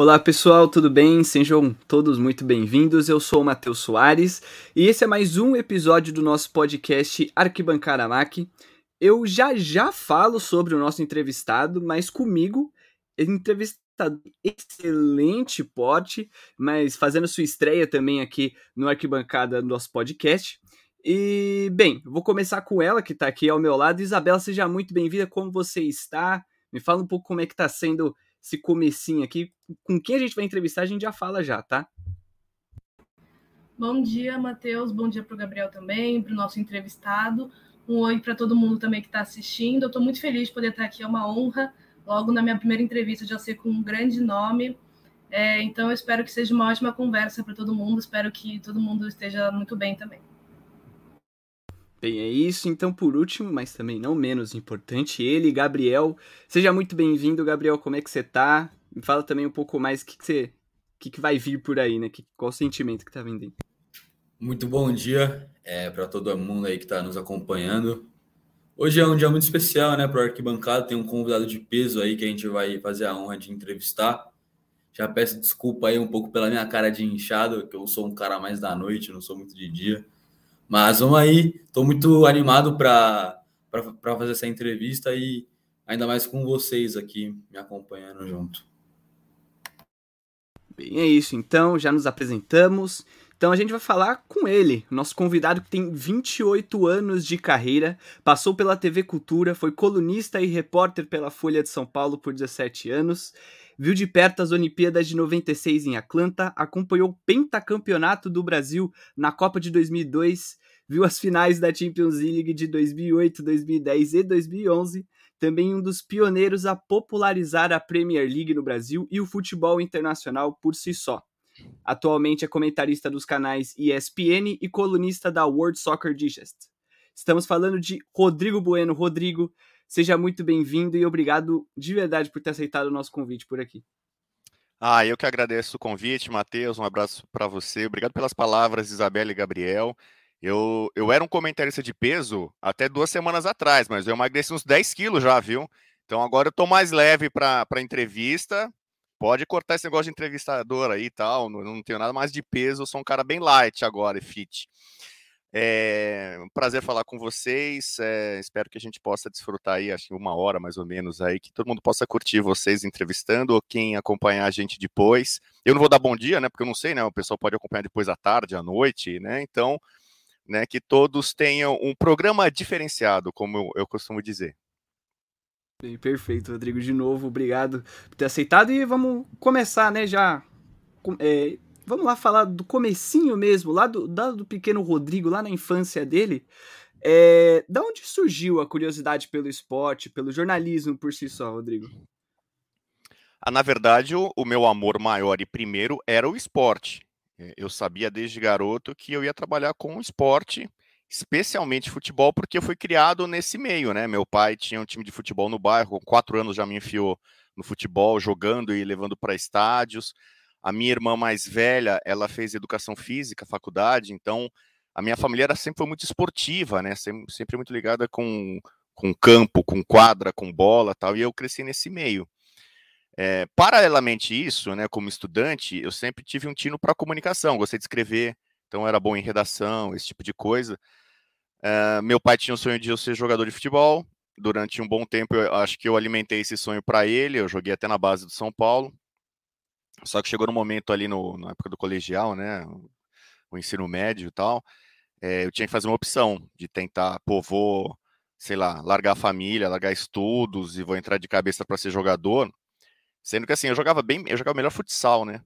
Olá pessoal, tudo bem? Sejam todos muito bem-vindos. Eu sou o Matheus Soares e esse é mais um episódio do nosso podcast Arquibancada Mac. Eu já já falo sobre o nosso entrevistado, mas comigo, entrevistado excelente porte, mas fazendo sua estreia também aqui no Arquibancada do nosso podcast. E, bem, vou começar com ela, que está aqui ao meu lado. Isabela, seja muito bem-vinda. Como você está? Me fala um pouco como é que está sendo esse comecinho aqui. Com quem a gente vai entrevistar, a gente já fala já, tá? Bom dia, Matheus. Bom dia para o Gabriel também, para o nosso entrevistado. Um oi para todo mundo também que está assistindo. Eu estou muito feliz de poder estar aqui, é uma honra. Logo na minha primeira entrevista, já ser com um grande nome. É, então, eu espero que seja uma ótima conversa para todo mundo. Espero que todo mundo esteja muito bem também. Bem, é isso. Então, por último, mas também não menos importante, ele, Gabriel. Seja muito bem-vindo, Gabriel. Como é que você tá? Me fala também um pouco mais o que, que você. O que, que vai vir por aí, né? Que, qual o sentimento que tá vindo? Muito bom dia é, para todo mundo aí que está nos acompanhando. Hoje é um dia muito especial, né, para o Arquibancada. Tem um convidado de peso aí que a gente vai fazer a honra de entrevistar. Já peço desculpa aí um pouco pela minha cara de inchado, que eu sou um cara mais da noite, não sou muito de dia. Mas vamos aí, estou muito animado para fazer essa entrevista e ainda mais com vocês aqui me acompanhando junto. Bem, é isso. Então, já nos apresentamos. Então a gente vai falar com ele, nosso convidado que tem 28 anos de carreira, passou pela TV Cultura, foi colunista e repórter pela Folha de São Paulo por 17 anos, viu de perto as Olimpíadas de 96 em Atlanta, acompanhou o pentacampeonato do Brasil na Copa de 2002, viu as finais da Champions League de 2008, 2010 e 2011, também um dos pioneiros a popularizar a Premier League no Brasil e o futebol internacional por si só. Atualmente é comentarista dos canais ESPN e colunista da World Soccer Digest. Estamos falando de Rodrigo Bueno. Rodrigo, Seja muito bem-vindo e obrigado de verdade por ter aceitado o nosso convite por aqui. Ah, eu que agradeço o convite, Matheus. Um abraço para você. Obrigado pelas palavras, Isabela e Gabriel. Eu, eu era um comentarista de peso até duas semanas atrás, mas eu emagreci uns 10 quilos já, viu? Então agora eu tô mais leve para entrevista. Pode cortar esse negócio de entrevistador aí e tal. Não, não tenho nada mais de peso, sou um cara bem light agora e fit. É um prazer falar com vocês. É, espero que a gente possa desfrutar aí, acho que uma hora mais ou menos aí, que todo mundo possa curtir vocês entrevistando ou quem acompanhar a gente depois. Eu não vou dar bom dia, né? Porque eu não sei, né? O pessoal pode acompanhar depois à tarde, à noite, né? Então, né, que todos tenham um programa diferenciado, como eu, eu costumo dizer. Bem, perfeito, Rodrigo. De novo, obrigado por ter aceitado e vamos começar, né? Já é, vamos lá falar do comecinho mesmo, lá do, do pequeno Rodrigo, lá na infância dele. É, da onde surgiu a curiosidade pelo esporte, pelo jornalismo por si só, Rodrigo? Ah, na verdade, o, o meu amor maior e primeiro era o esporte. É, eu sabia desde garoto que eu ia trabalhar com esporte, especialmente futebol, porque eu fui criado nesse meio, né? Meu pai tinha um time de futebol no bairro, com quatro anos já me enfiou no futebol, jogando e levando para estádios. A minha irmã mais velha, ela fez educação física, faculdade, então a minha família era sempre foi muito esportiva, né? Sempre, sempre muito ligada com, com campo, com quadra, com bola tal, e eu cresci nesse meio. É, paralelamente isso, né, como estudante, eu sempre tive um tino para comunicação, gostei de escrever, então era bom em redação, esse tipo de coisa. É, meu pai tinha o sonho de eu ser jogador de futebol. Durante um bom tempo, eu acho que eu alimentei esse sonho para ele. Eu joguei até na base do São Paulo. Só que chegou no momento ali no, na época do colegial, né? O ensino médio e tal. É, eu tinha que fazer uma opção de tentar, pô, vou, sei lá, largar a família, largar estudos e vou entrar de cabeça para ser jogador. Sendo que assim, eu jogava bem, eu jogava melhor futsal, né?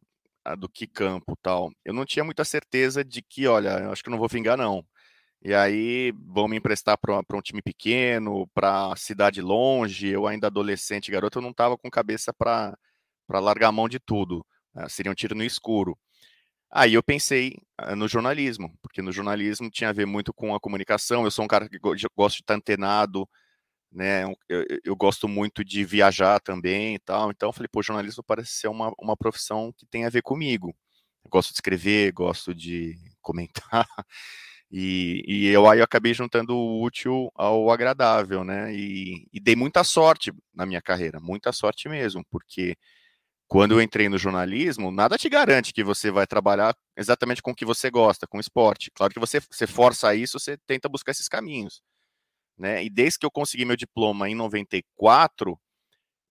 Do que campo tal. Eu não tinha muita certeza de que, olha, acho que não vou vingar, não. E aí vão me emprestar para um time pequeno, para cidade longe. Eu ainda adolescente, garoto, eu não estava com cabeça para largar a mão de tudo. Uh, seria um tiro no escuro. Aí eu pensei uh, no jornalismo, porque no jornalismo tinha a ver muito com a comunicação. Eu sou um cara que gosto de estar antenado, né? Eu, eu, gosto muito de viajar também e tal. Então falei, pô, jornalismo parece ser uma, uma profissão que tem a ver comigo. Eu gosto de escrever, gosto de comentar. E, e eu aí eu acabei juntando o útil ao agradável, né? E, e dei muita sorte na minha carreira, muita sorte mesmo, porque quando eu entrei no jornalismo, nada te garante que você vai trabalhar exatamente com o que você gosta, com esporte. Claro que você, você força isso, você tenta buscar esses caminhos. Né? E desde que eu consegui meu diploma em 94,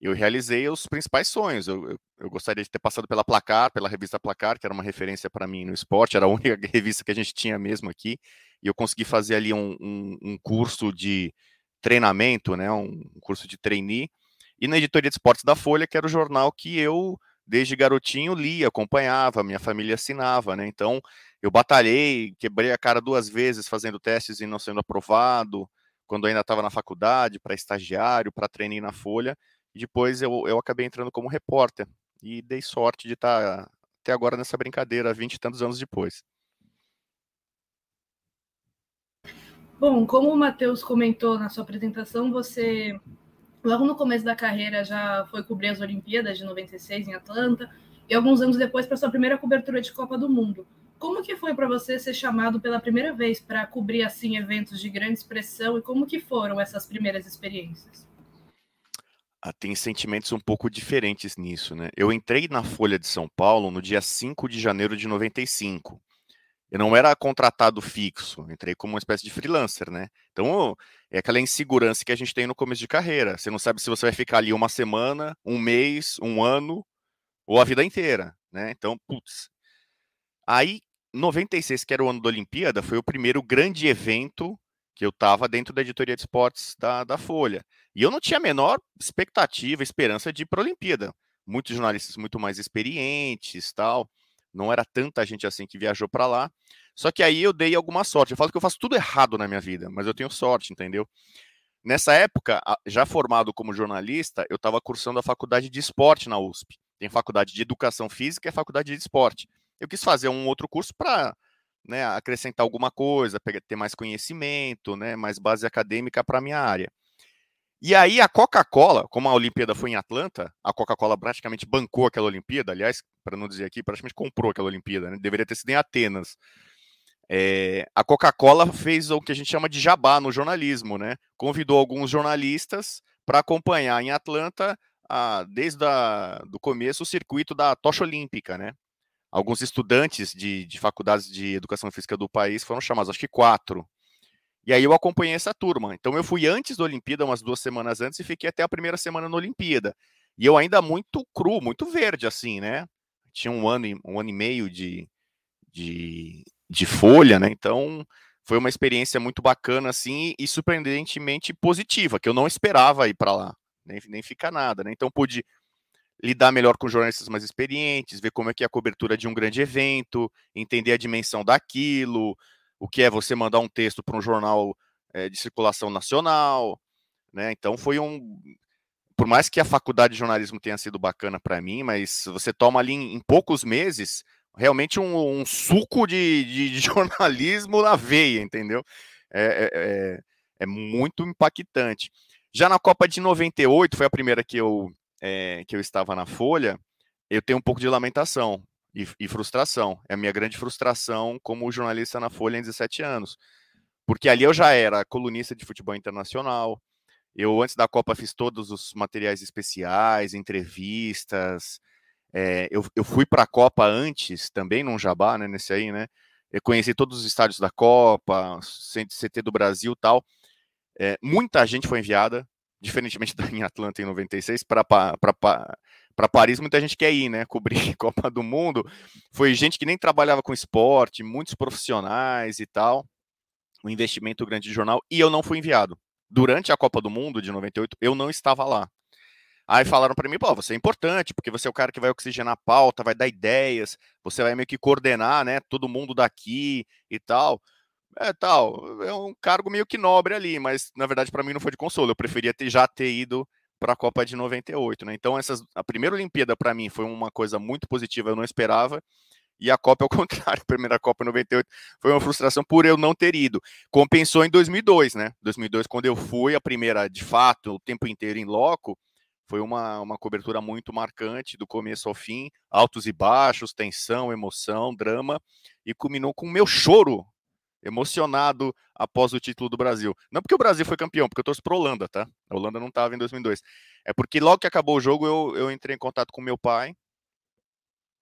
eu realizei os principais sonhos. Eu, eu, eu, gostaria de ter passado pela Placar, pela revista Placar, que era uma referência para mim no esporte, era a única revista que a gente tinha mesmo aqui, e eu consegui fazer ali um, um, um curso de treinamento, né, um curso de trainee, e na editoria de esportes da Folha, que era o jornal que eu, desde garotinho, lia, acompanhava, minha família assinava, né, então eu batalhei, quebrei a cara duas vezes fazendo testes e não sendo aprovado, quando ainda estava na faculdade, para estagiário, para treinar na Folha, e depois eu, eu acabei entrando como repórter, e dei sorte de estar tá até agora nessa brincadeira, 20 e tantos anos depois. Bom, como o Matheus comentou na sua apresentação, você logo no começo da carreira já foi cobrir as Olimpíadas de 96 em Atlanta e alguns anos depois para sua primeira cobertura de Copa do Mundo. Como que foi para você ser chamado pela primeira vez para cobrir assim eventos de grande expressão e como que foram essas primeiras experiências? Ah, tem sentimentos um pouco diferentes nisso, né? Eu entrei na Folha de São Paulo no dia 5 de janeiro de 95. Eu não era contratado fixo, entrei como uma espécie de freelancer, né? Então, é aquela insegurança que a gente tem no começo de carreira. Você não sabe se você vai ficar ali uma semana, um mês, um ano ou a vida inteira, né? Então, putz. Aí, 96, que era o ano da Olimpíada, foi o primeiro grande evento que eu estava dentro da editoria de esportes da, da Folha. E eu não tinha a menor expectativa, esperança de ir para a Olimpíada. Muitos jornalistas muito mais experientes, tal não era tanta gente assim que viajou para lá. Só que aí eu dei alguma sorte. Eu falo que eu faço tudo errado na minha vida, mas eu tenho sorte, entendeu? Nessa época, já formado como jornalista, eu estava cursando a faculdade de esporte na USP. Tem faculdade de educação física e faculdade de esporte. Eu quis fazer um outro curso para né, acrescentar alguma coisa, ter mais conhecimento, né, mais base acadêmica para minha área. E aí a Coca-Cola, como a Olimpíada foi em Atlanta, a Coca-Cola praticamente bancou aquela Olimpíada, aliás, para não dizer aqui, praticamente comprou aquela Olimpíada, né? deveria ter sido em Atenas. É, a Coca-Cola fez o que a gente chama de jabá no jornalismo, né? Convidou alguns jornalistas para acompanhar em Atlanta, a, desde o começo, o circuito da tocha olímpica, né? Alguns estudantes de, de faculdades de educação física do país foram chamados, acho que quatro, e aí eu acompanhei essa turma. Então eu fui antes da Olimpíada, umas duas semanas antes, e fiquei até a primeira semana na Olimpíada. E eu ainda muito cru, muito verde, assim, né? Tinha um ano, um ano e meio de, de, de folha, né? Então foi uma experiência muito bacana, assim, e surpreendentemente positiva, que eu não esperava ir para lá, nem, nem ficar nada, né? Então pude lidar melhor com jornalistas mais experientes, ver como é que é a cobertura de um grande evento, entender a dimensão daquilo, o que é você mandar um texto para um jornal é, de circulação nacional, né? Então foi um, por mais que a faculdade de jornalismo tenha sido bacana para mim, mas você toma ali em, em poucos meses realmente um, um suco de, de, de, jornalismo na veia, entendeu? É, é, é, é, muito impactante. Já na Copa de 98, foi a primeira que eu, é, que eu estava na Folha, eu tenho um pouco de lamentação, e, e, frustração. É a minha grande frustração como jornalista na Folha em 17 anos. Porque ali eu já era colunista de futebol internacional. Eu, antes da Copa, fiz todos os materiais especiais, entrevistas. É, eu, eu fui para a Copa antes, também num jabá, né, nesse aí, né? Eu conheci todos os estádios da Copa, CT do Brasil tal. É, muita gente foi enviada, diferentemente da em Atlanta em 96, para para Paris muita gente quer ir, né? Cobrir Copa do Mundo. Foi gente que nem trabalhava com esporte, muitos profissionais e tal. Um investimento grande de jornal. E eu não fui enviado. Durante a Copa do Mundo de 98, eu não estava lá. Aí falaram para mim, pô, você é importante, porque você é o cara que vai oxigenar a pauta, vai dar ideias, você vai meio que coordenar, né, todo mundo daqui e tal. É, tal, é um cargo meio que nobre ali, mas na verdade para mim não foi de consolo, eu preferia ter, já ter ido para a Copa de 98, né? Então essas, a primeira Olimpíada para mim foi uma coisa muito positiva, eu não esperava. E a Copa, ao contrário, a primeira Copa 98 foi uma frustração por eu não ter ido. Compensou em 2002, né? 2002, quando eu fui, a primeira, de fato, o tempo inteiro em loco, foi uma, uma cobertura muito marcante, do começo ao fim, altos e baixos, tensão, emoção, drama, e culminou com o meu choro emocionado após o título do Brasil. Não porque o Brasil foi campeão, porque eu torço para Holanda, tá? A Holanda não estava em 2002. É porque logo que acabou o jogo, eu, eu entrei em contato com meu pai,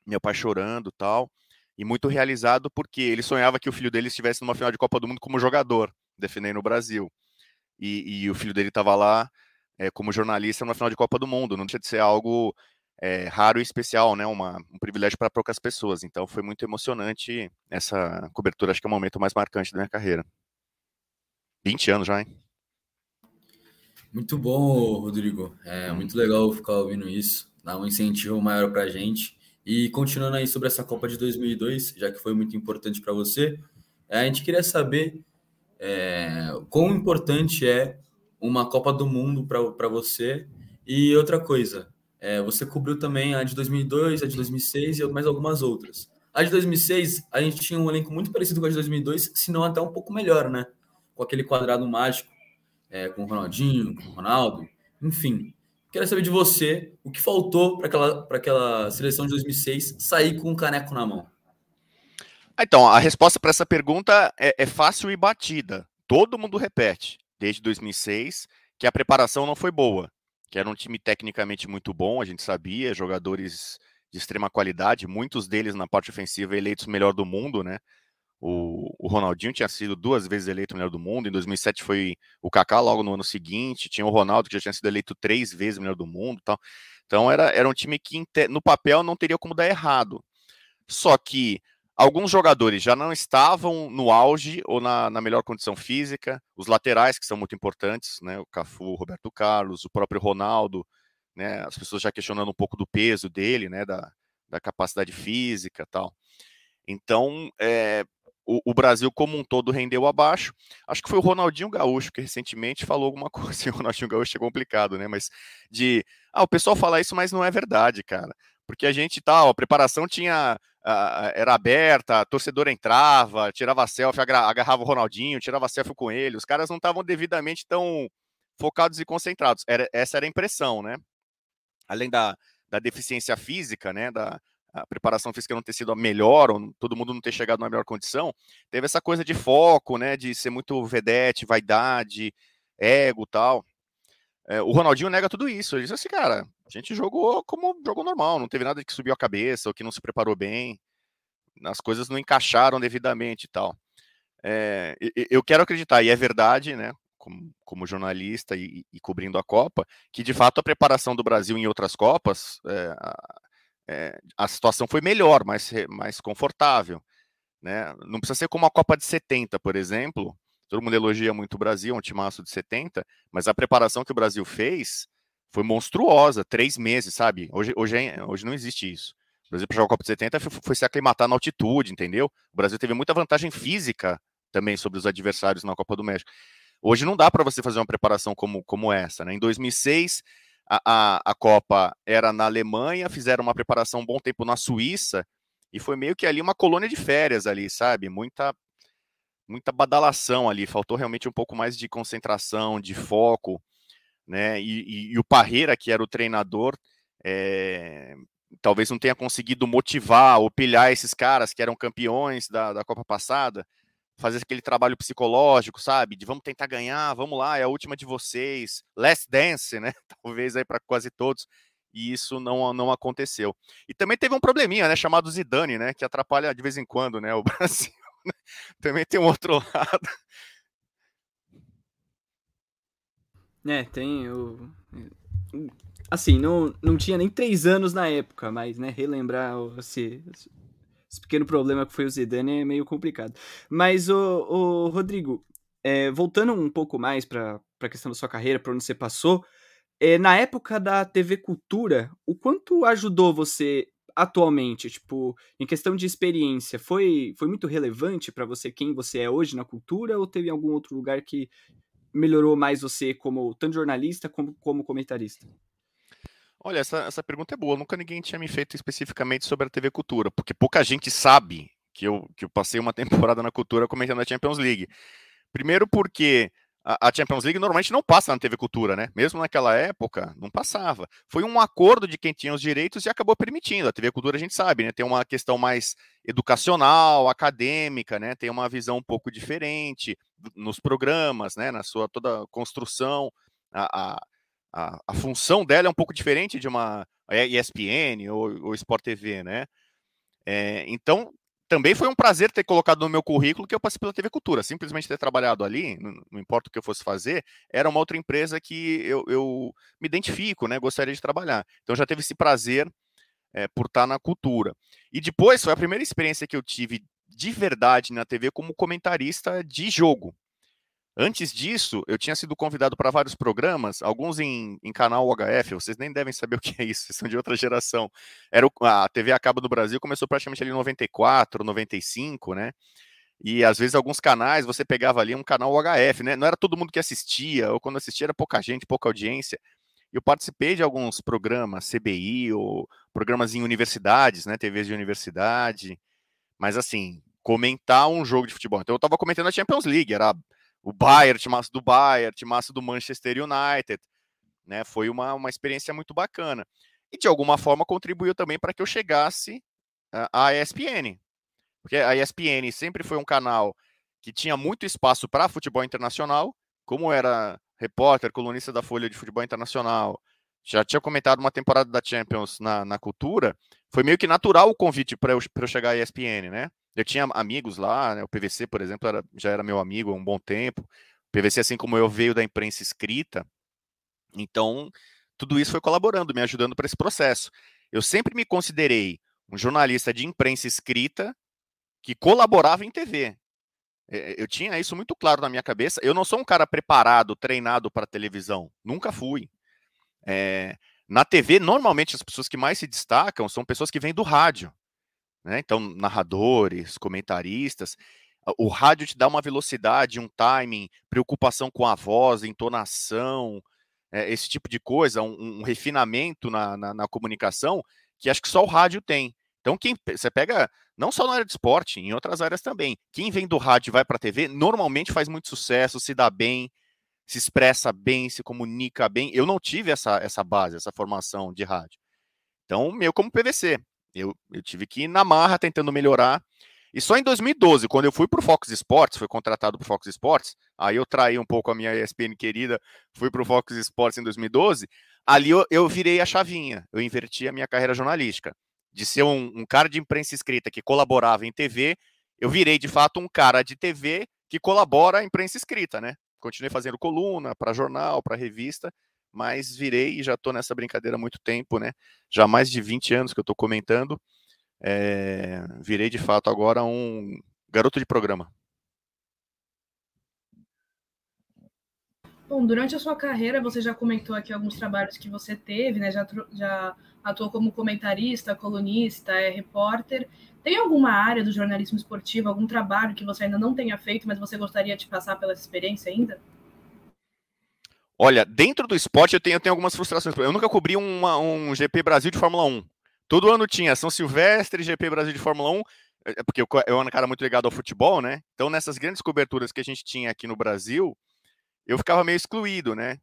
meu pai chorando tal, e muito realizado porque ele sonhava que o filho dele estivesse numa final de Copa do Mundo como jogador, defendendo o Brasil. E, e o filho dele estava lá é, como jornalista numa final de Copa do Mundo, não deixa de ser algo é, raro e especial, né? Uma, um privilégio para poucas pessoas. Então foi muito emocionante essa cobertura, acho que é o momento mais marcante da minha carreira. 20 anos já, hein? Muito bom, Rodrigo. É muito legal ficar ouvindo isso, dá um incentivo maior para a gente. E continuando aí sobre essa Copa de 2002, já que foi muito importante para você, é, a gente queria saber é, quão importante é uma Copa do Mundo para você. E outra coisa, é, você cobriu também a de 2002, a de 2006 e mais algumas outras. A de 2006, a gente tinha um elenco muito parecido com a de 2002, se não até um pouco melhor, né? Com aquele quadrado mágico é, com o Ronaldinho, com o Ronaldo, enfim. Quero saber de você o que faltou para aquela, aquela seleção de 2006 sair com um caneco na mão. Então, a resposta para essa pergunta é, é fácil e batida. Todo mundo repete, desde 2006, que a preparação não foi boa, que era um time tecnicamente muito bom, a gente sabia, jogadores de extrema qualidade, muitos deles na parte ofensiva eleitos melhor do mundo, né? O, o, Ronaldinho tinha sido duas vezes eleito melhor do mundo. Em 2007 foi o Kaká logo no ano seguinte. Tinha o Ronaldo que já tinha sido eleito três vezes melhor do mundo, tal. Então era, era um time que no papel não teria como dar errado. Só que alguns jogadores já não estavam no auge ou na, na melhor condição física. Os laterais que são muito importantes, né? O Cafu, o Roberto Carlos, o próprio Ronaldo, né? As pessoas já questionando um pouco do peso dele, né? Da, da capacidade física, tal. Então, é, o, o, Brasil como um todo rendeu abaixo. Acho que foi o Ronaldinho Gaúcho que recentemente falou alguma coisa. O Ronaldinho Gaúcho é complicado, né? Mas de. Ah, o pessoal fala isso, mas não é verdade, cara. Porque a gente tal, tá, a preparação tinha. Era aberta, a torcedora entrava, tirava selfie, agarrava o Ronaldinho, tirava selfie com ele. Os caras não estavam devidamente tão focados e concentrados. Era, essa era a impressão, né? Além da, da deficiência física, né? Da, a preparação física não ter sido a melhor, ou todo mundo não ter chegado na melhor condição, teve essa coisa de foco, né, de ser muito vedete, vaidade, ego tal. É, o Ronaldinho nega tudo isso. Ele diz assim, cara, a gente jogou como jogou normal, não teve nada que subiu a cabeça, ou que não se preparou bem, as coisas não encaixaram devidamente e tal. É, eu quero acreditar, e é verdade, né, como, como jornalista e, e, cobrindo a Copa, que de fato a preparação do Brasil em outras Copas, é, é, a situação foi melhor, mais, mais confortável. Né? Não precisa ser como a Copa de 70, por exemplo. Todo mundo elogia muito o Brasil, um timaço de 70, mas a preparação que o Brasil fez foi monstruosa, três meses, sabe? Hoje, hoje, é, hoje não existe isso. O Brasil para jogar a Copa de 70 foi, foi se aclimatar na altitude, entendeu? O Brasil teve muita vantagem física também sobre os adversários na Copa do México. Hoje não dá para você fazer uma preparação como, como essa, né? Em 2006, a, a, a Copa era na Alemanha, fizeram uma preparação um bom tempo na Suíça, e foi meio que ali uma colônia de férias ali, sabe? Muita muita badalação ali, faltou realmente um pouco mais de concentração, de foco, né? E, e, e o Parreira, que era o treinador, é, talvez não tenha conseguido motivar ou pilhar esses caras que eram campeões da, da Copa passada, fazer aquele trabalho psicológico, sabe? De vamos tentar ganhar, vamos lá, é a última de vocês. Last Dance, né? Talvez aí para quase todos. E isso não, não aconteceu. E também teve um probleminha, né? Chamado Zidane, né? Que atrapalha de vez em quando, né? O Brasil. Também tem um outro lado. É, tem o. Assim, não, não tinha nem três anos na época, mas, né, relembrar esse, esse pequeno problema que foi o Zidane é meio complicado. Mas, o, o Rodrigo, é, voltando um pouco mais para a questão da sua carreira, para onde você passou, é, na época da TV Cultura, o quanto ajudou você atualmente, tipo, em questão de experiência, foi, foi muito relevante para você quem você é hoje na cultura ou teve algum outro lugar que melhorou mais você como tanto jornalista como como comentarista? Olha, essa, essa pergunta é boa. Nunca ninguém tinha me feito especificamente sobre a TV Cultura, porque pouca gente sabe que eu, que eu passei uma temporada na Cultura comentando a Champions League. Primeiro porque a, Champions League normalmente não passa na TV Cultura, né? Mesmo naquela época, não passava. Foi um acordo de quem tinha os direitos e acabou permitindo. A TV Cultura a gente sabe, né? Tem uma questão mais educacional, acadêmica, né? Tem uma visão um pouco diferente nos programas, né? Na sua toda construção. A, a, a, a função dela é um pouco diferente de uma ESPN ou, ou Sport TV, né? É, então, também foi um prazer ter colocado no meu currículo que eu passei pela TV Cultura. Simplesmente ter trabalhado ali, não, importa o que eu fosse fazer, era uma outra empresa que eu, eu me identifico, né? Gostaria de trabalhar. Então já teve esse prazer é, por estar na cultura. E depois foi a primeira experiência que eu tive de verdade na TV como comentarista de jogo. Antes disso, eu tinha sido convidado para vários programas, alguns em, em, canal UHF, vocês nem devem saber o que é isso, vocês são de outra geração. Era o, a TV a cabo do Brasil começou praticamente ali em 94, 95, né? E às vezes alguns canais você pegava ali um canal UHF, né? Não era todo mundo que assistia, ou quando assistia era pouca gente, pouca audiência. Eu participei de alguns programas, CBI, ou programas em universidades, né? TVs de universidade. Mas assim, comentar um jogo de futebol. Então eu estava comentando a Champions League, era o Bayern, timaço do Bayern, timaço do Manchester United, né? Foi uma, uma experiência muito bacana. E de alguma forma contribuiu também para que eu chegasse à ESPN. Porque a ESPN sempre foi um canal que tinha muito espaço para futebol internacional, como era repórter, colunista da Folha de Futebol Internacional, já tinha comentado uma temporada da Champions na, na cultura, foi meio que natural o convite para eu, eu chegar à ESPN, né? Eu tinha amigos lá, né? o PVC, por exemplo, era, já era meu amigo há um bom tempo. O PVC, assim como eu, veio da imprensa escrita. Então, tudo isso foi colaborando, me ajudando para esse processo. Eu sempre me considerei um jornalista de imprensa escrita que colaborava em TV. Eu tinha isso muito claro na minha cabeça. Eu não sou um cara preparado, treinado para televisão. Nunca fui. É, na TV, normalmente as pessoas que mais se destacam são pessoas que vêm do rádio. Né? Então, narradores, comentaristas. O rádio te dá uma velocidade, um timing, preocupação com a voz, entonação, é, esse tipo de coisa, um, um refinamento na, na, na, comunicação que acho que só o rádio tem. Então, quem você pega, não só na área de esporte, em outras áreas também. Quem vem do rádio e vai para a TV, normalmente faz muito sucesso, se dá bem, se expressa bem, se comunica bem. Eu não tive essa, essa base, essa formação de rádio. Então, meu como PVC. Eu, eu tive que ir na marra tentando melhorar. E só em 2012, quando eu fui para o Fox Sports, fui contratado para Fox Sports, aí eu traí um pouco a minha ESPN querida, fui para o Fox Sports em 2012, ali eu, eu, virei a chavinha, eu inverti a minha carreira jornalística. De ser um, um cara de imprensa escrita que colaborava em TV, eu virei de fato um cara de TV que colabora em imprensa escrita, né? Continuei fazendo coluna para jornal, para revista, mas virei e já estou nessa brincadeira há muito tempo, né? Já há mais de 20 anos que eu estou comentando. É, virei de fato agora um garoto de programa. Bom, durante a sua carreira, você já comentou aqui alguns trabalhos que você teve, né? Já, já atuou como comentarista, colunista, é repórter. Tem alguma área do jornalismo esportivo, algum trabalho que você ainda não tenha feito, mas você gostaria de passar pela experiência ainda? Olha, dentro do esporte eu tenho, eu tenho algumas frustrações. Eu nunca cobri uma, um GP Brasil de Fórmula 1. Todo ano tinha São Silvestre, GP Brasil de Fórmula 1, é, é porque eu era um cara muito ligado ao futebol, né? Então, nessas grandes coberturas que a gente tinha aqui no Brasil, eu ficava meio excluído, né?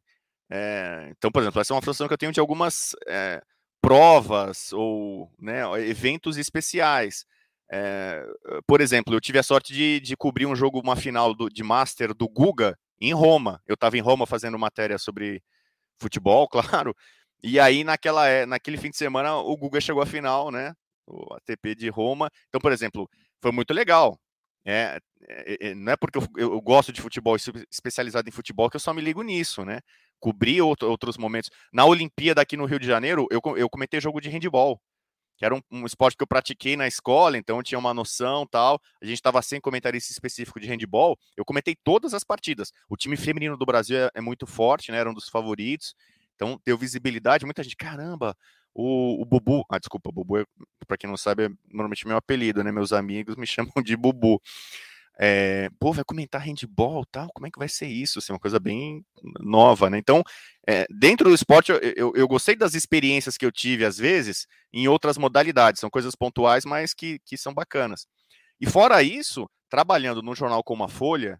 É, então, por exemplo, essa é uma frustração que eu tenho de algumas é, provas ou né, eventos especiais. É, por exemplo, eu tive a sorte de, de cobrir um jogo, uma final do, de Master do Guga em Roma. Eu estava em Roma fazendo matéria sobre futebol, claro. E aí, naquela, é, naquele fim de semana, o Guga chegou à final, né? O ATP de Roma. Então, por exemplo, foi muito legal. É, é, é não é porque eu, eu, gosto de futebol especializado em futebol que eu só me ligo nisso, né? Cobri outro, outros momentos. Na Olimpíada aqui no Rio de Janeiro, eu, eu comentei jogo de handball que era um, um, esporte que eu pratiquei na escola, então tinha uma noção tal. A gente estava sem comentarista específico de handball. Eu comentei todas as partidas. O time feminino do Brasil é, é muito forte, né? Era um dos favoritos. Então deu visibilidade. Muita gente, caramba, o, o Bubu. Ah, desculpa, Bubu, é, para quem não sabe, é normalmente meu apelido, né? Meus amigos me chamam de Bubu. É, pô, vai comentar handball tal, como é que vai ser isso? Assim, uma coisa bem nova, né? Então, é, dentro do esporte, eu, eu, eu, gostei das experiências que eu tive, às vezes, em outras modalidades, são coisas pontuais, mas que, que são bacanas. E fora isso, trabalhando num jornal como a Folha,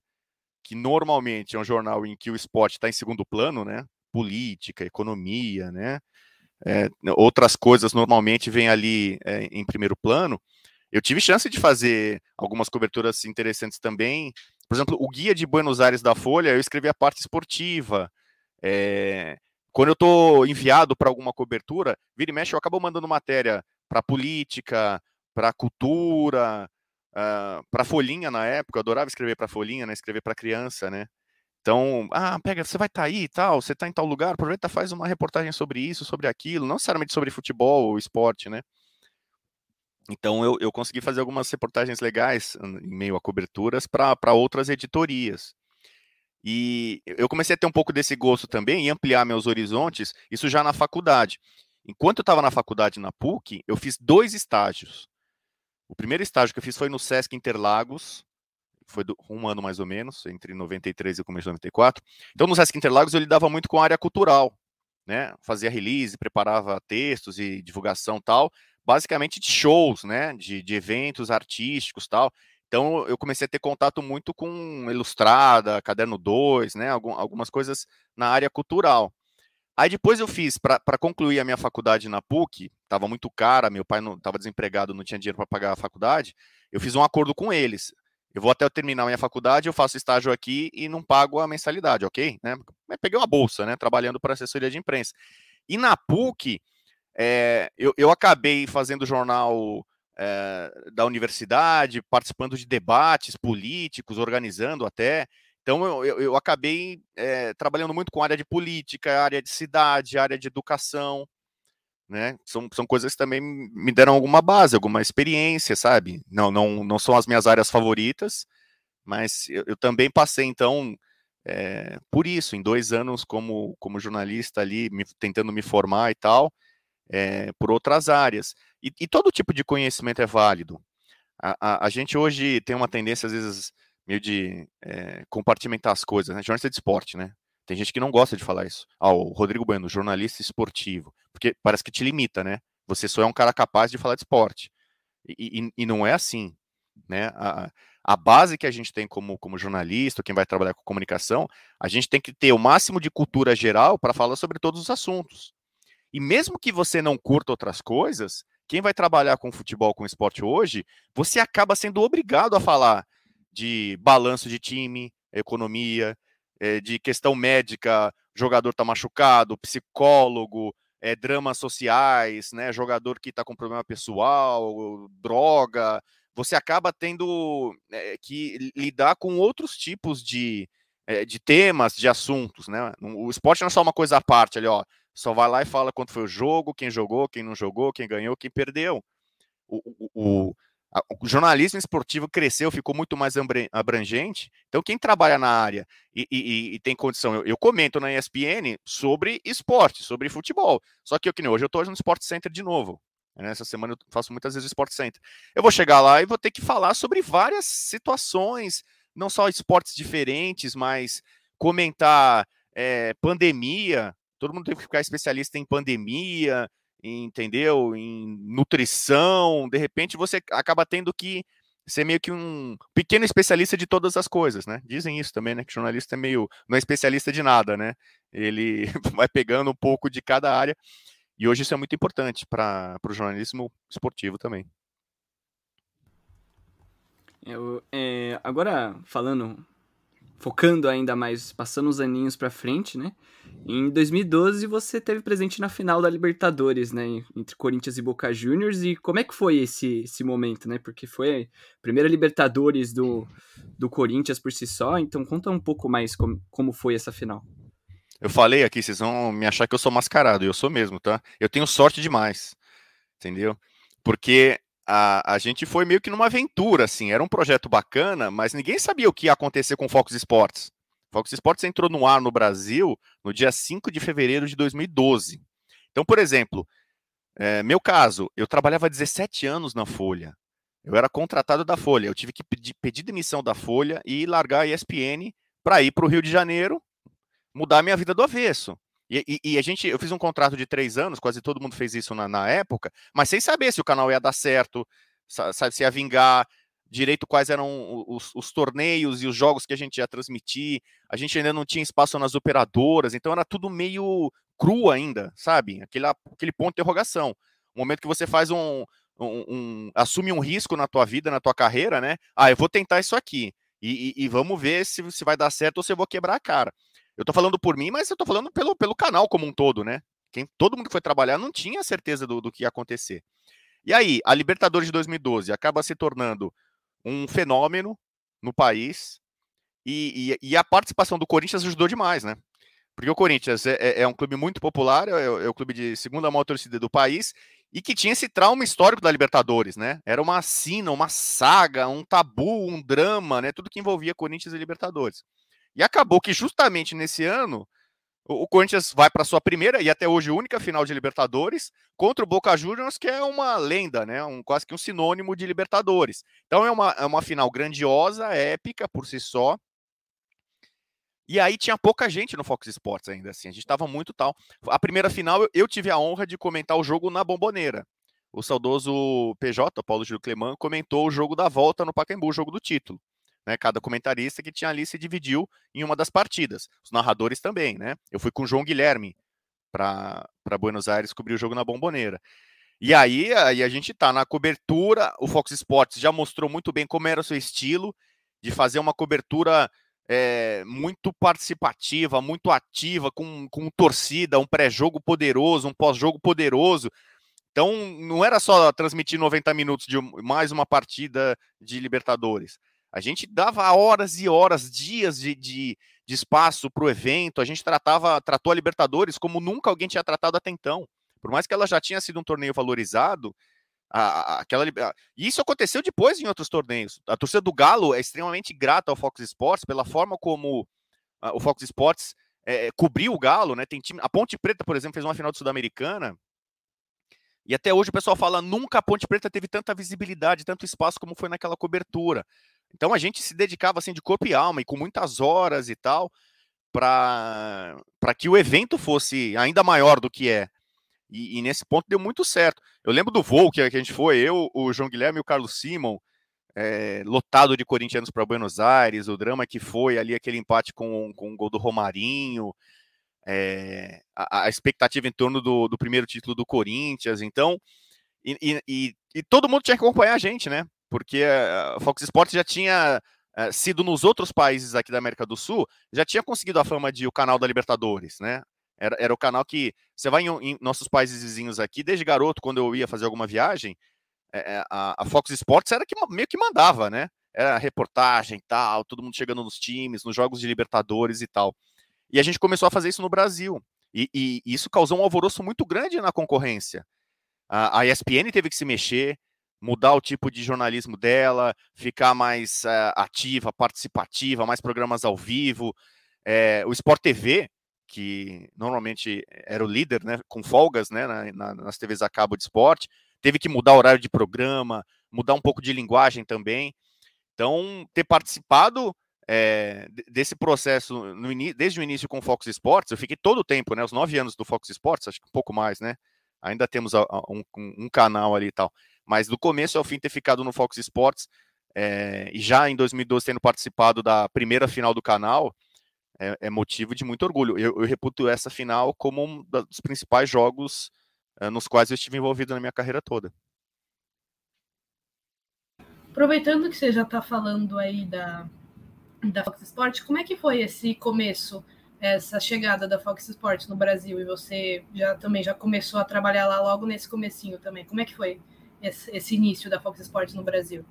que normalmente é um jornal em que o esporte está em segundo plano, né? Política, economia, né? É, outras coisas normalmente vêm ali em primeiro plano eu tive chance de fazer algumas coberturas interessantes também. Por exemplo, o guia de Buenos Aires da Folha, eu escrevi a parte esportiva. É... Quando eu estou enviado para alguma cobertura, vira e mexe, eu acabo mandando matéria para política, para cultura, uh, ah, para folhinha na época, eu adorava escrever para folhinha, né? Escrever para criança, né? Então, ah, pega, você vai estar tá aí e tal, você está em tal lugar, aproveita, faz uma reportagem sobre isso, sobre aquilo, não necessariamente sobre futebol ou esporte, né? Então eu, eu consegui fazer algumas reportagens legais em meio a coberturas para outras editorias. E eu comecei a ter um pouco desse gosto também e ampliar meus horizontes, isso já na faculdade. Enquanto eu estava na faculdade na PUC, eu fiz dois estágios. O primeiro estágio que eu fiz foi no Sesc Interlagos, foi do, um ano mais ou menos, entre 93 e começo de 94. Então, no Sesc Interlagos eu lidava muito com a área cultural, né? Fazia release, preparava textos e divulgação tal, basicamente de shows, né? De, de eventos artísticos tal. Então eu comecei a ter contato muito com Ilustrada, Caderno 2, né? Algum, algumas coisas na área cultural. Aí depois eu fiz, para concluir a minha faculdade na PUC, estava muito cara, meu pai estava desempregado, não tinha dinheiro para pagar a faculdade, eu fiz um acordo com eles. Eu vou até eu terminar a minha faculdade, eu faço estágio aqui e não pago a mensalidade, ok? Né? Peguei uma bolsa, né? Trabalhando para assessoria de imprensa. E na PUC, é, eu, eu acabei fazendo jornal é, da universidade, participando de debates políticos, organizando até. Então, eu, eu, acabei é, trabalhando muito com área de política, área de cidade, área de educação. Né? São, são coisas que também me deram alguma base, alguma experiência, sabe? Não, não, não são as minhas áreas favoritas, mas eu, eu também passei, então, é, por isso, em dois anos como, como jornalista ali, me, tentando me formar e tal, é, por outras áreas. E, e, todo tipo de conhecimento é válido. A, a, a, gente hoje tem uma tendência, às vezes, meio de é, compartimentar as coisas, né? Jornalista de esporte, né? Tem gente que não gosta de falar isso. Ah, o Rodrigo Bueno, jornalista esportivo. Porque parece que te limita, né? Você só é um cara capaz de falar de esporte. E, e, e não é assim, né? A, a base que a gente tem como, como jornalista, quem vai trabalhar com comunicação, a gente tem que ter o máximo de cultura geral para falar sobre todos os assuntos. E mesmo que você não curta outras coisas, quem vai trabalhar com futebol, com esporte hoje, você acaba sendo obrigado a falar de balanço de time, economia, é, de questão médica, jogador está machucado, psicólogo, é, dramas sociais, né, jogador que está com problema pessoal, droga, você acaba tendo é, que lidar com outros tipos de, de temas, de assuntos, né? O esporte não é só uma coisa à parte ali, ó. Só vai lá e fala quanto foi o jogo, quem jogou, quem não jogou, quem ganhou, quem perdeu. O, o, o, o jornalismo esportivo cresceu, ficou muito mais abrangente. Então, quem trabalha na área e, e, e tem condição, eu, eu, comento na ESPN sobre esporte, sobre futebol. Só que eu, que nem hoje, eu estou no Sport Center de novo. Né, essa semana eu faço muitas vezes o Sport Center. Eu vou chegar lá e vou ter que falar sobre várias situações, não só esportes diferentes, mas comentar é, pandemia, todo mundo tem que ficar especialista em pandemia, em, entendeu? Em nutrição. De repente você acaba tendo que ser meio que um pequeno especialista de todas as coisas, né? Dizem isso também, né? Que jornalista é meio não é especialista de nada, né? Ele vai pegando um pouco de cada área. E hoje isso é muito importante para o jornalismo esportivo também. Eu, é, agora, falando focando ainda mais, passando os aninhos para frente, né? Em 2012 você teve presente na final da Libertadores, né, entre Corinthians e Boca Juniors, e como é que foi esse, esse momento, né? Porque foi a primeira Libertadores do, do Corinthians por si só, então conta um pouco mais como, como foi essa final. Eu falei aqui, vocês vão me achar que eu sou mascarado, eu sou mesmo, tá? Eu tenho sorte demais, entendeu? Porque a, a gente foi meio que numa aventura, assim. Era um projeto bacana, mas ninguém sabia o que ia acontecer com o Fox Sports. Fox Sports entrou no ar no Brasil no dia 5 de fevereiro de 2012. Então, por exemplo, é, meu caso, eu trabalhava 17 anos na Folha. Eu era contratado da Folha. Eu tive que pedir, pedir demissão da Folha e largar a ESPN para ir para o Rio de Janeiro, mudar minha vida do avesso. E, e, e, a gente, eu fiz um contrato de três anos, quase todo mundo fez isso na, na época, mas sem saber se o canal ia dar certo, sabe, se ia vingar direito quais eram os, os, torneios e os jogos que a gente ia transmitir. A gente ainda não tinha espaço nas operadoras, então era tudo meio cru ainda, sabe? Aquele, aquele ponto de interrogação. O momento que você faz um, um, um, assume um risco na tua vida, na tua carreira, né? Ah, eu vou tentar isso aqui. E, e, e vamos ver se, se vai dar certo ou se eu vou quebrar a cara. Eu tô falando por mim, mas eu tô falando pelo, pelo canal como um todo, né? Quem, todo mundo que foi trabalhar não tinha certeza do, do que ia acontecer. E aí, a Libertadores de 2012 acaba se tornando um fenômeno no país e, e, e a participação do Corinthians ajudou demais, né? Porque o Corinthians é, é, é um clube muito popular, é, é, o clube de segunda maior torcida do país e que tinha esse trauma histórico da Libertadores, né? Era uma sina, uma saga, um tabu, um drama, né? Tudo que envolvia Corinthians e Libertadores. E acabou que justamente nesse ano o, Corinthians vai para sua primeira e até hoje única final de Libertadores contra o Boca Juniors, que é uma lenda, né? Um, quase que um sinônimo de Libertadores. Então é uma, é uma final grandiosa, épica por si só. E aí tinha pouca gente no Fox Sports ainda, assim. A gente estava muito tal. A primeira final eu, tive a honra de comentar o jogo na Bomboneira. O saudoso PJ, Paulo Gil Cleman, comentou o jogo da volta no Pacaembu, o jogo do título né? Cada comentarista que tinha ali se dividiu em uma das partidas. Os narradores também, né? Eu fui com o João Guilherme para Buenos Aires cobrir o jogo na Bomboneira. E aí, aí a gente tá na cobertura, o Fox Sports já mostrou muito bem como era o seu estilo de fazer uma cobertura é, muito participativa, muito ativa, com, com torcida, um pré-jogo poderoso, um pós-jogo poderoso. Então, não era só transmitir 90 minutos de mais uma partida de Libertadores. A gente dava horas e horas, dias de, de, de espaço para o evento. A gente tratava, tratou a Libertadores como nunca alguém tinha tratado até então. Por mais que ela já tinha sido um torneio valorizado, a, a, aquela, a, e isso aconteceu depois em outros torneios. A torcida do Galo é extremamente grata ao Fox Sports pela forma como o Fox Sports é, cobriu o Galo, né? Tem time, a Ponte Preta, por exemplo, fez uma final de Sul-Americana. E até hoje o pessoal fala nunca a Ponte Preta teve tanta visibilidade, tanto espaço como foi naquela cobertura. Então a gente se dedicava assim de corpo e alma e com muitas horas e tal para que o evento fosse ainda maior do que é. E, e, nesse ponto deu muito certo. Eu lembro do voo que, a gente foi, eu, o João Guilherme e o Carlos Simon, é, lotado de corintianos para Buenos Aires, o drama que foi ali aquele empate com, com o gol do Romarinho, é, a, a, expectativa em torno do, do, primeiro título do Corinthians. Então, e, e, e todo mundo tinha que acompanhar a gente, né? Porque a Fox Sports já tinha uh, sido nos outros países aqui da América do Sul, já tinha conseguido a fama de o canal da Libertadores, né? Era, era o canal que você vai em, em, nossos países vizinhos aqui, desde garoto, quando eu ia fazer alguma viagem, é, a, a, Fox Sports era que meio que mandava, né? Era reportagem tal, todo mundo chegando nos times, nos jogos de Libertadores e tal. E a gente começou a fazer isso no Brasil. E, e, e isso causou um alvoroço muito grande na concorrência. A, a ESPN teve que se mexer, mudar o tipo de jornalismo dela, ficar mais uh, ativa, participativa, mais programas ao vivo. É, o Sport TV, que normalmente era o líder, né, com folgas né, na, na, nas TVs a cabo de esporte, teve que mudar o horário de programa, mudar um pouco de linguagem também. Então, ter participado é, desse processo desde o início com o Fox Sports, eu fiquei todo o tempo, né, os nove anos do Fox Sports, acho que um pouco mais, né? Ainda temos um, um, canal ali e tal. Mas do começo ao fim ter ficado no Fox Sports é, e já em 2012 tendo participado da primeira final do canal, é, é motivo de muito orgulho. Eu, eu, reputo essa final como um dos principais jogos é, nos quais eu estive envolvido na minha carreira toda. Aproveitando que você já está falando aí da, da Fox Sports, como é que foi esse começo, essa chegada da Fox Sports no Brasil? E você já também já começou a trabalhar lá logo nesse comecinho também. Como é que foi esse, esse início da Fox Sports no Brasil?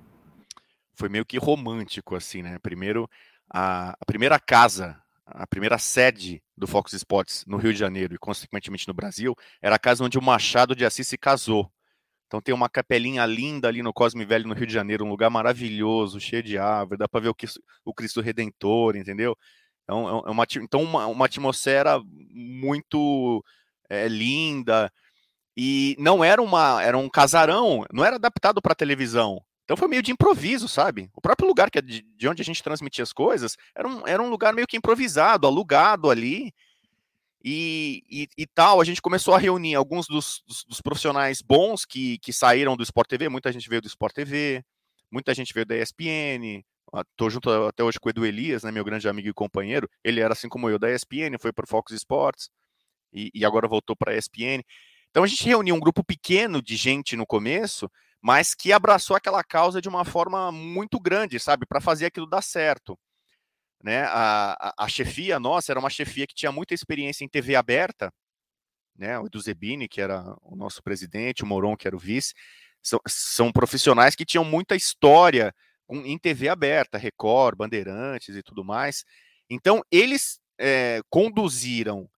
Foi meio que romântico, assim, né? Primeiro, a, a primeira casa, a primeira sede do Fox Sports no Rio de Janeiro e, consequentemente, no Brasil, era a casa onde o Machado de Assis se casou. Então tem uma capelinha linda ali no Cosme Velho, no Rio de Janeiro, um lugar maravilhoso, cheio de árvore, dá para ver o Cristo, o Cristo Redentor, entendeu? Então, é uma, então uma, uma atmosfera muito é, linda, e não era uma, era um casarão, não era adaptado para televisão. Então foi meio de improviso, sabe? O próprio lugar que é de, de, onde a gente transmitia as coisas era um, era um lugar meio que improvisado, alugado ali. E, e, e tal, a gente começou a reunir alguns dos, dos, dos, profissionais bons que, que saíram do Sport TV, muita gente veio do Sport TV, muita gente veio da ESPN, Estou junto até hoje com o Edu Elias, né, meu grande amigo e companheiro. Ele era assim como eu da ESPN, foi para o Fox Sports e, e agora voltou para a ESPN. Então a gente reuniu um grupo pequeno de gente no começo, mas que abraçou aquela causa de uma forma muito grande, sabe, para fazer aquilo dar certo. Né? A, a, a, chefia nossa era uma chefia que tinha muita experiência em TV aberta, né? O Edu Zebini, que era o nosso presidente, o Moron, que era o vice, são, são profissionais que tinham muita história em TV aberta, Record, Bandeirantes e tudo mais. Então, eles é, conduziram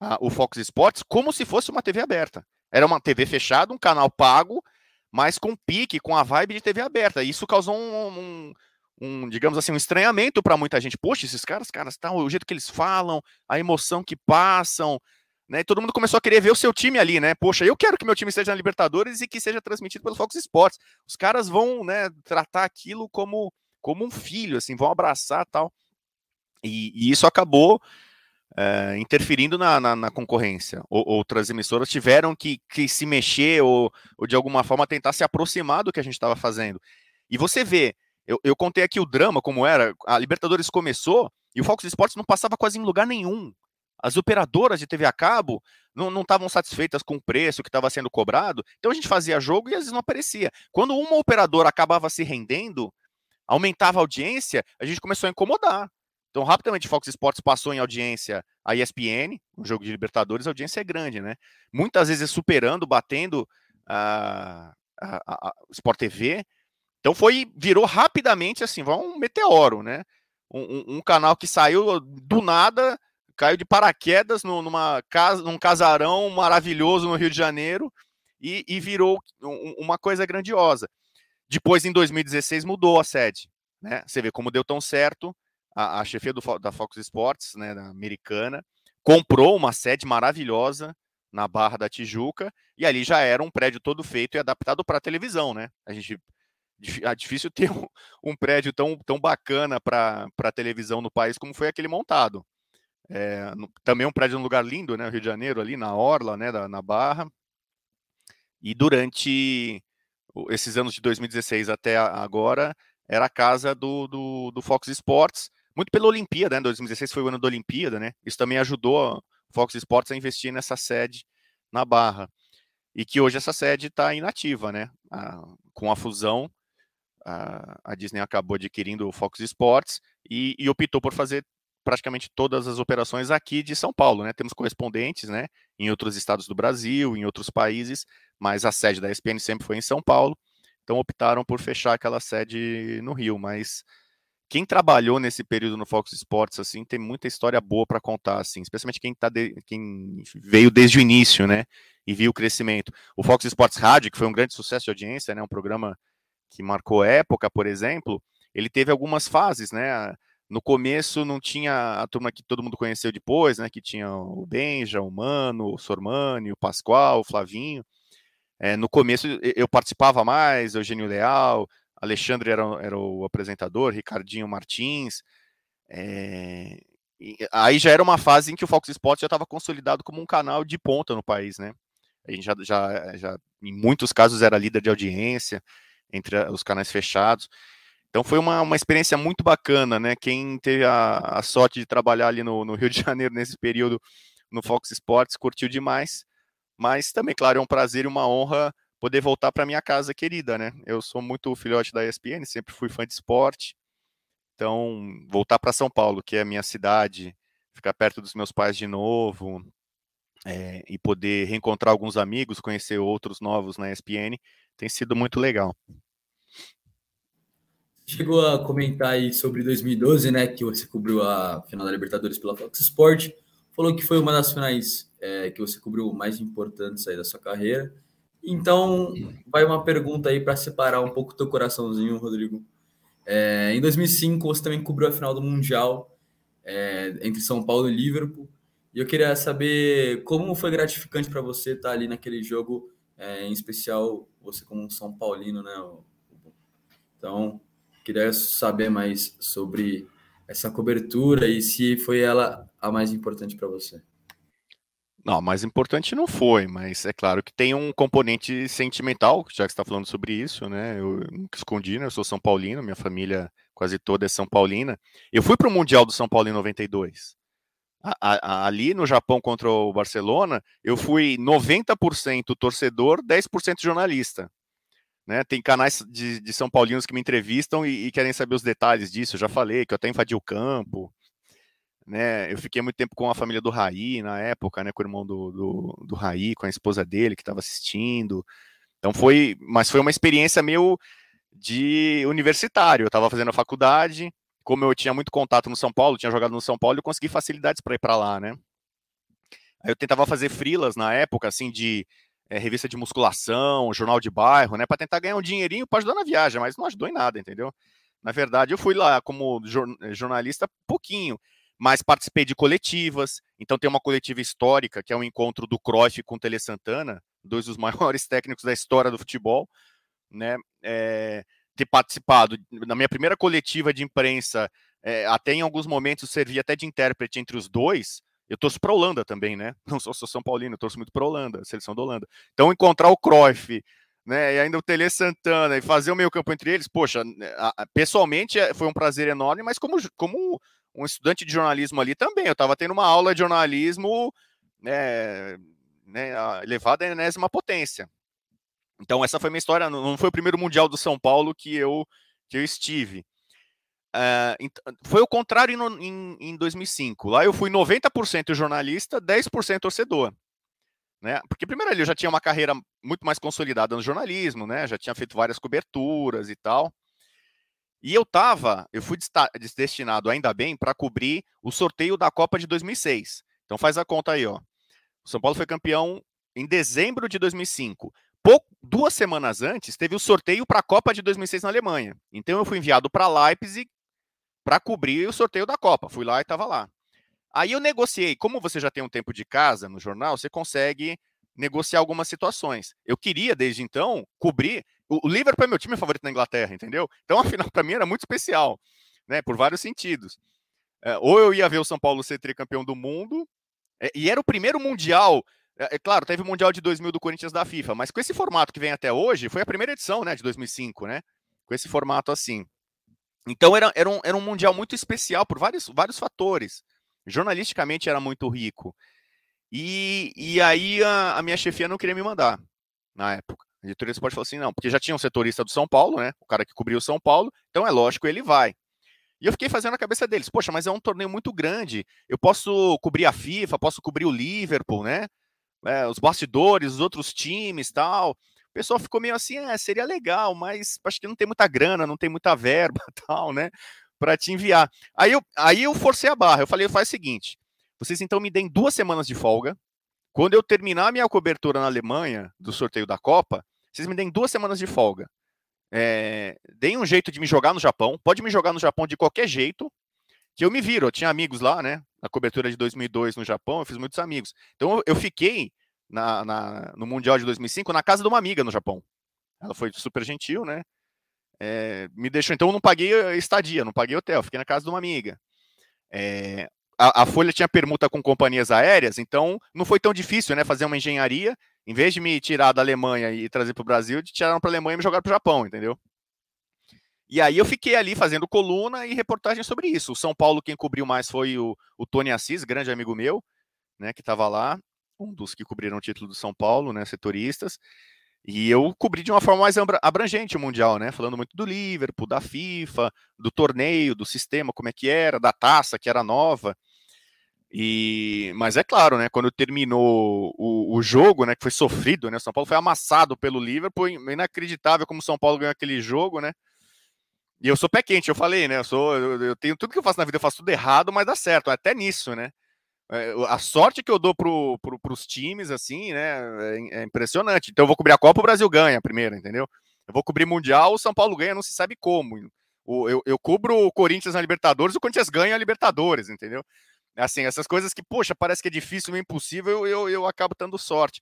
a, o Fox Sports como se fosse uma TV aberta. Era uma TV fechada, um canal pago, mas com pique, com a vibe de TV aberta. Isso causou um, um, um digamos assim, um estranhamento para muita gente. Poxa, esses caras, caras, tá, o jeito que eles falam, a emoção que passam, né? Todo mundo começou a querer ver o seu time ali, né? Poxa, eu quero que meu time esteja na Libertadores e que seja transmitido pelo Fox Sports. Os caras vão, né, tratar aquilo como, como um filho, assim, vão abraçar tal. E, e isso acabou é, interferindo na, na, na concorrência. outras emissoras tiveram que, que se mexer ou, ou, de alguma forma, tentar se aproximar do que a gente estava fazendo. E você vê, eu, eu contei aqui o drama, como era, a Libertadores começou e o Fox Sports não passava quase em lugar nenhum as operadoras de TV a cabo não estavam satisfeitas com o preço que estava sendo cobrado, então a gente fazia jogo e às vezes não aparecia. Quando uma operadora acabava se rendendo, aumentava a audiência, a gente começou a incomodar. Então, rapidamente, Fox Sports passou em audiência a ESPN, um jogo de Libertadores, a audiência é grande, né? Muitas vezes superando, batendo a, a, a, a Sport TV. Então, foi, virou rapidamente assim, um meteoro, né? Um, um, um canal que saiu do nada caiu de paraquedas no, numa casa, num casarão maravilhoso no Rio de Janeiro e, e virou um, uma coisa grandiosa. Depois, em 2016, mudou a sede. Né? Você vê como deu tão certo. A, a chefia do, da Fox Sports, né, americana, comprou uma sede maravilhosa na Barra da Tijuca e ali já era um prédio todo feito e adaptado para televisão, né? A gente é difícil ter um, um prédio tão, tão bacana para televisão no país como foi aquele montado. É, no, também um prédio num lugar lindo, né? Rio de Janeiro, ali na Orla, né? Da, na Barra. E durante esses anos de 2016 até agora, era a casa do, do, do Fox Sports, muito pela Olimpíada, né? 2016 foi o ano da Olimpíada, né? Isso também ajudou o Fox Sports a investir nessa sede na Barra. E que hoje essa sede está inativa, né? A, com a fusão, a, a, Disney acabou adquirindo o Fox Sports e, e optou por fazer praticamente todas as operações aqui de São Paulo, né? Temos correspondentes, né, em outros estados do Brasil, em outros países, mas a sede da ESPN sempre foi em São Paulo. Então optaram por fechar aquela sede no Rio, mas quem trabalhou nesse período no Fox Sports assim tem muita história boa para contar assim, especialmente quem tá de, quem veio desde o início, né, e viu o crescimento. O Fox Sports Rádio, que foi um grande sucesso de audiência, né, um programa que marcou época, por exemplo, ele teve algumas fases, né? No começo não tinha a turma que todo mundo conheceu depois, né? Que tinha o Benja, o Mano, o Sormani, o Pascoal, o Flavinho. É, no começo eu participava mais, Eugênio Leal, Alexandre era, era o apresentador, Ricardinho Martins. É, aí já era uma fase em que o Fox Sports já estava consolidado como um canal de ponta no país, né? A gente já, já, já, em muitos casos, era líder de audiência entre os canais fechados. Então foi uma, uma experiência muito bacana, né? Quem teve a, a sorte de trabalhar ali no, no, Rio de Janeiro nesse período no Fox Sports curtiu demais. Mas também, claro, é um prazer e uma honra poder voltar para minha casa querida, né? Eu sou muito filhote da ESPN, sempre fui fã de esporte. Então, voltar para São Paulo, que é a minha cidade, ficar perto dos meus pais de novo, é, e poder reencontrar alguns amigos, conhecer outros novos na ESPN, tem sido muito legal chegou a comentar aí sobre 2012, né? Que você cobriu a final da Libertadores pela Fox Sport. Falou que foi uma das finais é, que você cobriu mais importantes aí da sua carreira. Então, vai uma pergunta aí para separar um pouco teu coraçãozinho, Rodrigo. É, em 2005, você também cobriu a final do Mundial é, entre São Paulo e Liverpool. E eu queria saber como foi gratificante para você estar ali naquele jogo, é, em especial você como um São Paulino, né? Então, Queria saber mais sobre essa cobertura e se foi ela a mais importante para você. Não, mais importante não foi, mas é claro que tem um componente sentimental, já que está falando sobre isso, né? Eu nunca escondi, né? Eu sou São Paulino, minha família quase toda é São Paulina. Eu fui para o Mundial do São Paulo em 92. A, a, ali no Japão contra o Barcelona, eu fui 90% torcedor, 10% jornalista. Né? Tem canais de, de São Paulinos que me entrevistam e, e, querem saber os detalhes disso. Eu já falei que eu até invadi o campo. Né? Eu fiquei muito tempo com a família do Raí na época, né? com o irmão do, do, do Raí, com a esposa dele que estava assistindo. Então foi, mas foi uma experiência meio de universitário. Eu estava fazendo a faculdade, como eu tinha muito contato no São Paulo, tinha jogado no São Paulo, eu consegui facilidades para ir para lá, né? Aí eu tentava fazer frilas na época, assim, de é, revista de musculação, jornal de bairro, né? Para tentar ganhar um dinheirinho para ajudar na viagem, mas não ajudou em nada, entendeu? Na verdade, eu fui lá como jornalista pouquinho, mas participei de coletivas. Então tem uma coletiva histórica, que é um encontro do Cruyff com o Tele Santana, dois dos maiores técnicos da história do futebol, né? É, ter participado na minha primeira coletiva de imprensa, é, até em alguns momentos servi até de intérprete entre os dois. Eu torço para a Holanda também, né? Não sou, sou São Paulino, torço muito para a Holanda, seleção da Holanda. Então, encontrar o Cruyff, né? E ainda o Tele Santana e fazer o meio campo entre eles, poxa, né, pessoalmente é, foi um prazer enorme, mas como, como um estudante de jornalismo ali também, eu estava tendo uma aula de jornalismo né, né, elevada à enésima potência. Então, essa foi minha história. Não foi o primeiro Mundial do São Paulo que eu, que eu estive. Uh, foi o contrário em, em, em 2005. Lá eu fui 90% jornalista, 10% torcedor. Né? Porque, primeiro, ali eu já tinha uma carreira muito mais consolidada no jornalismo, né? já tinha feito várias coberturas e tal. E eu tava, eu fui destinado ainda bem para cobrir o sorteio da Copa de 2006. Então faz a conta aí, ó. O São Paulo foi campeão em dezembro de 2005 pouco, duas semanas antes, teve o sorteio para a Copa de 2006 na Alemanha. Então eu fui enviado para Leipzig para cobrir o sorteio da Copa. Fui lá e estava lá. Aí eu negociei. Como você já tem um tempo de casa no jornal, você consegue negociar algumas situações. Eu queria, desde então, cobrir. O Liverpool é meu time favorito na Inglaterra, entendeu? Então a final para mim era muito especial, né? Por vários sentidos. É, ou eu ia ver o São Paulo ser tricampeão do mundo, é, e era o primeiro mundial é, é, claro, teve o Mundial de 2000 do Corinthians da FIFA, mas com esse formato que vem até hoje, foi a primeira edição, né, de 2005, né? Com esse formato assim. Então era, era, um, era um Mundial muito especial por vários, vários fatores. Jornalisticamente era muito rico. E, e aí a, a minha chefia não queria me mandar na época. A diretoria esporte falou assim: não, porque já tinha um setorista do São Paulo, né? O cara que cobriu o São Paulo, então é lógico, ele vai. E eu fiquei fazendo a cabeça deles: poxa, mas é um torneio muito grande. Eu posso cobrir a FIFA, posso cobrir o Liverpool, né? é, os bastidores, os outros times tal. O pessoal ficou meio assim, é, seria legal, mas acho que não tem muita grana, não tem muita verba tal, né? Para te enviar. Aí eu, aí eu forcei a barra, eu falei, faz o seguinte, vocês então me deem duas semanas de folga. Quando eu terminar minha cobertura na Alemanha do sorteio da Copa, vocês me deem duas semanas de folga. É, deem um jeito de me jogar no Japão. Pode me jogar no Japão de qualquer jeito, que eu me viro. Eu tinha amigos lá, né? Na cobertura de 2002 no Japão, eu fiz muitos amigos. Então eu fiquei na, na, no Mundial de 2005 na casa de uma amiga no Japão. Ela foi super gentil, né? É, me deixou, então eu não paguei estadia, não paguei hotel, fiquei na casa de uma amiga. É, a, a, Folha tinha permuta com companhias aéreas, então não foi tão difícil, né? Fazer uma engenharia, em vez de me tirar da Alemanha e trazer para o Brasil, tiraram para a Alemanha e me jogaram para o Japão, entendeu? E aí eu fiquei ali fazendo coluna e reportagem sobre isso. O São Paulo, quem cobriu mais foi o, o Tony Assis, grande amigo meu, né, que estava lá, um dos que cobriram o título do São Paulo, né, setoristas. E eu cobri de uma forma mais abrangente o Mundial, né? Falando muito do Liverpool, da FIFA, do torneio, do sistema, como é que era, da taça, que era nova. E, mas é claro, né? Quando terminou o, o jogo, né? Que foi sofrido, né? São Paulo foi amassado pelo Liverpool, inacreditável como São Paulo ganhou aquele jogo, né? E eu sou pé quente, eu falei, né? Eu sou, eu, eu, tenho tudo que eu faço na vida, eu faço tudo errado, mas dá certo, até nisso, né? É, a sorte que eu dou pro, pro, pros times, assim, né? É, é, impressionante. Então eu vou cobrir a Copa, o Brasil ganha primeiro, entendeu? Eu vou cobrir Mundial, o São Paulo ganha, não se sabe como. Eu, eu cubro o Corinthians na Libertadores, o Corinthians ganha a Libertadores, entendeu? Assim, essas coisas que, poxa, parece que é difícil, meio impossível, eu, eu, acabo tendo sorte.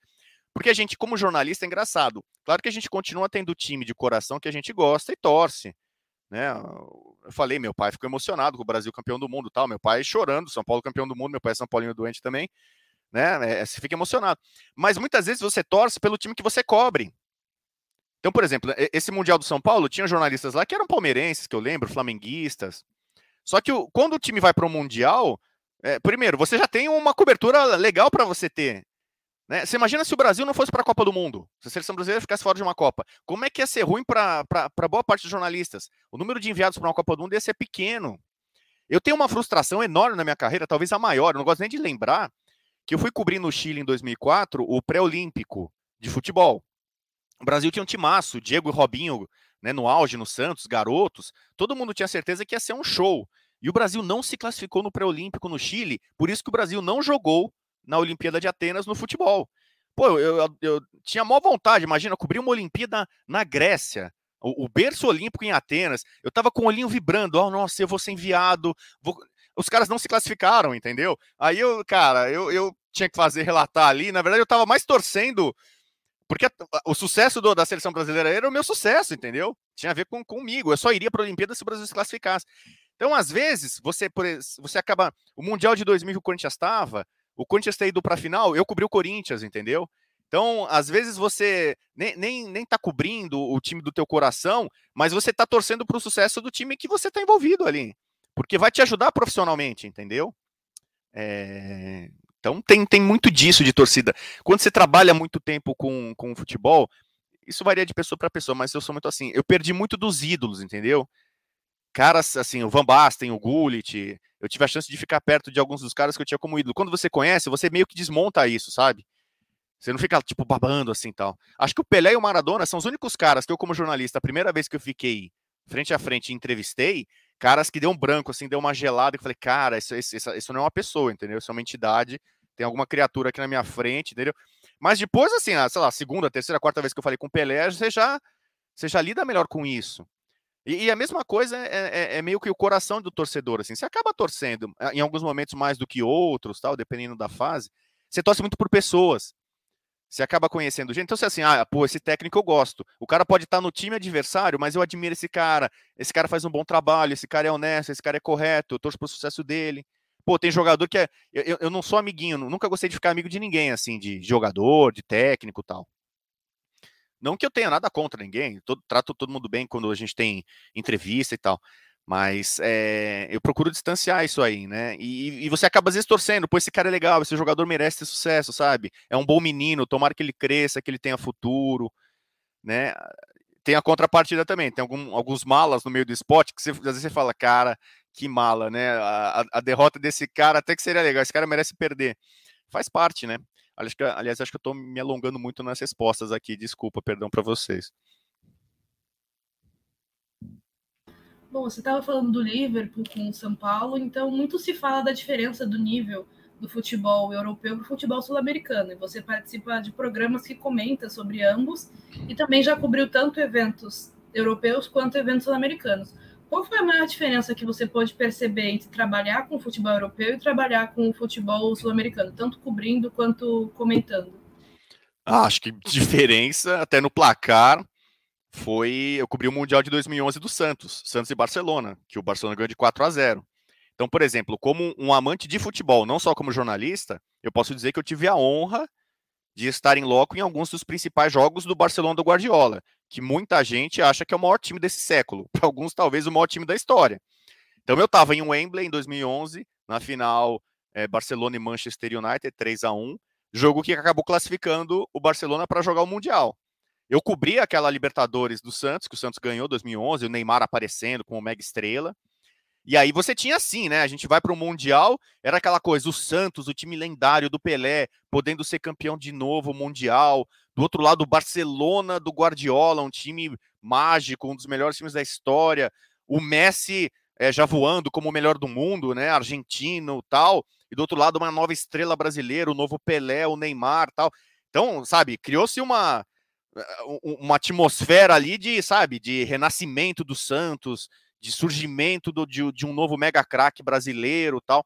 Porque a gente, como jornalista, é engraçado. Claro que a gente continua tendo time de coração que a gente gosta e torce. Né? Eu falei, meu pai ficou emocionado com o Brasil campeão do mundo, tal. Meu pai chorando, São Paulo campeão do mundo, meu pai é São Paulinho doente também, né? É, você fica emocionado. Mas muitas vezes você torce pelo time que você cobre. Então, por exemplo, esse Mundial do São Paulo tinha jornalistas lá que eram palmeirenses, que eu lembro, flamenguistas. Só que quando o time vai para o Mundial, é, primeiro, você já tem uma cobertura legal para você ter. Né? Você imagina se o Brasil não fosse para a Copa do Mundo, se a seleção brasileira ficasse fora de uma Copa. Como é que ia ser ruim para boa parte dos jornalistas? O número de enviados para uma Copa do Mundo ia ser pequeno. Eu tenho uma frustração enorme na minha carreira, talvez a maior, eu não gosto nem de lembrar, que eu fui cobrir no Chile em 2004 o pré-olímpico de futebol. o Brasil tinha um timaço, Diego e Robinho, né, no auge, no Santos, garotos, todo mundo tinha certeza que ia ser um show. E o Brasil não se classificou no pré-olímpico no Chile, por isso que o Brasil não jogou na Olimpíada de Atenas no futebol. Pô, eu, eu, eu tinha maior vontade, imagina, cobrir uma Olimpíada na Grécia, o, o, berço olímpico em Atenas. Eu tava com o olhinho vibrando, oh, nossa, eu vou ser enviado. Vou... Os caras não se classificaram, entendeu? Aí eu, cara, eu, eu tinha que fazer relatar ali. Na verdade, eu tava mais torcendo porque o sucesso do, da seleção brasileira era o meu sucesso, entendeu? Tinha a ver com, comigo. Eu só iria para a Olimpíada se o Brasil se classificasse. Então, às vezes, você, você acaba. O Mundial de 2000 que o Corinthians estava, o Corinthians ter ido para a final, eu cobri o Corinthians, entendeu? Então, às vezes você nem, nem, nem tá cobrindo o time do teu coração, mas você tá torcendo para o sucesso do time que você tá envolvido ali. Porque vai te ajudar profissionalmente, entendeu? É... Então tem, tem muito disso de torcida. Quando você trabalha muito tempo com, com futebol, isso varia de pessoa para pessoa, mas eu sou muito assim. Eu perdi muito dos ídolos, entendeu? Caras assim, o Van Basten, o Gullit, eu tive a chance de ficar perto de alguns dos caras que eu tinha como ídolo. Quando você conhece, você meio que desmonta isso, sabe? Você não fica, tipo, babando assim tal. Acho que o Pelé e o Maradona são os únicos caras que eu, como jornalista, a primeira vez que eu fiquei frente a frente e entrevistei, caras que deu um branco, assim, deu uma gelada e falei, cara, isso, isso, isso, não é uma pessoa, entendeu? Isso é uma entidade, tem alguma criatura aqui na minha frente, entendeu? Mas depois, assim, sei lá, segunda, terceira, quarta vez que eu falei com o Pelé, você já, você já lida melhor com isso. E, e a mesma coisa é, é, é, meio que o coração do torcedor, assim, você acaba torcendo, em alguns momentos mais do que outros, tal, dependendo da fase, você torce muito por pessoas. Você acaba conhecendo gente. Então, você assim, ah, pô, esse técnico eu gosto. O cara pode estar no time adversário, mas eu admiro esse cara. Esse cara faz um bom trabalho, esse cara é honesto, esse cara é correto, eu torço pro sucesso dele. Pô, tem jogador que é. Eu, eu não sou amiguinho, nunca gostei de ficar amigo de ninguém, assim, de jogador, de técnico tal. Não que eu tenha nada contra ninguém, todo, trato todo mundo bem quando a gente tem entrevista e tal. Mas é, eu procuro distanciar isso aí, né? E, e, você acaba às vezes torcendo, pô, esse cara é legal, esse jogador merece ter sucesso, sabe? É um bom menino, tomara que ele cresça, que ele tenha futuro, né? Tem a contrapartida também, tem algum, alguns malas no meio do esporte que você, às vezes você fala, cara, que mala, né? A, a, derrota desse cara até que seria legal, esse cara merece perder. Faz parte, né? Aliás, acho que eu tô me alongando muito nas respostas aqui, desculpa, perdão para vocês. Bom, você estava falando do Liverpool com o São Paulo, então muito se fala da diferença do nível do futebol europeu para o futebol sul-americano. E você participa de programas que comentam sobre ambos e também já cobriu tanto eventos europeus quanto eventos sul-americanos. Qual foi a maior diferença que você pôde perceber entre trabalhar com o futebol europeu e trabalhar com o futebol sul-americano, tanto cobrindo quanto comentando? Ah, acho que diferença até no placar foi. Eu cobri o Mundial de 2011 do Santos, Santos e Barcelona, que o Barcelona ganhou de 4 a 0. Então, por exemplo, como um amante de futebol, não só como jornalista, eu posso dizer que eu tive a honra de estar em loco em alguns dos principais jogos do Barcelona do Guardiola, que muita gente acha que é o maior time desse século, para alguns talvez o maior time da história. Então eu estava em Wembley em 2011, na final é, Barcelona e Manchester United 3 a 1, jogo que acabou classificando o Barcelona para jogar o Mundial. Eu cobri aquela Libertadores do Santos, que o Santos ganhou em 2011, o Neymar aparecendo como mega estrela. E aí você tinha assim, né? A gente vai para o Mundial, era aquela coisa, o Santos, o time lendário do Pelé, podendo ser campeão de novo mundial. Do outro lado, o Barcelona do Guardiola, um time mágico, um dos melhores times da história. O Messi é, já voando como o melhor do mundo, né? Argentino tal. E do outro lado, uma nova estrela brasileira, o novo Pelé, o Neymar tal. Então, sabe, criou-se uma uma atmosfera ali de, sabe, de renascimento do Santos, de surgimento do, de, de um novo mega craque brasileiro tal.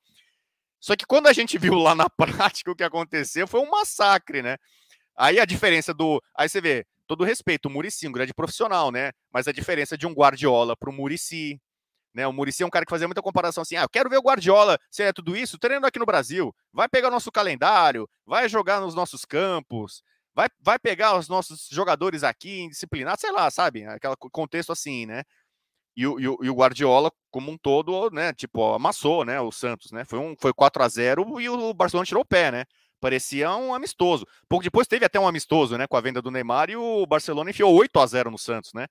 Só que quando a gente viu lá na prática o que aconteceu, foi um massacre, né? Aí a diferença do. Aí você vê, todo respeito, o Murici, um grande profissional, né? Mas a diferença de um Guardiola para o Murici, né? O Murici é um cara que fazia muita comparação assim: ah, eu quero ver o Guardiola, se é tudo isso, treinando aqui no Brasil, vai pegar o nosso calendário, vai jogar nos nossos campos, vai, vai pegar os nossos jogadores aqui indisciplinados, sei lá, sabe? Aquele contexto assim, né? E o, e, o, e o Guardiola, como um todo, né? Tipo, amassou, né? O Santos, né? Foi, um, foi 4 a 0 e o Barcelona tirou o pé, né? Parecia um amistoso. Pouco depois teve até um amistoso, né? Com a venda do Neymar e o Barcelona enfiou 8 a 0 no Santos, né?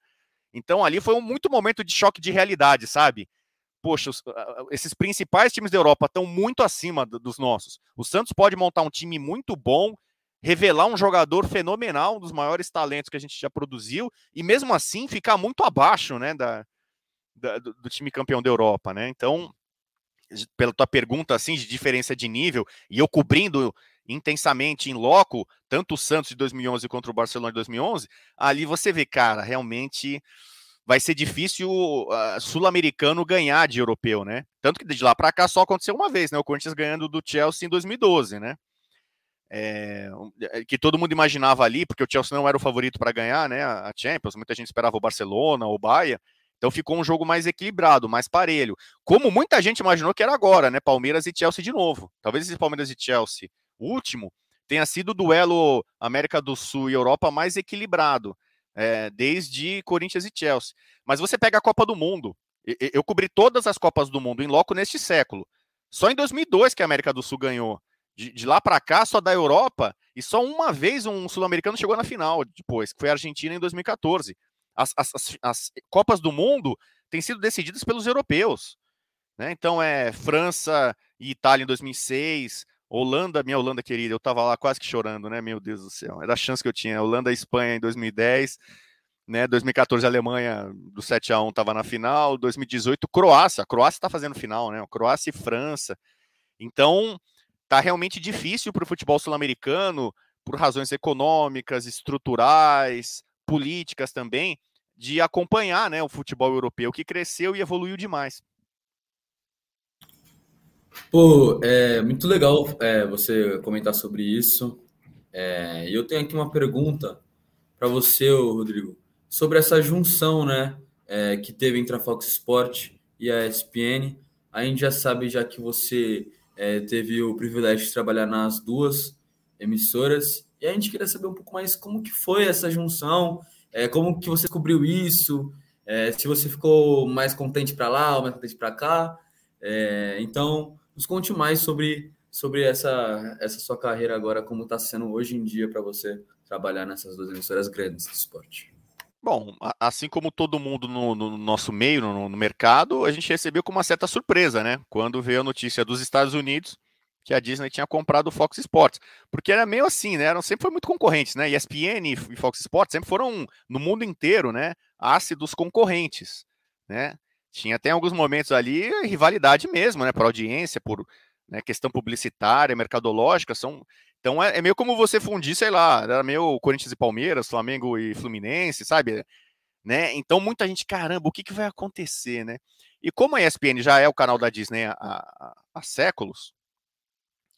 Então ali foi um muito momento de choque de realidade, sabe? Poxa, esses principais times da Europa estão muito acima dos nossos. O Santos pode montar um time muito bom revelar um jogador fenomenal, um dos maiores talentos que a gente já produziu, e mesmo assim ficar muito abaixo né, da, do, do, time campeão da Europa. Né? Então, pela tua pergunta assim, de diferença de nível, e eu cobrindo intensamente em loco, tanto o Santos de 2011 contra o Barcelona de 2011, ali você vê, cara, realmente vai ser difícil uh, sul-americano ganhar de europeu, né? Tanto que de lá para cá só aconteceu uma vez, né? O Corinthians ganhando do Chelsea em 2012, né? É, que todo mundo imaginava ali, porque o Chelsea não era o favorito para ganhar, né? A Champions, muita gente esperava o Barcelona ou o Bahia. Então ficou um jogo mais equilibrado, mais parelho. Como muita gente imaginou que era agora, né? Palmeiras e Chelsea de novo. Talvez esse Palmeiras e Chelsea, último, tenha sido o duelo América do Sul e Europa mais equilibrado, é, desde Corinthians e Chelsea. Mas você pega a Copa do Mundo. Eu cobri todas as Copas do Mundo em loco neste século. Só em 2002 que a América do Sul ganhou. De, de lá para cá, só da Europa, e só uma vez um sul-americano chegou na final depois, que foi a Argentina em 2014. As, as, as, as Copas do Mundo têm sido decididas pelos europeus. Né? Então é França e Itália em 2006, Holanda, minha Holanda querida, eu tava lá quase que chorando, né? Meu Deus do céu, era a chance que eu tinha. Holanda e Espanha em 2010, né? 2014 a Alemanha do 7 a 1 tava na final, 2018 Croácia, a Croácia tá fazendo final, né? Croácia e França. Então, tá realmente difícil para o futebol sul-americano, por razões econômicas, estruturais, políticas também, de acompanhar né, o futebol europeu, que cresceu e evoluiu demais. Pô, é muito legal é, você comentar sobre isso. É, eu tenho aqui uma pergunta para você, Rodrigo, sobre essa junção né, é, que teve entre a Fox Sport e a ESPN. A gente já sabe, já que você é, teve o privilégio de trabalhar nas duas emissoras e a gente queria saber um pouco mais como que foi essa junção, é, como que você descobriu isso, é, se você ficou mais contente para lá ou mais contente para cá. É, então, nos conte mais sobre, sobre essa, essa sua carreira agora, como está sendo hoje em dia para você trabalhar nessas duas emissoras grandes do esporte. Bom, assim como todo mundo no, no nosso meio, no, no, mercado, a gente recebeu com uma certa surpresa, né? Quando veio a notícia dos Estados Unidos que a Disney tinha comprado o Fox Sports. Porque era meio assim, né? Eram, sempre foi muito concorrentes, né? ESPN e Fox Sports sempre foram, no mundo inteiro, né? Ácidos concorrentes, né? Tinha até alguns momentos ali rivalidade mesmo, né? Por audiência, por né, questão publicitária, mercadológica, são então é, é, meio como você fundir, sei lá, era meio Corinthians e Palmeiras, Flamengo e Fluminense, sabe? Né? Então muita gente, caramba, o que, que vai acontecer, né? E como a ESPN já é o canal da Disney há, há séculos,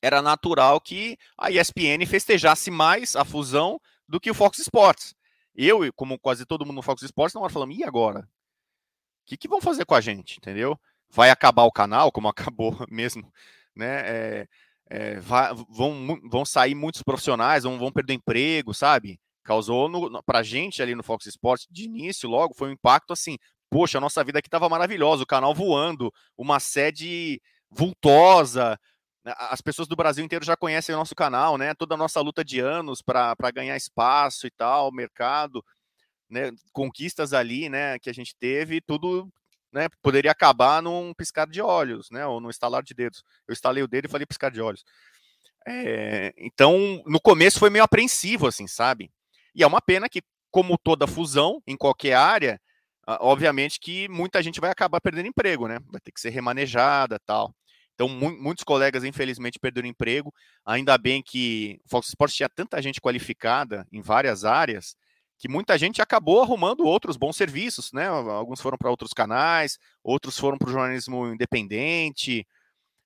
era natural que a ESPN festejasse mais a fusão do que o Fox Sports. Eu, como quase todo mundo no Fox Sports, na hora falando, e agora? O que, que vão fazer com a gente, entendeu? Vai acabar o canal, como acabou mesmo, né? É, é, vai, vão, vão sair muitos profissionais, vão, vão perder emprego, sabe? Causou no, pra gente ali no Fox Sports, de início, logo, foi um impacto assim, poxa, a nossa vida aqui estava maravilhosa, o canal voando, uma sede vultosa, as pessoas do Brasil inteiro já conhecem o nosso canal, né? Toda a nossa luta de anos para ganhar espaço e tal, mercado, né? Conquistas ali, né? Que a gente teve, tudo né, poderia acabar num piscar de olhos, né, ou num estalar de dedos. Eu estalei o dedo e falei piscar de olhos. É, então, no começo foi meio apreensivo, assim, sabe? E é uma pena que, como toda fusão em qualquer área, obviamente que muita gente vai acabar perdendo emprego, né? Vai ter que ser remanejada, tal. Então, mu muitos colegas, infelizmente, perderam emprego. Ainda bem que o Fox Sports tinha tanta gente qualificada em várias áreas que muita gente acabou arrumando outros bons serviços, né? Alguns foram para outros canais, outros foram para o jornalismo independente.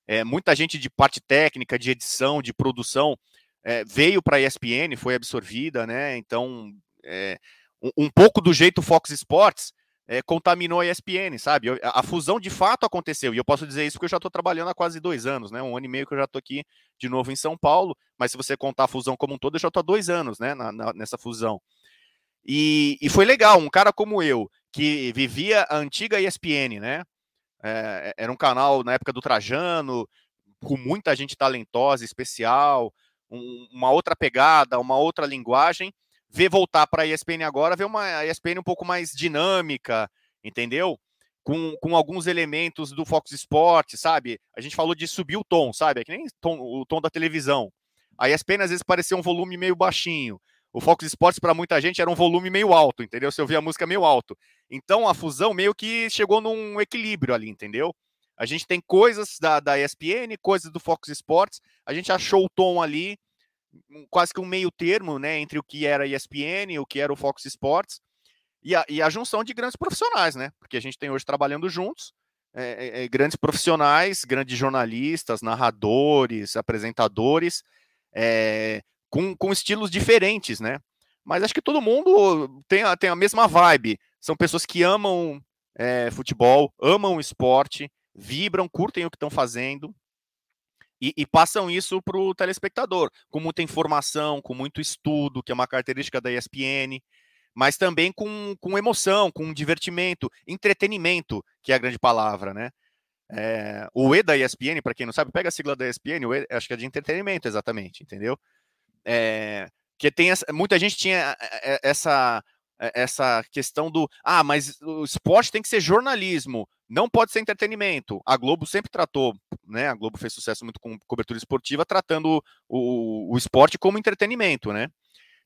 É, muita gente de parte técnica, de edição, de produção é, veio para a ESPN, foi absorvida, né? Então, é, um, um, pouco do jeito Fox Sports é, contaminou a ESPN, sabe? A, a, fusão de fato aconteceu, e eu posso dizer isso porque eu já estou trabalhando há quase dois anos, né? Um ano e meio que eu já estou aqui de novo em São Paulo, mas se você contar a fusão como um todo, eu já estou há dois anos, né? Na, na, nessa fusão. E, e foi legal, um cara como eu, que vivia a antiga ESPN, né? É, era um canal na época do Trajano, com muita gente talentosa, especial, um, uma outra pegada, uma outra linguagem. Ver voltar para a ESPN agora, ver uma ESPN um pouco mais dinâmica, entendeu? Com, com alguns elementos do Fox Sports, sabe? A gente falou de subir o tom, sabe? É que nem tom, o tom da televisão. A ESPN às vezes parecia um volume meio baixinho. O Fox Sports para muita gente era um volume meio alto, entendeu? Você ouvia a música meio alto. Então a fusão meio que chegou num equilíbrio ali, entendeu? A gente tem coisas da, da ESPN, coisas do Fox Sports. A gente achou o tom ali, quase que um meio termo, né, entre o que era ESPN o que era o Fox Sports. E a, e a junção de grandes profissionais, né? Porque a gente tem hoje trabalhando juntos é, é, grandes profissionais, grandes jornalistas, narradores, apresentadores, é, com, com estilos diferentes, né? Mas acho que todo mundo tem a, tem a mesma vibe. São pessoas que amam é, futebol, amam esporte, vibram, curtem o que estão fazendo e, e, passam isso para o telespectador, com muita informação, com muito estudo, que é uma característica da ESPN mas também com, com emoção, com divertimento, entretenimento, que é a grande palavra, né? É, o E da ESPN, para quem não sabe, pega a sigla da ESPN, o e, acho que é de entretenimento, exatamente, entendeu? É, que tem essa, muita gente tinha essa essa questão do ah, mas o esporte tem que ser jornalismo, não pode ser entretenimento. A Globo sempre tratou, né? A Globo fez sucesso muito com cobertura esportiva, tratando o, o esporte como entretenimento, né?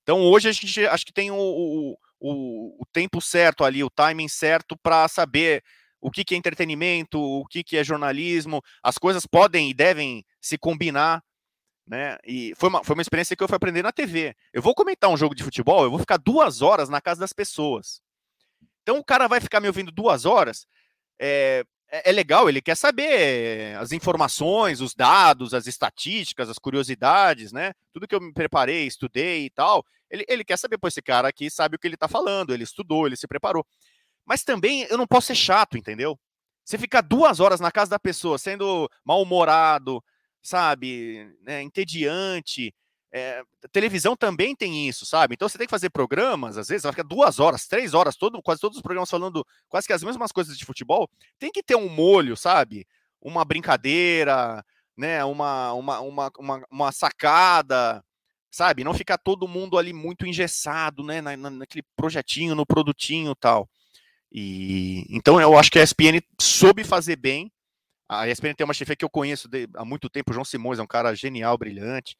Então hoje a gente acho que tem o, o, o, o tempo certo ali, o timing certo para saber o que, que é entretenimento, o que, que é jornalismo. As coisas podem e devem se combinar. Né? E foi uma, foi uma experiência que eu fui aprender na TV. Eu vou comentar um jogo de futebol, eu vou ficar duas horas na casa das pessoas. Então o cara vai ficar me ouvindo duas horas. É, é, é legal, ele quer saber as informações, os dados, as estatísticas, as curiosidades, né? Tudo que eu me preparei, estudei e tal. Ele, ele quer saber, pô, esse cara aqui sabe o que ele tá falando, ele estudou, ele se preparou. Mas também eu não posso ser chato, entendeu? Você ficar duas horas na casa da pessoa sendo mal-humorado, sabe, né, entediante, é, televisão também tem isso, sabe? Então você tem que fazer programas, às vezes vai ficar duas horas, três horas, todo, quase todos os programas falando quase que as mesmas coisas de futebol. Tem que ter um molho, sabe? Uma brincadeira, né? Uma, uma, uma, uma, uma sacada, sabe? Não ficar todo mundo ali muito engessado, né? Na, na, naquele projetinho, no produtinho tal. E então eu acho que a ESPN soube fazer bem. A ESPN tem uma chefe que eu conheço de, há muito tempo, o João Simões é um cara genial, brilhante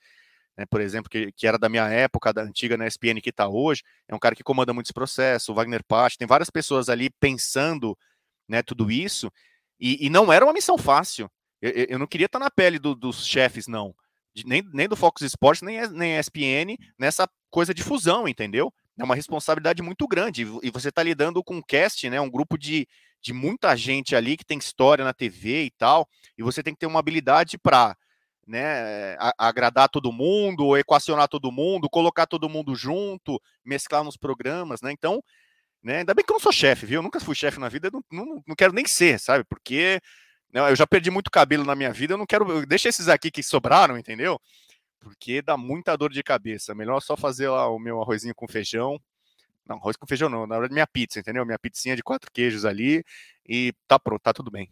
né, por exemplo, que, que era da minha época, da antiga na SPN que está hoje, é um cara que comanda muitos processos, o Wagner Pach, tem várias pessoas ali pensando né, tudo isso, e, e não era uma missão fácil. Eu, eu não queria estar tá na pele do, dos chefes, não. Nem, nem do Fox Sports, nem, nem ESPN, nessa coisa de fusão, entendeu? É uma responsabilidade muito grande. E você está lidando com um cast, né? Um grupo de, de muita gente ali que tem história na TV e tal. E você tem que ter uma habilidade para né, agradar todo mundo, equacionar todo mundo, colocar todo mundo junto, mesclar nos programas, né? Então, né, ainda bem que eu não sou chefe, viu? Eu nunca fui chefe na vida, não, não, não, quero nem ser, sabe? Porque né, eu já perdi muito cabelo na minha vida, eu não quero. Deixa esses aqui que sobraram, entendeu? Porque dá muita dor de cabeça. Melhor só fazer lá o meu arrozinho com feijão. Não, arroz com feijão não, na verdade minha pizza, entendeu? Minha pizzinha de quatro queijos ali e tá pronto, tá tudo bem.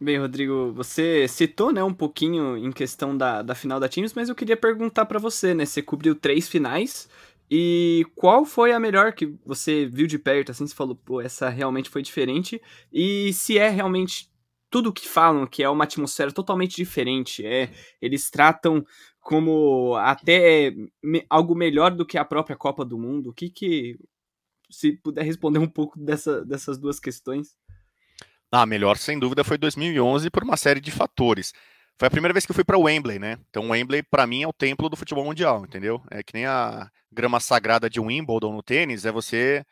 Bem, Rodrigo, você citou, né, um pouquinho em questão da, da final da Champions, mas eu queria perguntar para você, né, você cobriu três finais, e qual foi a melhor que você viu de perto, assim, você falou, pô, essa realmente foi diferente, e se é realmente tudo que falam, que é uma atmosfera totalmente diferente, é, eles tratam como até me, algo melhor do que a própria Copa do Mundo, o que que, se puder responder um pouco dessa, dessas duas questões? Ah, melhor sem dúvida foi 2011 por uma série de fatores. Foi a primeira vez que eu fui para Wembley, né? Então, Wembley para mim é o templo do futebol mundial, entendeu? É que nem a grama sagrada de Wimbledon no tênis, é você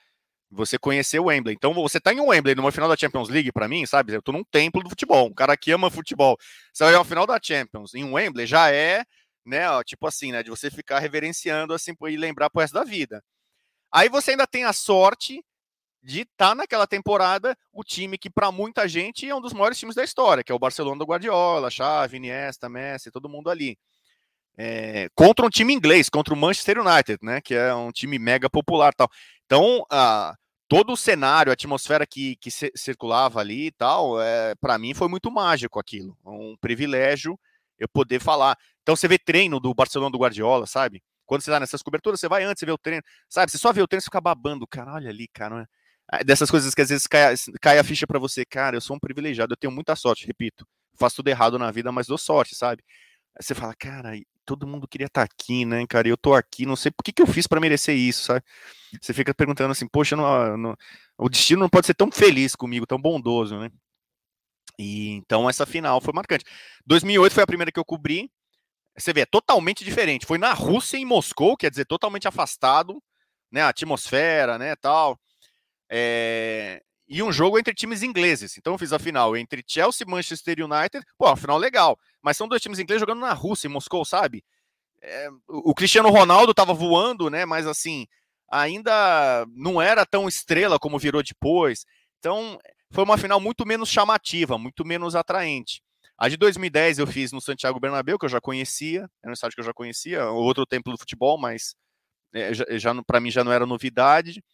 você conhecer o Wembley. Então, você tá em Wembley numa final da Champions League para mim, sabe? Eu tô num templo do futebol. Um cara que ama futebol. Você vai ao final da Champions em Wembley já é, né, ó, tipo assim, né, de você ficar reverenciando assim e lembrar pro resto da vida. Aí você ainda tem a sorte de estar tá naquela temporada o time que para muita gente é um dos maiores times da história, que é o Barcelona do Guardiola, Xavi, Iniesta, Messi, todo mundo ali. É, contra um time inglês, contra o Manchester United, né, que é um time mega popular, tal. Então, a, todo o cenário, a atmosfera que, que circulava ali e tal, é, para mim foi muito mágico aquilo, um privilégio eu poder falar. Então você vê treino do Barcelona do Guardiola, sabe? Quando você tá nessas coberturas, você vai antes, você vê o treino, sabe? Você só vê o treino, você fica babando, cara, olha ali, cara, dessas coisas que às vezes cai, cai a ficha para você, cara, eu sou um privilegiado, eu tenho muita sorte, repito, faço tudo errado na vida, mas dou sorte, sabe? Aí você fala, cara, todo mundo queria estar tá aqui, né, cara? E eu tô aqui, não sei por que, que eu fiz para merecer isso, sabe? Você fica perguntando assim, poxa, não, não, o destino não pode ser tão feliz comigo, tão bondoso, né? E então essa final foi marcante. 2008 foi a primeira que eu cobri. Você vê, é totalmente diferente. Foi na Rússia em Moscou, quer dizer, totalmente afastado, né? A atmosfera, né, tal. É... E um jogo entre times ingleses. Então eu fiz a final entre Chelsea e Manchester United. Pô, a final legal. Mas são dois times ingleses jogando na Rússia, em Moscou, sabe? É... O Cristiano Ronaldo tava voando, né? Mas assim, ainda não era tão estrela como virou depois. Então, foi uma final muito menos chamativa, muito menos atraente. A de 2010 eu fiz no Santiago Bernabéu, que eu já conhecia, era um estádio que eu já conhecia, outro templo do futebol, mas é, já, já para mim já não era novidade.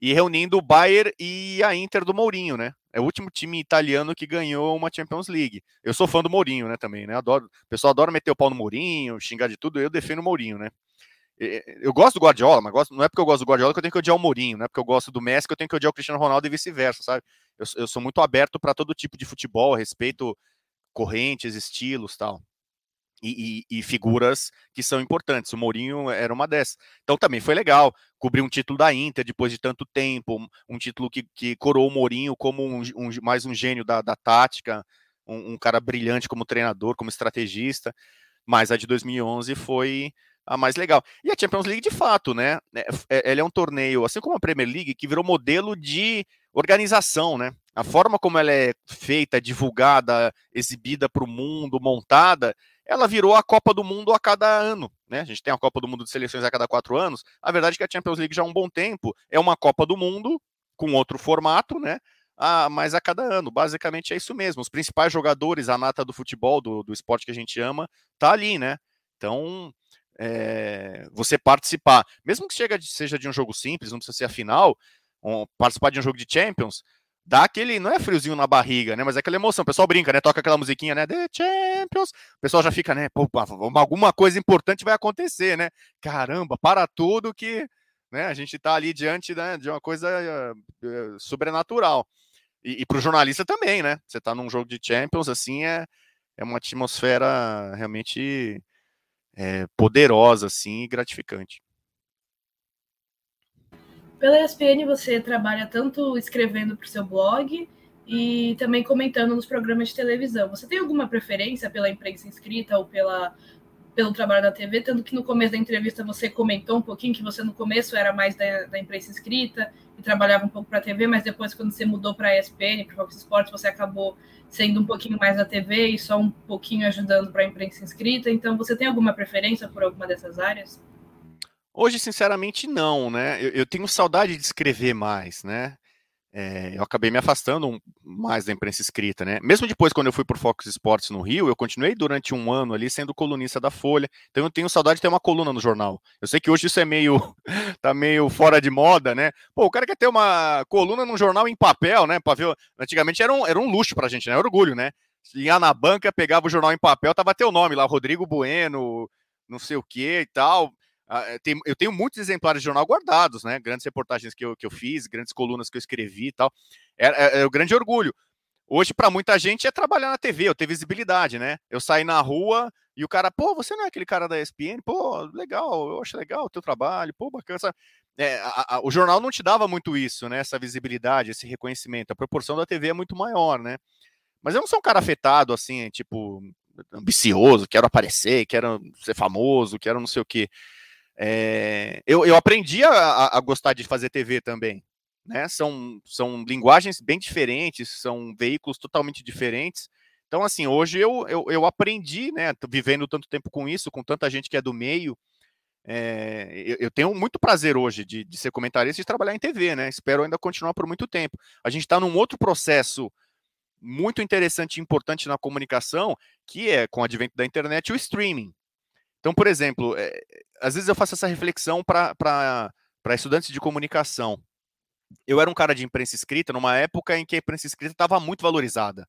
E reunindo o Bayern e a Inter do Mourinho, né? É o último time italiano que ganhou uma Champions League. Eu sou fã do Mourinho, né, também, né? Adoro, o pessoal adora meter o pau no Mourinho, xingar de tudo, eu defendo o Mourinho, né? Eu gosto do Guardiola, mas gosto, não é porque eu gosto do Guardiola que eu tenho que odiar o Mourinho, não é porque eu gosto do Messi que eu tenho que odiar o Cristiano Ronaldo e vice-versa, sabe? Eu, eu, sou muito aberto para todo tipo de futebol, respeito correntes, estilos tal. E, e, e, figuras que são importantes. O Mourinho era uma dessas. Então também foi legal cobrir um título da Inter depois de tanto tempo, um título que, que coroou o Mourinho como um, um, mais um gênio da, da tática, um, um cara brilhante como treinador, como estrategista. Mas a de 2011 foi a mais legal. E a Champions League, de fato, né? É, é, ela é um torneio, assim como a Premier League, que virou modelo de organização, né? A forma como ela é feita, divulgada, exibida para o mundo, montada, ela virou a Copa do Mundo a cada ano. Né? A gente tem a Copa do Mundo de seleções a cada quatro anos. A verdade é que a Champions League já há um bom tempo é uma Copa do Mundo com outro formato, né? Ah, mas a cada ano, basicamente é isso mesmo. Os principais jogadores, a nata do futebol, do, do esporte que a gente ama, tá ali, né? Então, é, você participar, mesmo que chega, seja de um jogo simples, não precisa ser a final, um, participar de um jogo de Champions, dá aquele, não é friozinho na barriga, né? Mas é aquela emoção. O pessoal brinca, né? Toca aquela musiquinha, né? The Champions. O pessoal já fica, né? Pô, alguma coisa importante vai acontecer, né? Caramba, para tudo que né, a gente tá ali diante né, de uma coisa uh, sobrenatural. E, e para o jornalista também, né? Você tá num jogo de Champions, assim, é, é uma atmosfera realmente é, poderosa, assim, e gratificante. Pela ESPN você trabalha tanto escrevendo para o seu blog e também comentando nos programas de televisão. Você tem alguma preferência pela imprensa inscrita ou pela, pelo trabalho da TV? Tanto que no começo da entrevista você comentou um pouquinho que você no começo era mais da, da imprensa inscrita e trabalhava um pouco para a TV, mas depois quando você mudou para a ESPN, para o Fox Sports, você acabou sendo um pouquinho mais da TV e só um pouquinho ajudando para a imprensa inscrita. Então, você tem alguma preferência por alguma dessas áreas? Hoje, sinceramente, não, né? Eu, eu tenho saudade de escrever mais, né? É, eu acabei me afastando mais da imprensa escrita, né? Mesmo depois, quando eu fui por Fox Sports no Rio, eu continuei durante um ano ali sendo colunista da Folha. Então eu tenho saudade de ter uma coluna no jornal. Eu sei que hoje isso é meio tá meio fora de moda, né? Pô, o cara quer ter uma coluna num jornal em papel, né? Pra ver... Antigamente era um, era um luxo pra gente, né? Era orgulho, né? Ia na banca, pegava o jornal em papel, tava teu nome lá, Rodrigo Bueno, não sei o que e tal. Ah, eh, eu tenho muitos exemplares de jornal guardados, né? Grandes reportagens que eu, que eu fiz, grandes colunas que eu escrevi e tal. É, é, é o grande orgulho. Hoje, para muita gente, é trabalhar na TV, eu ter visibilidade, né? Eu sair na rua e o cara, pô, você não é aquele cara da ESPN? Pô, legal, eu acho legal o teu trabalho, pô, bacana. É, a, a, o jornal não te dava muito isso, né? Essa visibilidade, esse reconhecimento. A proporção da TV é muito maior, né? Mas eu não sou um cara afetado, assim, tipo, ambicioso, quero aparecer, quero ser famoso, quero não sei o quê. É, eu, eu aprendi a, a, gostar de fazer TV também. Né? São, são linguagens bem diferentes, são veículos totalmente diferentes. Então, assim, hoje eu, eu, eu aprendi, né, vivendo tanto tempo com isso, com tanta gente que é do meio, é, eu, eu, tenho muito prazer hoje de, de ser comentarista e de trabalhar em TV, né? Espero ainda continuar por muito tempo. A gente está num outro processo muito interessante e importante na comunicação, que é, com o advento da internet, o streaming. Então, por exemplo, é, às vezes eu faço essa reflexão para estudantes de comunicação. Eu era um cara de imprensa escrita numa época em que a imprensa escrita estava muito valorizada.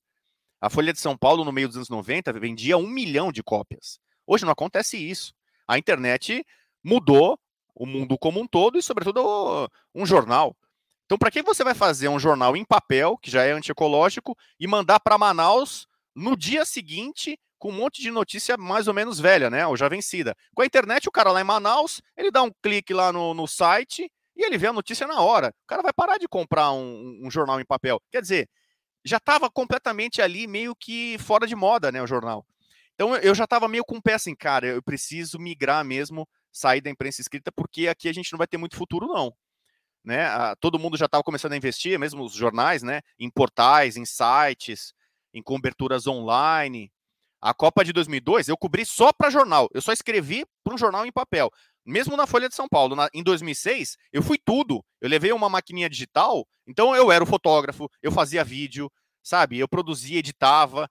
A Folha de São Paulo, no meio dos anos 90, vendia um milhão de cópias. Hoje não acontece isso. A internet mudou o mundo como um todo e, sobretudo, um jornal. Então, para que você vai fazer um jornal em papel, que já é antiecológico, e mandar para Manaus no dia seguinte com um monte de notícia mais ou menos velha, né? Ou já vencida. Com a internet, o cara lá em Manaus, ele dá um clique lá no, no site e ele vê a notícia na hora. O cara vai parar de comprar um, um jornal em papel. Quer dizer, já estava completamente ali, meio que fora de moda, né? O jornal. Então eu já estava meio com pé assim, cara, eu preciso migrar mesmo, sair da imprensa escrita, porque aqui a gente não vai ter muito futuro, não. Né? todo mundo já estava começando a investir, mesmo os jornais, né? Em portais, em sites, em coberturas online. A Copa de 2002 eu cobri só para jornal. Eu só escrevi para um jornal em papel. Mesmo na Folha de São Paulo, na, em 2006, eu fui tudo. Eu levei uma maquininha digital, então eu era o fotógrafo, eu fazia vídeo, sabe? Eu produzia, editava.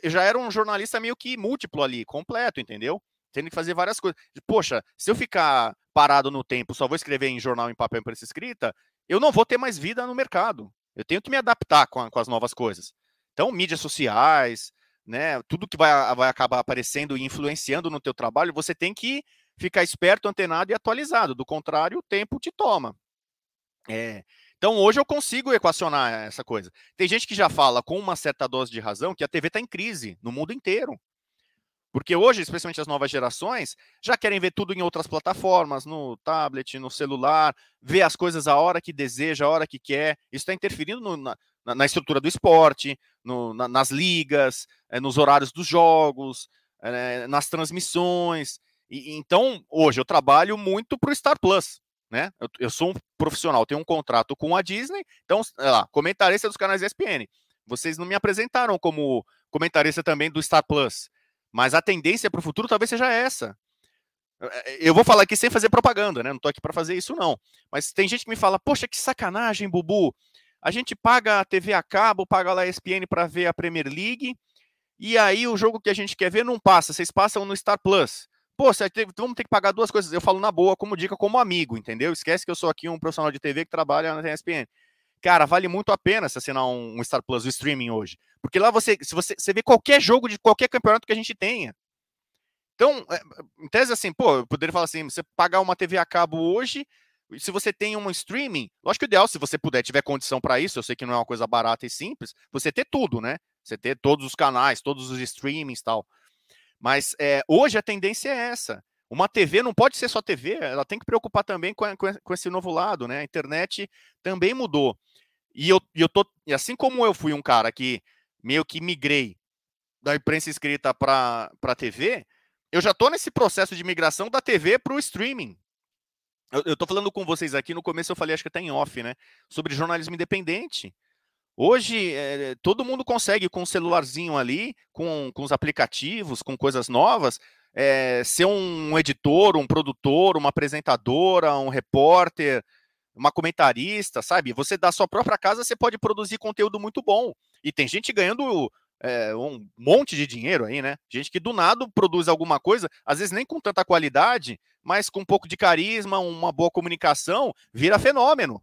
Eu já era um jornalista meio que múltiplo ali, completo, entendeu? Tendo que fazer várias coisas. Poxa, se eu ficar parado no tempo, só vou escrever em jornal em papel para essa escrita, eu não vou ter mais vida no mercado. Eu tenho que me adaptar com, a, com as novas coisas. Então, mídias sociais, né? Tudo que vai, vai acabar aparecendo e influenciando no teu trabalho, você tem que ficar esperto, antenado e atualizado. Do contrário, o tempo te toma. É. Então hoje eu consigo equacionar essa coisa. Tem gente que já fala com uma certa dose de razão que a TV está em crise no mundo inteiro. Porque hoje, especialmente as novas gerações, já querem ver tudo em outras plataformas, no tablet, no celular, ver as coisas a hora que deseja, a hora que quer. Isso está interferindo no, na, na, estrutura do esporte, no, na, nas ligas, é, nos horários dos jogos, é, nas transmissões. E, então, hoje eu trabalho muito para o Star Plus. Né? Eu, eu, sou um profissional, tenho um contrato com a Disney, então, lá, comentarista dos canais ESPN. Vocês não me apresentaram como comentarista também do Star Plus, mas a tendência para o futuro talvez seja essa. Eu vou falar aqui sem fazer propaganda, né? Não estou aqui para fazer isso, não. Mas tem gente que me fala, poxa, que sacanagem, Bubu. A gente paga a TV a cabo, paga lá a ESPN para ver a Premier League, e aí o jogo que a gente quer ver não passa, vocês passam no Star Plus. Pô, você vamos ter que pagar duas coisas. Eu falo na boa, como dica, como amigo, entendeu? Esquece que eu sou aqui um profissional de TV que trabalha na ESPN. Cara, vale muito a pena se assinar um, um Star Plus, o streaming hoje. Porque lá você, se você, você vê qualquer jogo de qualquer campeonato que a gente tenha. Então, é, em tese, assim, pô, eu poderia falar assim: você pagar uma TV a cabo hoje, se você tem um streaming, lógico que o ideal, se você puder, tiver condição para isso, eu sei que não é uma coisa barata e simples, você ter tudo, né? Você ter todos os canais, todos os streamings tal. Mas é, hoje a tendência é essa. Uma TV não pode ser só TV, ela tem que preocupar também com, com esse novo lado, né? A internet também mudou. E eu, eu tô, e assim como eu fui um cara que meio que migrei da imprensa escrita para a TV, eu já estou nesse processo de migração da TV para o streaming. Eu, estou falando com vocês aqui, no começo eu falei, acho que até em off, né? Sobre jornalismo independente. Hoje, é, todo mundo consegue, com um celularzinho ali, com, com os aplicativos, com coisas novas, é, ser um editor, um produtor, uma apresentadora, um repórter, uma comentarista, sabe? Você da sua própria casa, você pode produzir conteúdo muito bom. E tem gente ganhando é, um monte de dinheiro aí, né? Gente que do nada produz alguma coisa, às vezes nem com tanta qualidade, mas com um pouco de carisma, uma boa comunicação, vira fenômeno.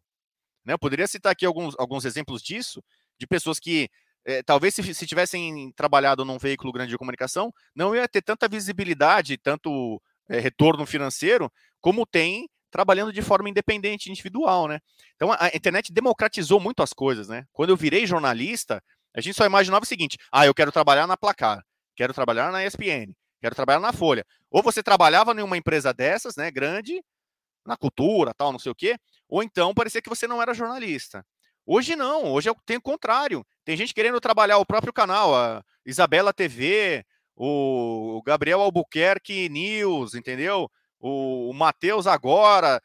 Né? Eu poderia citar aqui alguns, alguns exemplos disso, de pessoas que é, talvez se, se, tivessem trabalhado num veículo grande de comunicação, não ia ter tanta visibilidade, tanto é, retorno financeiro, como tem trabalhando de forma independente, individual, né? Então a, internet democratizou muito as coisas, né? Quando eu virei jornalista, a gente só imaginava o seguinte: ah, eu quero trabalhar na Placar, quero trabalhar na ESPN, quero trabalhar na Folha. Ou você trabalhava em uma empresa dessas, né, grande, na cultura, tal, não sei o quê, ou então parecia que você não era jornalista. Hoje não, hoje tem o contrário. Tem gente querendo trabalhar o próprio canal, a Isabela TV, o Gabriel Albuquerque News, entendeu? O, o Matheus agora,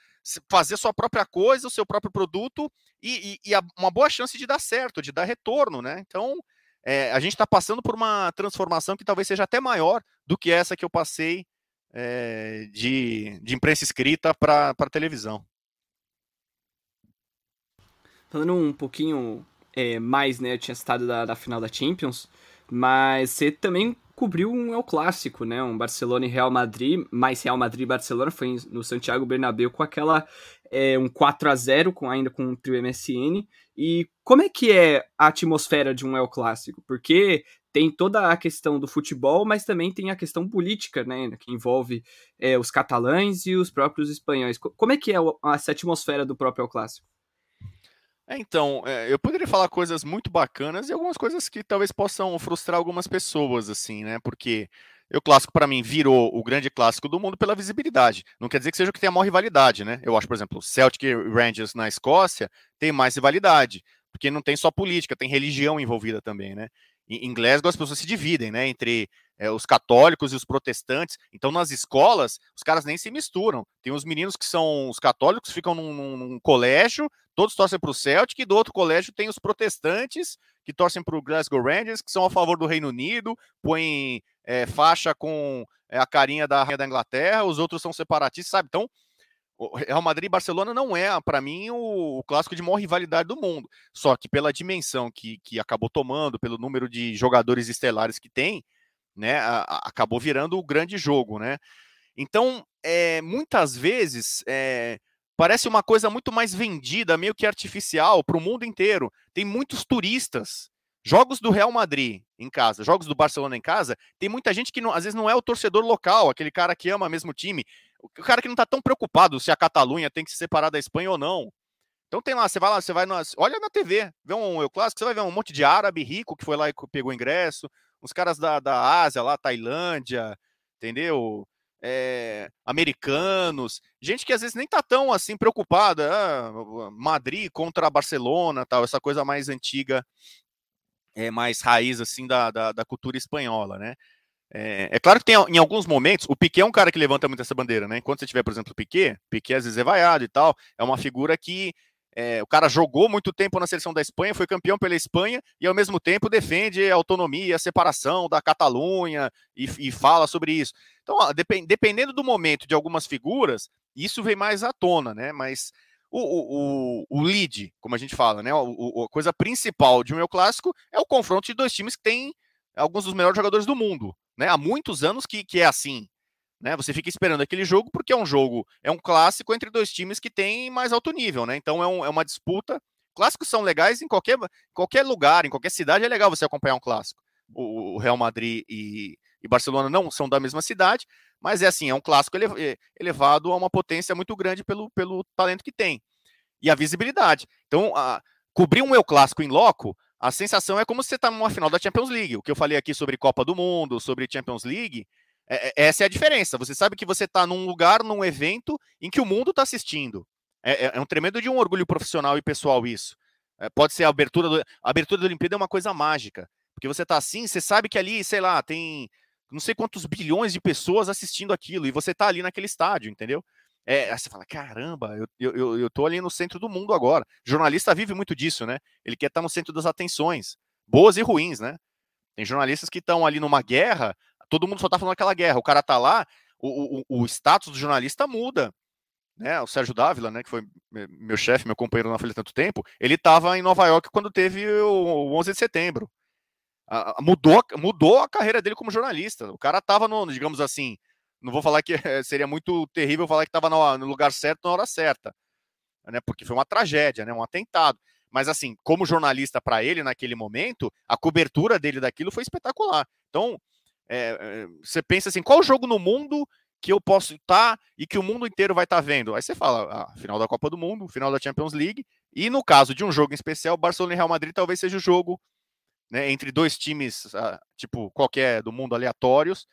fazer sua própria coisa, o seu próprio produto e, e, e uma boa chance de dar certo, de dar retorno, né? Então, é, a gente está passando por uma transformação que talvez seja até maior do que essa que eu passei é, de, de imprensa escrita para televisão. Falando um pouquinho é, mais, né? Eu tinha citado da, da final da Champions, mas você também cobriu um El Clássico, né? Um Barcelona e Real Madrid, mais Real Madrid e Barcelona, foi no Santiago Bernabéu com aquela é, um 4 a 0 com ainda com o trio MSN. E como é que é a atmosfera de um El Clássico? Porque tem toda a questão do futebol, mas também tem a questão política, né, que envolve é, os catalães e os próprios espanhóis. Como é que é essa atmosfera do próprio El Clássico? É, então, é, eu poderia falar coisas muito bacanas e algumas coisas que talvez possam frustrar algumas pessoas, assim, né? Porque o clássico, para mim, virou o grande clássico do mundo pela visibilidade. Não quer dizer que seja que tem a maior rivalidade, né? Eu acho, por exemplo, Celtic e Rangers na Escócia tem mais rivalidade, porque não tem só política, tem religião envolvida também, né? Em Glasgow as pessoas se dividem, né? Entre é, os católicos e os protestantes. Então, nas escolas, os caras nem se misturam. Tem os meninos que são os católicos, ficam num, num, num colégio, todos torcem para o Celtic, e do outro colégio tem os protestantes, que torcem para o Glasgow Rangers, que são a favor do Reino Unido, põem é, faixa com é, a carinha da rainha da Inglaterra, os outros são separatistas, sabe? Então, Real Madrid e Barcelona não é, para mim, o, o, clássico de maior rivalidade do mundo. Só que pela dimensão que, que acabou tomando, pelo número de jogadores estelares que tem, né, a, a, acabou virando o grande jogo, né? Então, é, muitas vezes, é, parece uma coisa muito mais vendida, meio que artificial, para o mundo inteiro. Tem muitos turistas Jogos do Real Madrid em casa, jogos do Barcelona em casa, tem muita gente que não, às vezes não é o torcedor local, aquele cara que ama mesmo time, o cara que não está tão preocupado se a Catalunha tem que se separar da Espanha ou não. Então tem lá, você vai lá, você vai na, olha na TV, vê um eu clássico, você vai ver um monte de árabe rico que foi lá e pegou ingresso, uns caras da, da Ásia lá, Tailândia, entendeu? É, americanos, gente que às vezes nem tá tão assim preocupada, ah, Madrid contra Barcelona, tal, essa coisa mais antiga é, mais raiz assim da, da, da cultura espanhola, né? É, é, claro que tem em alguns momentos, o Piquet é um cara que levanta muito essa bandeira, né? Enquanto você tiver, por exemplo, o Piquet, Piquet às vezes é vaiado e tal, é uma figura que é, o cara jogou muito tempo na seleção da Espanha, foi campeão pela Espanha e ao mesmo tempo defende a autonomia, a separação da Catalunha e, e fala sobre isso. Então, ó, depend, dependendo do momento de algumas figuras, isso vem mais à tona, né? Mas o, o, o lead, como a gente fala, né? O, a coisa principal de um meu clássico é o confronto de dois times que têm alguns dos melhores jogadores do mundo, né? Há muitos anos que, que é assim, né? Você fica esperando aquele jogo porque é um jogo, é um clássico entre dois times que têm mais alto nível, né? Então é, um, é uma disputa. Clássicos são legais em qualquer, qualquer lugar, em qualquer cidade é legal você acompanhar um clássico. O, o Real Madrid e, e Barcelona não são da mesma cidade, mas é assim, é um clássico é, elevado a uma potência muito grande pelo, pelo talento que tem e a visibilidade. Então, a, cobrir um eu clássico em loco, a sensação é como se você está numa final da Champions League. O que eu falei aqui sobre Copa do Mundo, sobre Champions League, é, é, essa é a diferença. Você sabe que você está num lugar, num evento em que o mundo está assistindo. É, é, é, um tremendo de um orgulho profissional e pessoal isso. É, pode ser a abertura do, a abertura da Olimpíada é uma coisa mágica, porque você está assim, você sabe que ali, sei lá, tem não sei quantos bilhões de pessoas assistindo aquilo, e você tá ali naquele estádio, entendeu? É, aí você fala, caramba, eu, eu, eu tô ali no centro do mundo agora. O jornalista vive muito disso, né? Ele quer estar no centro das atenções, boas e ruins, né? Tem jornalistas que estão ali numa guerra, todo mundo só tá falando aquela guerra, o cara tá lá, o, o, o status do jornalista muda. Né, o Sérgio Dávila, né, que foi meu chefe, meu companheiro na Folha tanto tempo, ele estava em Nova York quando teve o 11 de setembro mudou, mudou a carreira dele como jornalista. O cara estava no, digamos assim, não vou falar que seria muito terrível falar que estava no, no, lugar certo na hora certa, né? Porque foi uma tragédia, né? Um atentado. Mas assim, como jornalista para ele naquele momento, a cobertura dele daquilo foi espetacular. Então, é, é, você pensa assim, qual jogo no mundo que eu posso estar tá e que o mundo inteiro vai estar tá vendo? Aí você fala, ah, final da Copa do Mundo, final da Champions League, e no caso de um jogo em especial, Barcelona e Real Madrid talvez seja o jogo né, entre dois times, ah, tipo, qualquer do mundo aleatórios,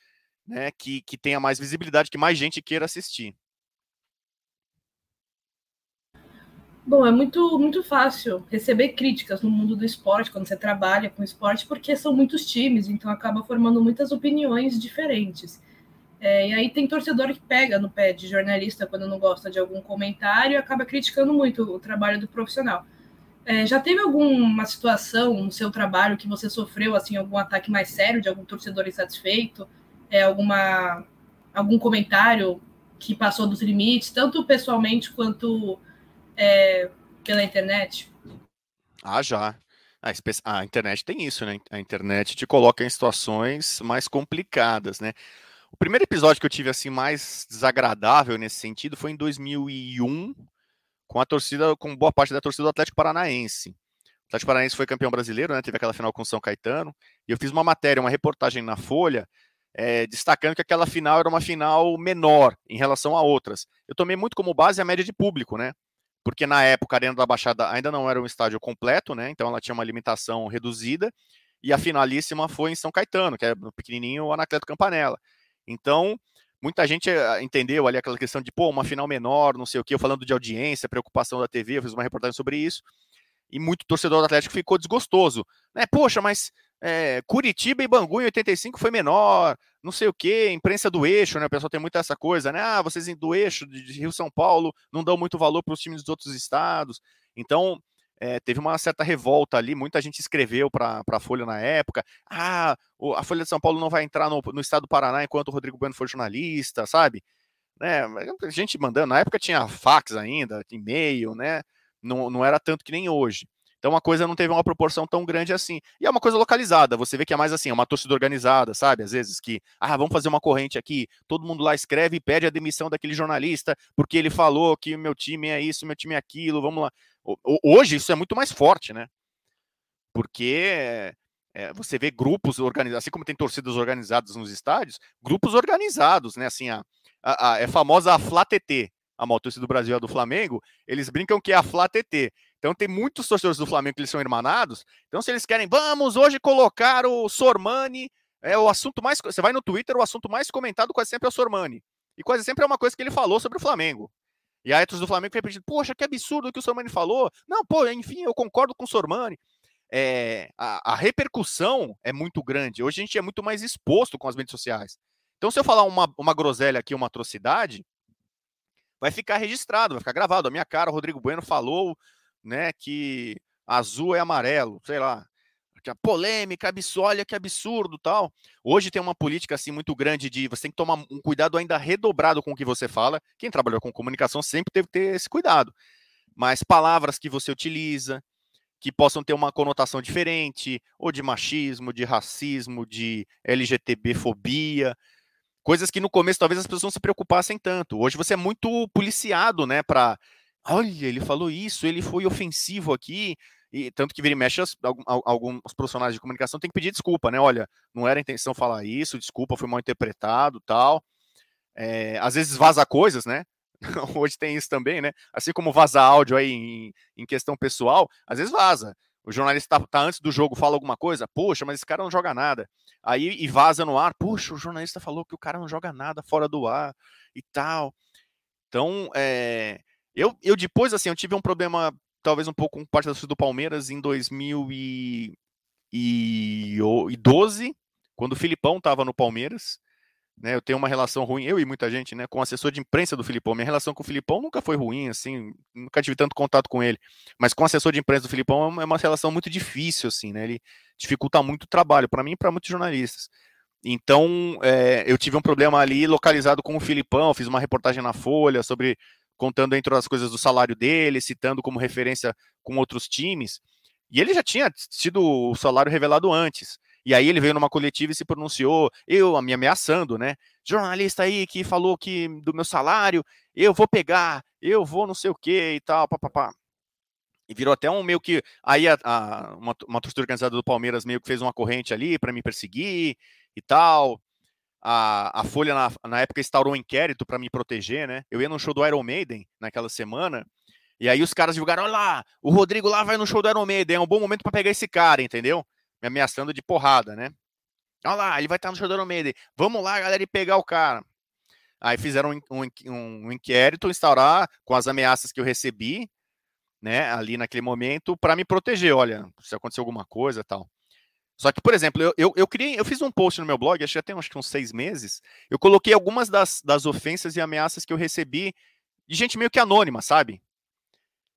né, que, que tenha mais visibilidade, que mais gente queira assistir. Bom, é muito, muito fácil receber críticas no mundo do esporte, quando você trabalha com esporte, porque são muitos times, então acaba formando muitas opiniões diferentes. É, e aí tem torcedor que pega no pé de jornalista quando não gosta de algum comentário e acaba criticando muito o trabalho do profissional. É, já teve alguma situação no seu trabalho que você sofreu assim algum ataque mais sério de algum torcedor insatisfeito? É, alguma algum comentário que passou dos limites, tanto pessoalmente quanto é, pela internet? Ah, já. A, a internet tem isso, né? A internet te coloca em situações mais complicadas, né? O primeiro episódio que eu tive assim mais desagradável nesse sentido foi em 2001, com a torcida, com boa parte da torcida do Atlético Paranaense. O Atlético Paranaense foi campeão brasileiro, né? Teve aquela final com São Caetano. E eu fiz uma matéria, uma reportagem na Folha, é, destacando que aquela final era uma final menor em relação a outras. Eu tomei muito como base a média de público, né? porque na época a Arena da Baixada ainda não era um estádio completo, né? Então ela tinha uma limitação reduzida. E a finalíssima foi em São Caetano, que é pequenininho, o Anacleto Campanella. Então, muita gente eh, entendeu ali aquela questão de, pô, uma final menor, não sei o quê, eu falando de audiência, preocupação da TV, eu fiz uma reportagem sobre isso, e muito torcedor do Atlético ficou desgostoso. Né? Poxa, mas é, Curitiba e Bangu em 85 foi menor, não sei o que, imprensa do eixo, né? O pessoal tem muito essa coisa, né? Ah, vocês do eixo de Rio São Paulo não dão muito valor para os times dos outros estados. Então, é, teve uma certa revolta ali, muita gente escreveu para a Folha na época. Ah, a Folha de São Paulo não vai entrar no, no estado do Paraná enquanto o Rodrigo Bueno for jornalista, sabe? Né? Gente mandando, na época tinha fax ainda, e-mail, né? Não, não era tanto que nem hoje. Então a coisa não teve uma proporção tão grande assim. E é uma coisa localizada, você vê que é mais assim, é uma torcida organizada, sabe? Às vezes que, ah, vamos fazer uma corrente aqui, todo mundo lá escreve e pede a demissão daquele jornalista, porque ele falou que o meu time é isso, meu time é aquilo, vamos lá. Hoje isso é muito mais forte, né? Porque é, você vê grupos organizados, assim como tem torcidas organizadas nos estádios, grupos organizados, né? Assim, a, a, a é famosa a Flá TT, a maior torcida do Brasil é do Flamengo, eles brincam que é a Flá TT. Então tem muitos torcedores do Flamengo que eles são irmanados. Então se eles querem, vamos hoje colocar o Sormani, é o assunto mais, você vai no Twitter, o assunto mais comentado quase sempre é o Sormani. E quase sempre é uma coisa que ele falou sobre o Flamengo. E a Etos do Flamengo foi pedindo, poxa, que absurdo o que o Sormani falou. Não, pô, enfim, eu concordo com o Sormani. É, a, a, repercussão é muito grande. Hoje a gente é muito mais exposto com as redes sociais. Então, se eu falar uma, uma groselha aqui, uma atrocidade, vai ficar registrado, vai ficar gravado. A minha cara, o Rodrigo Bueno falou né, que azul é amarelo, sei lá. Que a polêmica, absurdo, olha que absurdo, tal. Hoje tem uma política assim muito grande de você tem que tomar um cuidado ainda redobrado com o que você fala. Quem trabalhou com comunicação sempre teve que ter esse cuidado. Mas palavras que você utiliza, que possam ter uma conotação diferente, ou de machismo, de racismo, de LGTB-fobia, coisas que no começo talvez as pessoas não se preocupassem tanto. Hoje você é muito policiado, né, para olha, ele falou isso, ele foi ofensivo aqui, e tanto que vira e mexe, alguns profissionais de comunicação têm que pedir desculpa, né? Olha, não era intenção falar isso, desculpa, foi mal interpretado tal. É, às vezes vaza coisas, né? Hoje tem isso também, né? Assim como vaza áudio aí em, em questão pessoal, às vezes vaza. O jornalista tá, tá, antes do jogo, fala alguma coisa, poxa, mas esse cara não joga nada. Aí e vaza no ar, poxa, o jornalista falou que o cara não joga nada fora do ar e tal. Então, é, eu, eu depois, assim, eu tive um problema, talvez um pouco com parte da do Palmeiras em 2012, quando o Filipão estava no Palmeiras. Né, eu tenho uma relação ruim, eu e muita gente, né, com o assessor de imprensa do Filipão. Minha relação com o Filipão nunca foi ruim, assim, nunca tive tanto contato com ele. Mas com o assessor de imprensa do Filipão é uma relação muito difícil, assim, né? Ele dificulta muito o trabalho, para mim e para muitos jornalistas. Então, é, eu tive um problema ali localizado com o Filipão, fiz uma reportagem na Folha sobre contando entre as coisas do salário dele, citando como referência com outros times. E ele já tinha tido o salário revelado antes. E aí ele veio numa coletiva e se pronunciou, eu me ameaçando, né? Jornalista aí que falou que do meu salário, eu vou pegar, eu vou não sei o que e tal, papapá. E virou até um meio que. Aí a, a, uma, uma torcida organizada do Palmeiras meio que fez uma corrente ali para me perseguir e tal a, a Folha, na, na época, instaurou um inquérito para me proteger, né? Eu ia no show do Iron Maiden naquela semana, e aí os caras divulgaram: olha lá, o Rodrigo lá vai no show do Iron Maiden, é um bom momento para pegar esse cara, entendeu? Me ameaçando de porrada, né? Olha lá, ele vai estar no show do Iron Maiden, vamos lá, galera, e pegar o cara. Aí fizeram um, um, um inquérito, instaurar com as ameaças que eu recebi, né, ali naquele momento, para me proteger. Olha, se acontecer alguma coisa tal. Só que, por exemplo, eu, eu, eu, criei, eu fiz um post no meu blog, acho que já tem acho que uns seis meses. Eu coloquei algumas das, das ofensas e ameaças que eu recebi de gente meio que anônima, sabe?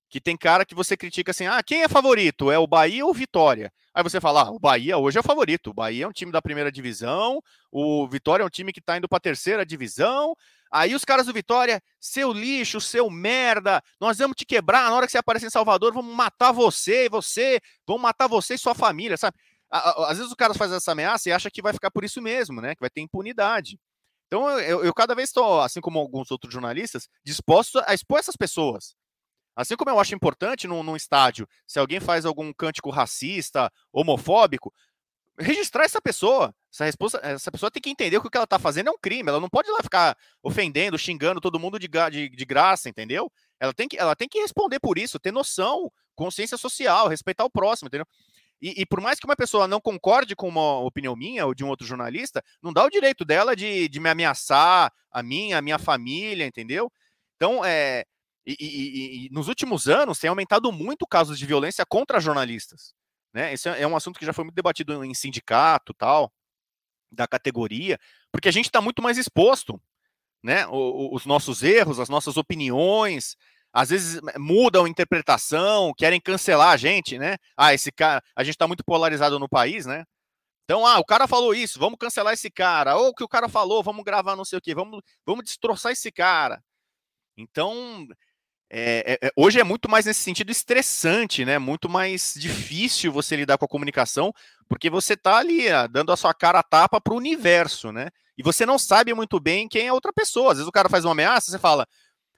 Que tem cara que você critica assim: ah, quem é favorito? É o Bahia ou Vitória? Aí você fala: ah, o Bahia hoje é o favorito. O Bahia é um time da primeira divisão, o Vitória é um time que tá indo pra terceira divisão. Aí os caras do Vitória, seu lixo, seu merda, nós vamos te quebrar. Na hora que você aparecer em Salvador, vamos matar você e você, vamos matar você e sua família, sabe? Às vezes o cara faz essa ameaça e acha que vai ficar por isso mesmo, né? Que vai ter impunidade. Então eu, eu cada vez estou, assim como alguns outros jornalistas, disposto a expor essas pessoas. Assim como eu acho importante num, num estádio, se alguém faz algum cântico racista, homofóbico, registrar essa pessoa. Essa, resposta, essa pessoa tem que entender que o que ela está fazendo é um crime. Ela não pode lá ficar ofendendo, xingando todo mundo de, de, de graça, entendeu? Ela tem, que, ela tem que responder por isso, ter noção, consciência social, respeitar o próximo, entendeu? E, e, por mais que uma pessoa não concorde com uma opinião minha ou de um outro jornalista, não dá o direito dela de, de me ameaçar a mim, a minha família, entendeu? Então, é, e, e, e, nos últimos anos tem aumentado muito casos de violência contra jornalistas. Né? Esse é, é um assunto que já foi muito debatido em sindicato tal, da categoria, porque a gente está muito mais exposto, né? os nossos erros, as nossas opiniões, às vezes mudam a interpretação, querem cancelar a gente, né? Ah, esse cara, a gente está muito polarizado no país, né? Então, ah, o cara falou isso, vamos cancelar esse cara. Ou o que o cara falou, vamos gravar não sei o quê, vamos, vamos destroçar esse cara. Então, é, é, hoje é muito mais nesse sentido estressante, né? Muito mais difícil você lidar com a comunicação, porque você tá ali ah, dando a sua cara a tapa para o universo, né? E você não sabe muito bem quem é outra pessoa. Às vezes o cara faz uma ameaça, você fala,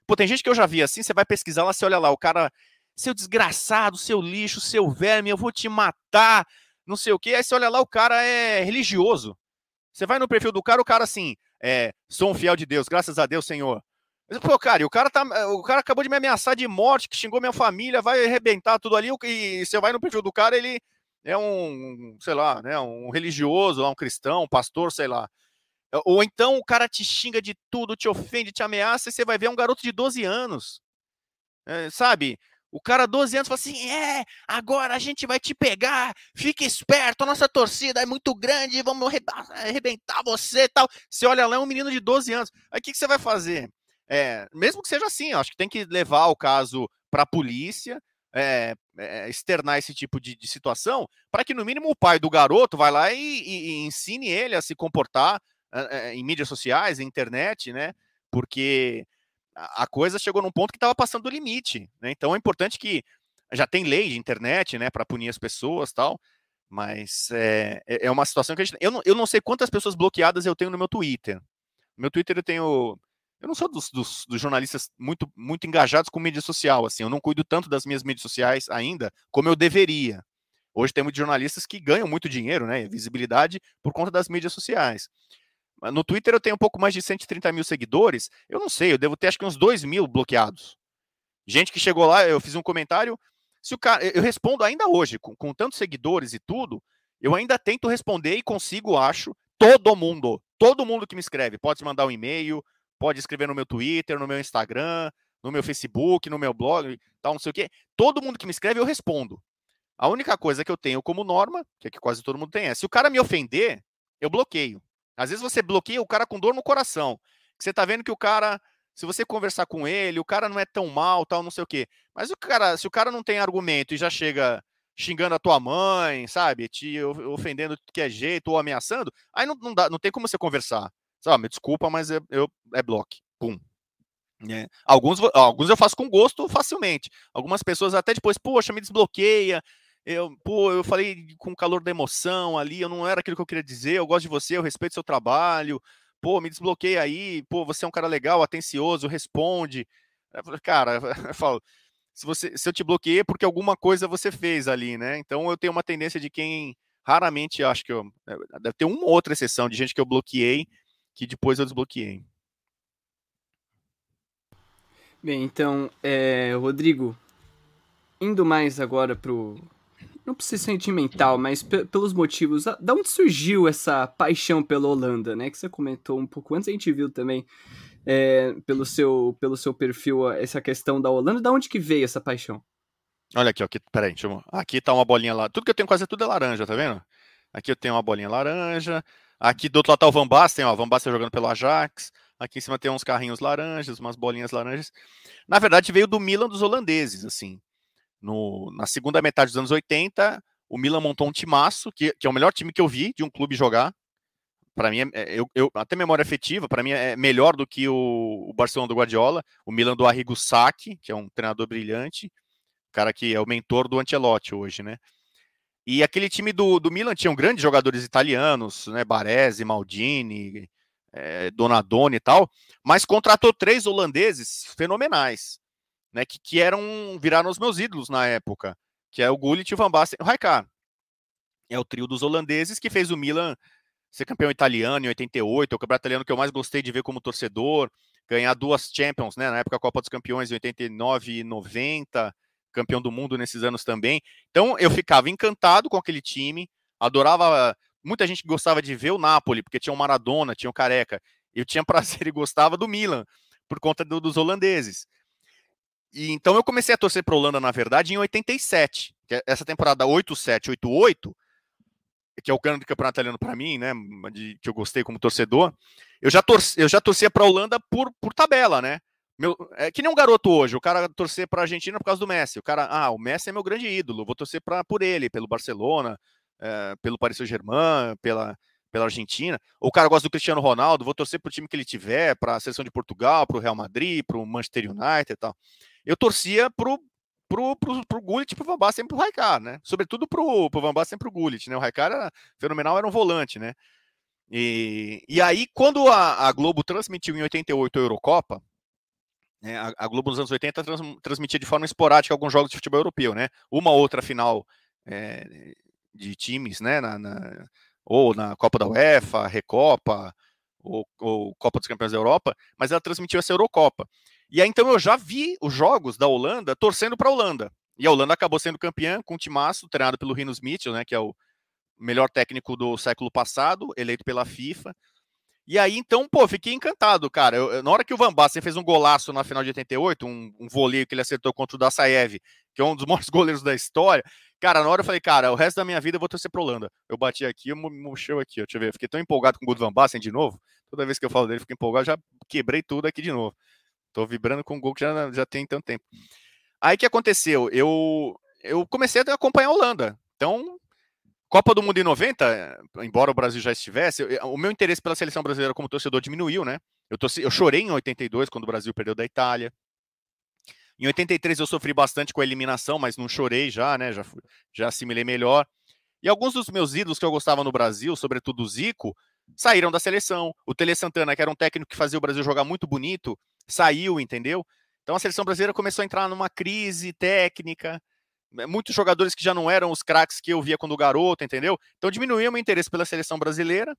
pô, tem gente que eu já vi assim, você vai pesquisar lá, você olha lá, o cara, seu desgraçado, seu lixo, seu verme, eu vou te matar, não sei o quê. Aí você olha lá, o cara é religioso. Você vai no perfil do cara, o cara assim, é, sou um fiel de Deus, graças a Deus, Senhor. Pô, cara, o cara, tá, o cara acabou de me ameaçar de morte, que xingou minha família, vai arrebentar tudo ali, e você vai no perfil do cara, ele é um, sei lá, né, um religioso, um cristão, um pastor, sei lá. Ou então o cara te xinga de tudo, te ofende, te ameaça, e você vai ver um garoto de 12 anos. É, sabe? O cara, 12 anos, fala assim: é, agora a gente vai te pegar, fica esperto, a nossa torcida é muito grande, vamos arrebentar você e tal. Você olha lá, é um menino de 12 anos. Aí o que, que você vai fazer? É, mesmo que seja assim, acho que tem que levar o caso para a polícia, é, é, externar esse tipo de, de situação, para que no mínimo o pai do garoto vá lá e, e, e ensine ele a se comportar em mídias sociais, em internet, né? Porque a coisa chegou num ponto que estava passando do limite, né? Então é importante que já tem lei de internet, né, para punir as pessoas, tal. Mas é, é uma situação que a gente, eu não, eu não sei quantas pessoas bloqueadas eu tenho no meu Twitter. No meu Twitter eu tenho eu não sou dos, dos, dos, jornalistas muito, muito engajados com mídia social, assim, eu não cuido tanto das minhas mídias sociais ainda como eu deveria. Hoje tem muitos jornalistas que ganham muito dinheiro, né, visibilidade por conta das mídias sociais. No Twitter eu tenho um pouco mais de 130 mil seguidores, eu não sei, eu devo ter acho que uns 2 mil bloqueados. Gente que chegou lá, eu fiz um comentário, se o cara, eu respondo ainda hoje, com, com tantos seguidores e tudo, eu ainda tento responder e consigo, acho, todo mundo, todo mundo que me escreve, pode mandar um e-mail, pode escrever no meu Twitter, no meu Instagram, no meu Facebook, no meu blog, tal, não sei o quê. Todo mundo que me escreve eu respondo. A única coisa que eu tenho como norma, que é que quase todo mundo tem, é se o cara me ofender, eu bloqueio. Às vezes você bloqueia o cara com dor no coração. Você tá vendo que o cara, se você conversar com ele, o cara não é tão mal, tal, não sei o quê. Mas o cara, se o cara não tem argumento e já chega xingando a tua mãe, sabe, te ofendendo de que é jeito ou ameaçando, aí não, não, dá, não tem como você conversar. Ah, me desculpa, mas eu, eu é bloco. Pum. É. Alguns, alguns eu faço com gosto facilmente. Algumas pessoas até depois, poxa, me desbloqueia. Eu, pô, eu falei com o calor da emoção ali, eu não era aquilo que eu queria dizer, eu gosto de você, eu respeito seu trabalho. Pô, me desbloqueia aí, pô, você é um cara legal, atencioso, responde. Cara, eu falo, se, você, se eu te bloqueei é porque alguma coisa você fez ali, né? Então eu tenho uma tendência de quem raramente, acho que eu, eh, deve ter uma outra exceção de gente que eu bloqueei que depois eu desbloqueei. Bem, então, é, Rodrigo, indo mais agora pro. Não precisa ser sentimental, mas pelos motivos. Da onde surgiu essa paixão pela Holanda, né? Que você comentou um pouco antes, a gente viu também é, pelo, seu, pelo seu perfil essa questão da Holanda. Da onde que veio essa paixão? Olha aqui, ó, aqui, peraí, deixa eu... aqui tá uma bolinha lá. Tudo que eu tenho quase tudo é laranja, tá vendo? Aqui eu tenho uma bolinha laranja, Aqui do outro lado tá o Van Basten, ó, Van Basten jogando pelo Ajax. Aqui em cima tem uns carrinhos laranjas, umas bolinhas laranjas. Na verdade, veio do Milan dos holandeses, assim. No, na segunda metade dos anos 80, o Milan montou um timaço, que, que é o melhor time que eu vi de um clube jogar. Para mim, é, é, eu, eu, até memória afetiva, para mim é melhor do que o, o, Barcelona do Guardiola, o Milan do Arrigo Sacchi, que é um treinador brilhante, cara que é o mentor do Ancelotti hoje, né? E aquele time do, do Milan tinham grandes jogadores italianos, né? Baresi, Maldini, é, Donadoni e tal, mas contratou três holandeses fenomenais, né? Que, que eram viraram os meus ídolos na época, que é o Gullit e o Van Basten, o Raikkonen. é o trio dos holandeses que fez o Milan ser campeão italiano em 88, é o campeonato italiano que eu mais gostei de ver como torcedor, ganhar duas Champions, né, na época a Copa dos Campeões em 89 e 90, campeão do mundo nesses anos também. Então eu ficava encantado com aquele time, adorava, muita gente gostava de ver o Napoli, porque tinha o Maradona, tinha o Careca. Eu tinha prazer e gostava do Milan, por conta do, dos holandeses. E então eu comecei a torcer para Holanda, na verdade, em 87. Que é essa temporada 8-7, 8-8, que é o cano do campeonato italiano para mim, né? De, que eu gostei como torcedor. Eu já, torci, eu já torcia para Holanda por, por tabela, né? Meu, é que nem um garoto hoje, o cara torcer para Argentina por causa do Messi. O cara, ah, o Messi é meu grande ídolo, vou torcer pra, por ele, pelo Barcelona, é, pelo Paris Saint-Germain, pela, pela Argentina. Ou o cara gosta do Cristiano Ronaldo, vou torcer pro time que ele tiver, para a seleção de Portugal, para o Real Madrid, para o Manchester United e tal. Eu torcia pro, pro, pro, pro Gullit pro Van Basten pro Raikar, né? Sobretudo pro, pro Van Basten pro Gullit, né? O Raikar era fenomenal, era um volante, né? E, e aí, quando a, a Globo transmitiu em 88 a Eurocopa, né, a, a, Globo nos anos 80 trans, transmitia de forma esporádica alguns jogos de futebol europeu, né? Uma outra final é, de times, né? Na, na, ou na Copa da UEFA, Recopa, ou, ou, Copa dos Campeões da Europa, mas ela transmitiu essa Eurocopa. E aí então eu já vi os jogos da Holanda torcendo para a Holanda. E a Holanda acabou sendo campeã com um timaço, treinado pelo Rinus Mitchell, né, que é o melhor técnico do século passado, eleito pela FIFA. E aí, então, pô, fiquei encantado, cara. Eu, na hora que o Van Basten fez um golaço na final de 88, um, um voleio que ele acertou contra o Dassaev, que é um dos maiores goleiros da história, cara, na hora eu falei, cara, o resto da minha vida eu vou torcer pro Holanda. Eu bati aqui, eu murcheu aqui, ó, deixa eu ver. Fiquei tão empolgado com o do Van Basten de novo. Toda vez que eu falo dele, fico empolgado, já quebrei tudo aqui de novo. Tô vibrando com o gol que já, já tem tanto tempo. Aí que aconteceu? Eu, eu comecei a acompanhar a Holanda. Então, Copa do Mundo em 90, embora o Brasil já estivesse, o meu interesse pela seleção brasileira como torcedor diminuiu, né? Eu, torci, eu chorei em 82, quando o Brasil perdeu da Itália. Em 83 eu sofri bastante com a eliminação, mas não chorei já, né? Já, já assimilei melhor. E alguns dos meus ídolos que eu gostava no Brasil, sobretudo o Zico, saíram da seleção. O Tele Santana, que era um técnico que fazia o Brasil jogar muito bonito, saiu, entendeu? Então a seleção brasileira começou a entrar numa crise técnica. Né, muitos jogadores que já não eram os craques que eu via quando garoto, entendeu? Então diminuiu meu interesse pela seleção brasileira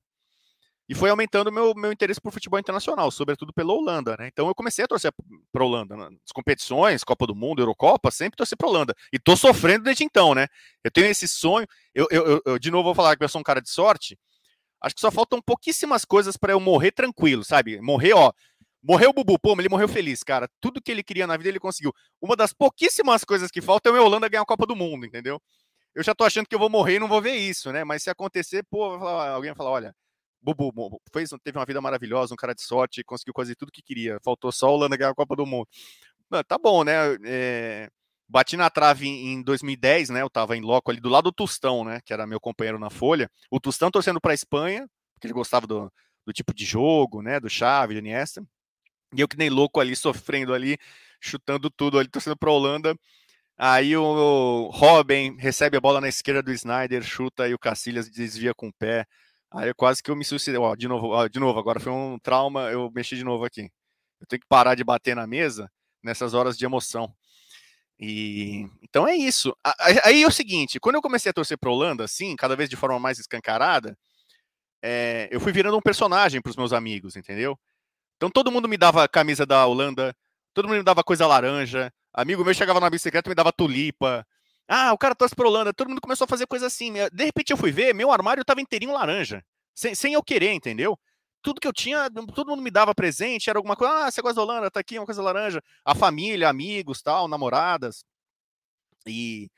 e foi aumentando meu, meu interesse por futebol internacional, sobretudo pela Holanda, né? Então eu comecei a torcer para Holanda nas competições, Copa do Mundo, Eurocopa, sempre torci para Holanda. E tô sofrendo desde então, né? Eu tenho esse sonho. Eu, eu, eu, de novo vou falar que eu sou um cara de sorte. Acho que só faltam pouquíssimas coisas para eu morrer tranquilo, sabe? Morrer, ó, Morreu o Bubu, pô, ele morreu feliz, cara. Tudo que ele queria na vida ele conseguiu. Uma das pouquíssimas coisas que falta é o Holanda ganhar a Copa do Mundo, entendeu? Eu já tô achando que eu vou morrer e não vou ver isso, né? Mas se acontecer, pô, alguém vai falar, olha, Bubu fez, teve uma vida maravilhosa, um cara de sorte, conseguiu quase tudo que queria. Faltou só a Holanda ganhar a Copa do Mundo. tá bom, né? É, bati na trave em 2010, né? Eu tava em loco ali do lado do Tustão, né? Que era meu companheiro na Folha. O Tustão torcendo para Espanha, porque ele gostava do, do tipo de jogo, né? Do Xavi, do Iniesta. E eu que nem louco ali, sofrendo ali, chutando tudo ali, torcendo para a Holanda. Aí o Robin recebe a bola na esquerda do Snyder, chuta e o Cacilhas desvia com o pé. Aí quase que eu me suicidei. Ó, de novo, ó, de novo, agora foi um trauma, eu mexi de novo aqui. Eu tenho que parar de bater na mesa nessas horas de emoção. E então é isso. Aí é o seguinte, quando eu comecei a torcer para Holanda, assim, cada vez de forma mais escancarada, é, eu fui virando um personagem para os meus amigos, entendeu? Então todo mundo me dava camisa da Holanda, todo mundo me dava coisa laranja. Amigo meu chegava na bicicleta e me dava tulipa. Ah, o cara torce pra Holanda. Todo mundo começou a fazer coisa assim. De repente eu fui ver, meu armário tava inteirinho laranja. Sem, sem eu querer, entendeu? Tudo que eu tinha, todo mundo me dava presente, era alguma coisa. Ah, você gosta da Holanda? Tá aqui uma coisa laranja. A família, amigos, tal, namoradas. E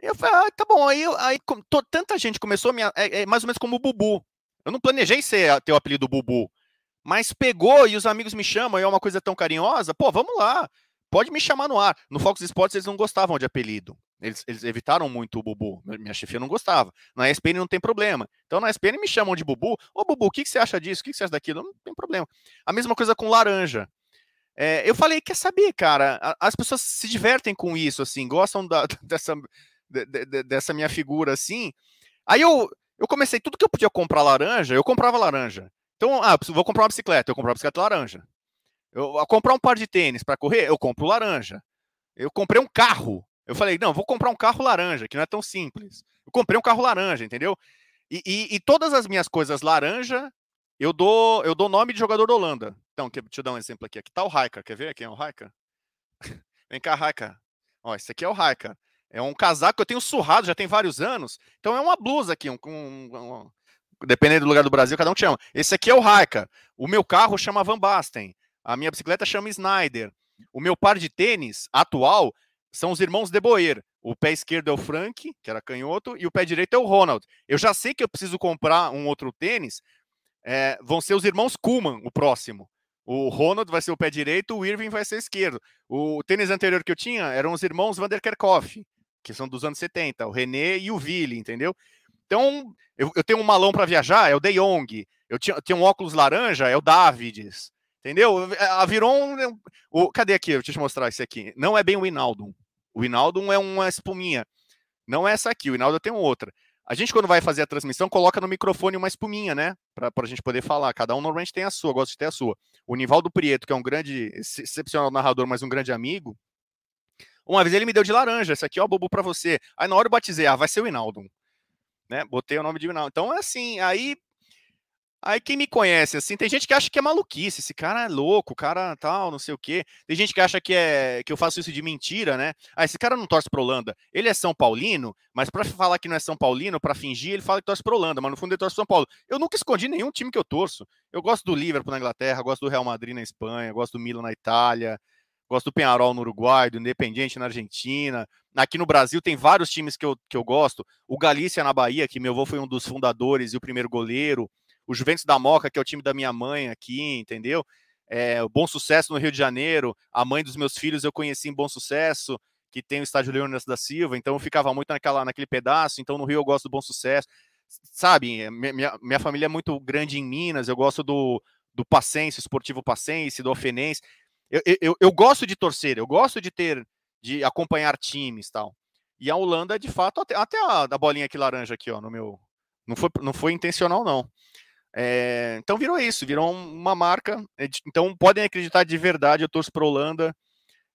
eu falei, ah, tá bom. Aí, aí tanta gente começou a me. É, é mais ou menos como o Bubu. Eu não planejei ser, ter o apelido Bubu. Mas pegou e os amigos me chamam e é uma coisa tão carinhosa, pô, vamos lá. Pode me chamar no ar. No Fox Sports eles não gostavam de apelido. Eles, eles evitaram muito o Bubu. Minha chefia não gostava. Na ESPN não tem problema. Então na ESPN me chamam de Bubu. Ô Bubu, o que, que você acha disso? O que, que você acha daquilo? Não tem problema. A mesma coisa com laranja. É, eu falei, quer saber, cara? As pessoas se divertem com isso, assim, gostam da, dessa, de, de, dessa minha figura, assim. Aí eu, eu comecei, tudo que eu podia comprar laranja, eu comprava laranja. Então, ah, vou comprar uma bicicleta, eu compro uma bicicleta laranja. Eu comprar um par de tênis para correr, eu compro laranja. Eu comprei um carro, Eu falei, não, vou comprar um carro laranja, que não é tão simples. Eu comprei um carro laranja, entendeu? E, e, e todas as minhas coisas laranja, eu dou eu dou nome de jogador da Holanda. Então, deixa eu dar um exemplo aqui. Aqui tá o Raika. Quer ver quem é o Raika? Vem cá, Raika. Ó, esse aqui é o Raika. É um casaco que eu tenho surrado já tem vários anos. Então é uma blusa aqui, um, um, um, dependendo do lugar do Brasil, cada um chama. Esse aqui é o Raika. O meu carro chama Van Basten. A minha bicicleta chama Snyder. O meu par de tênis atual são os irmãos De Boer. O pé esquerdo é o Frank, que era canhoto, e o pé direito é o Ronald. Eu já sei que eu preciso comprar um outro tênis. É, vão ser os irmãos Kuhlman, o próximo. O Ronald vai ser o pé direito, o Irving vai ser esquerdo. O tênis anterior que eu tinha eram os irmãos Van der Kerkhoff que são dos anos 70, o René e o Ville, entendeu? Então, eu, eu tenho um malão para viajar, é o De Jong. Eu tinha, eu tenho um óculos laranja, é o Davids. Entendeu? A Viron. O, cadê aqui? Deixa eu te mostrar esse aqui. Não é bem o Inaldo. O Inaldo é uma espuminha. Não é essa aqui. O Inaldo tem outra. A gente, quando vai fazer a transmissão, coloca no microfone uma espuminha, né? Para a gente poder falar. Cada um normalmente tem a sua, gosta de ter a sua. O Nivaldo Prieto, que é um grande, excepcional narrador, mas um grande amigo, uma vez ele me deu de laranja, esse aqui, ó, bobo para você. Aí na hora eu batizei, ah, vai ser o Inaldo. Né? Botei o nome de Inaldo. Então é assim, aí Aí quem me conhece, assim, tem gente que acha que é maluquice, esse cara é louco, o cara tal, não sei o quê. Tem gente que acha que é que eu faço isso de mentira, né? Ah, esse cara não torce pro Holanda. Ele é São Paulino, mas para falar que não é São Paulino, para fingir, ele fala que torce pro Holanda, mas no fundo ele torce pro São Paulo. Eu nunca escondi nenhum time que eu torço. Eu gosto do Liverpool na Inglaterra, gosto do Real Madrid na Espanha, gosto do Milan na Itália, gosto do Penharol no Uruguai, do Independiente na Argentina. Aqui no Brasil tem vários times que eu, que eu gosto. O Galícia na Bahia, que meu avô foi um dos fundadores e o primeiro goleiro. O Juventus da Moca, que é o time da minha mãe aqui, entendeu? É, o Bom Sucesso no Rio de Janeiro. A mãe dos meus filhos eu conheci em Bom Sucesso, que tem o estádio Leônidas da Silva. Então eu ficava muito naquela, naquele pedaço. Então no Rio eu gosto do Bom Sucesso. Sabe, minha, minha família é muito grande em Minas. Eu gosto do, do Passense, Esportivo Passense, do Ofenense eu, eu, eu gosto de torcer, eu gosto de ter, de acompanhar times tal. E a Holanda, de fato, até, até a da bolinha aqui laranja aqui, ó, no meu. Não foi, não foi intencional, não. É, então virou isso, virou uma marca. É então podem acreditar de verdade, eu torço para Holanda.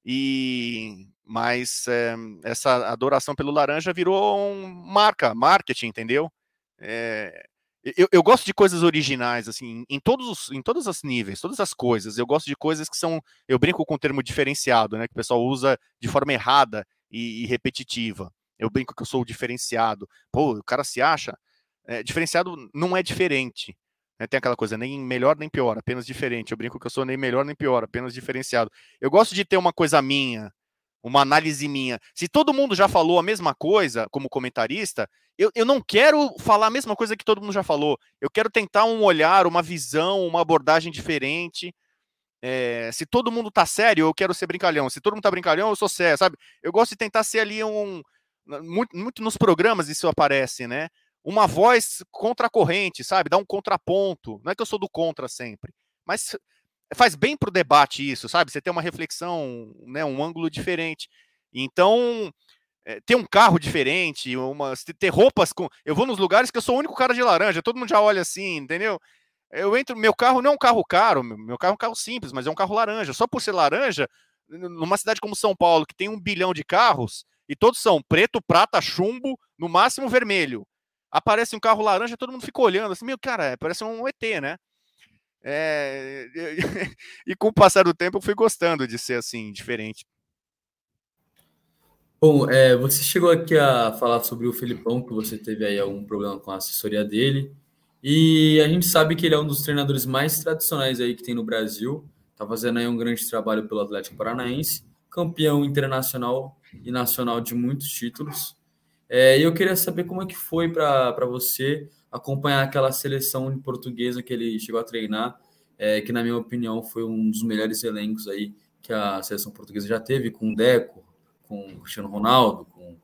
E mas é, essa adoração pelo laranja virou um marca, marketing, entendeu? É, eu, eu, gosto de coisas originais, assim, em todos os, em todos os níveis, todas as coisas. Eu gosto de coisas que são. Eu brinco com o termo diferenciado, né? Que o pessoal usa de forma errada e, e repetitiva. Eu brinco que eu sou diferenciado. Pô, o cara se acha. É, diferenciado não é diferente. Né? Tem aquela coisa, nem melhor nem pior, apenas diferente. Eu brinco que eu sou nem melhor nem pior, apenas diferenciado. Eu gosto de ter uma coisa minha, uma análise minha. Se todo mundo já falou a mesma coisa como comentarista, eu, eu não quero falar a mesma coisa que todo mundo já falou. Eu quero tentar um olhar, uma visão, uma abordagem diferente. É, se todo mundo tá sério, eu quero ser brincalhão. Se todo mundo tá brincalhão, eu sou sério, sabe? Eu gosto de tentar ser ali um. Muito, muito nos programas isso aparece, né? Uma voz contra a corrente, sabe? Dar um contraponto. Não é que eu sou do contra sempre, mas faz bem para o debate isso, sabe? Você tem uma reflexão, né, um ângulo diferente. Então, é, ter um carro diferente, ter roupas com. Eu vou nos lugares que eu sou o único cara de laranja, todo mundo já olha assim, entendeu? Eu entro, meu carro não é um carro caro, meu carro é um carro simples, mas é um carro laranja. Só por ser laranja, numa cidade como São Paulo, que tem um bilhão de carros, e todos são preto, prata, chumbo, no máximo vermelho. Aparece um carro laranja, todo mundo fica olhando assim, meu cara, parece um ET, né? É, e com o passar do tempo eu fui gostando de ser assim, diferente. Bom, é, você chegou aqui a falar sobre o Felipão, que você teve aí algum problema com a assessoria dele. E a gente sabe que ele é um dos treinadores mais tradicionais aí que tem no Brasil. Está fazendo aí um grande trabalho pelo Atlético Paranaense, campeão internacional e nacional de muitos títulos. É, eu queria saber como é que foi para você acompanhar aquela seleção portuguesa que ele chegou a treinar, é, que na minha opinião foi um dos melhores elencos aí que a seleção portuguesa já teve, com o Deco, com o Cristiano Ronaldo, com,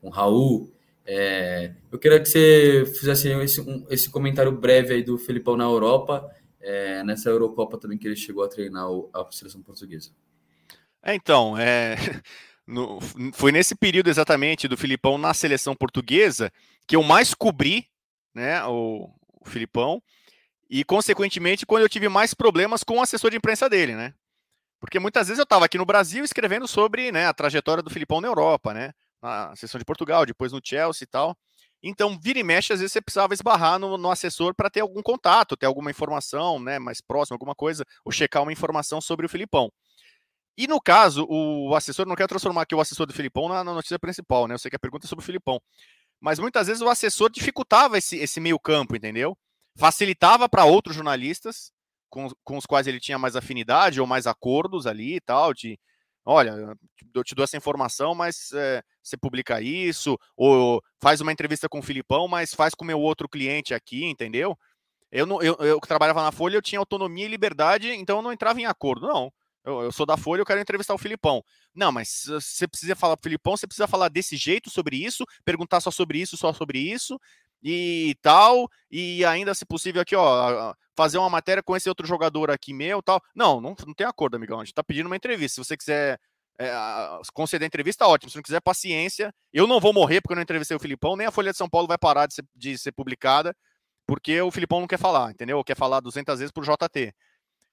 com o Raul. É, eu queria que você fizesse esse, um, esse comentário breve aí do Felipão na Europa, é, nessa Eurocopa também que ele chegou a treinar a seleção portuguesa. É, então, é, no, foi nesse período exatamente do Filipão na seleção portuguesa que eu mais cobri né, o, o Filipão, e consequentemente quando eu tive mais problemas com o assessor de imprensa dele, né? Porque muitas vezes eu estava aqui no Brasil escrevendo sobre né, a trajetória do Filipão na Europa, né? Na sessão de Portugal, depois no Chelsea e tal. Então, vira e mexe, às vezes você precisava esbarrar no, no assessor para ter algum contato, ter alguma informação né, mais próxima, alguma coisa, ou checar uma informação sobre o Filipão. E no caso, o assessor, não quer transformar aqui o assessor do Filipão na, na, notícia principal, né? Eu sei que a pergunta é sobre o Filipão. Mas muitas vezes o assessor dificultava esse, esse meio campo, entendeu? Facilitava para outros jornalistas com, com os quais ele tinha mais afinidade ou mais acordos ali e tal, de olha, eu te dou essa informação, mas é, você publica isso, ou faz uma entrevista com o Filipão, mas faz com o meu outro cliente aqui, entendeu? Eu, não, eu, eu trabalhava na Folha, eu tinha autonomia e liberdade, então eu não entrava em acordo, não. Eu, eu, sou da Folha, eu quero entrevistar o Filipão. Não, mas você precisa falar pro Filipão, você precisa falar desse jeito sobre isso, perguntar só sobre isso, só sobre isso, e tal, e ainda, se possível, aqui, ó, fazer uma matéria com esse outro jogador aqui meu tal. Não, não, não tem acordo, amigão. A gente tá pedindo uma entrevista. Se você quiser é, conceder entrevista, ótimo. Se não quiser, paciência. Eu não vou morrer porque eu não entrevistei o Filipão, nem a Folha de São Paulo vai parar de ser, de ser publicada, porque o Filipão não quer falar, entendeu? Quer falar 200 vezes por JT.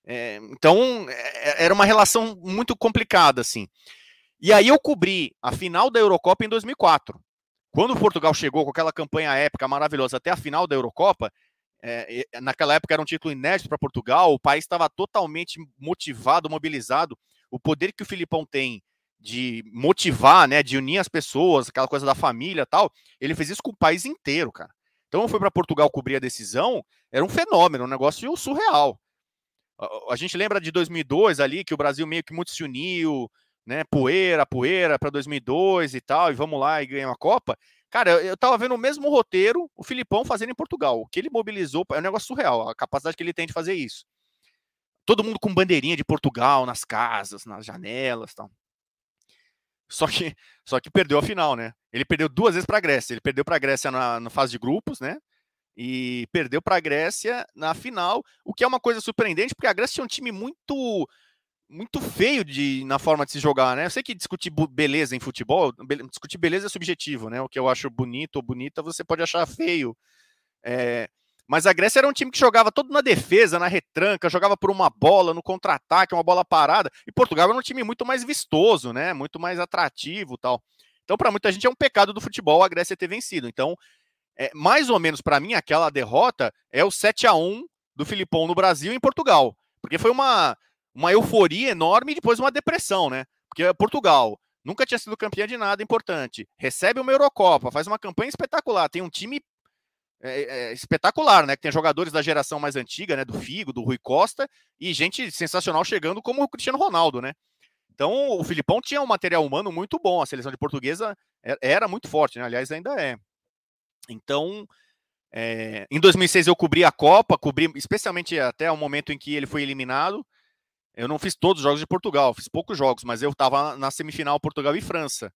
É, então, é, era uma relação muito complicada, assim. E aí eu cobri a final da Eurocopa em 2004. Quando Portugal chegou com aquela campanha épica maravilhosa até a final da Eurocopa, é, naquela época era um título inédito para Portugal, o país estava totalmente motivado, mobilizado. O poder que o Filipão tem de motivar, né, de unir as pessoas, aquela coisa da família tal, ele fez isso com o país inteiro, cara. Então eu fui para Portugal cobrir a decisão, era um fenômeno, um negócio surreal. A, gente lembra de 2002 ali, que o Brasil meio que muito se uniu, né? Poeira, poeira para 2002 e tal, e vamos lá e ganhar uma Copa. Cara, eu tava vendo o mesmo roteiro, o Filipão fazendo em Portugal. O que ele mobilizou é um negócio surreal, a capacidade que ele tem de fazer isso. Todo mundo com bandeirinha de Portugal nas casas, nas janelas, tal. Só que, só que perdeu a final, né? Ele perdeu duas vezes para a Grécia. Ele perdeu para a Grécia na, na, fase de grupos, né? E perdeu para a Grécia na final, o que é uma coisa surpreendente, porque a Grécia tinha um time muito muito feio de, na forma de se jogar, né? Eu sei que discutir beleza em futebol, be discutir beleza é subjetivo, né? O que eu acho bonito ou bonita, você pode achar feio. É, mas a Grécia era um time que jogava todo na defesa, na retranca, jogava por uma bola, no contra-ataque, uma bola parada. E Portugal era um time muito mais vistoso, né? Muito mais atrativo tal. Então, para muita gente é um pecado do futebol a Grécia ter vencido. Então, é, mais ou menos para mim, aquela derrota é o 7 a 1 do Filipão no Brasil e em Portugal. Porque foi uma uma euforia enorme e depois uma depressão, né? Porque Portugal nunca tinha sido campeã de nada importante, recebe uma Eurocopa, faz uma campanha espetacular, tem um time é, é, espetacular, né? Que tem jogadores da geração mais antiga, né? Do Figo, do Rui Costa e gente sensacional chegando como o Cristiano Ronaldo, né? Então o Filipão tinha um material humano muito bom, a seleção de portuguesa era muito forte, né? Aliás, ainda é. Então, é, em 2006 eu cobri a Copa, cobri especialmente até o momento em que ele foi eliminado. Eu não fiz todos os jogos de Portugal, fiz poucos jogos, mas eu estava na semifinal Portugal e França.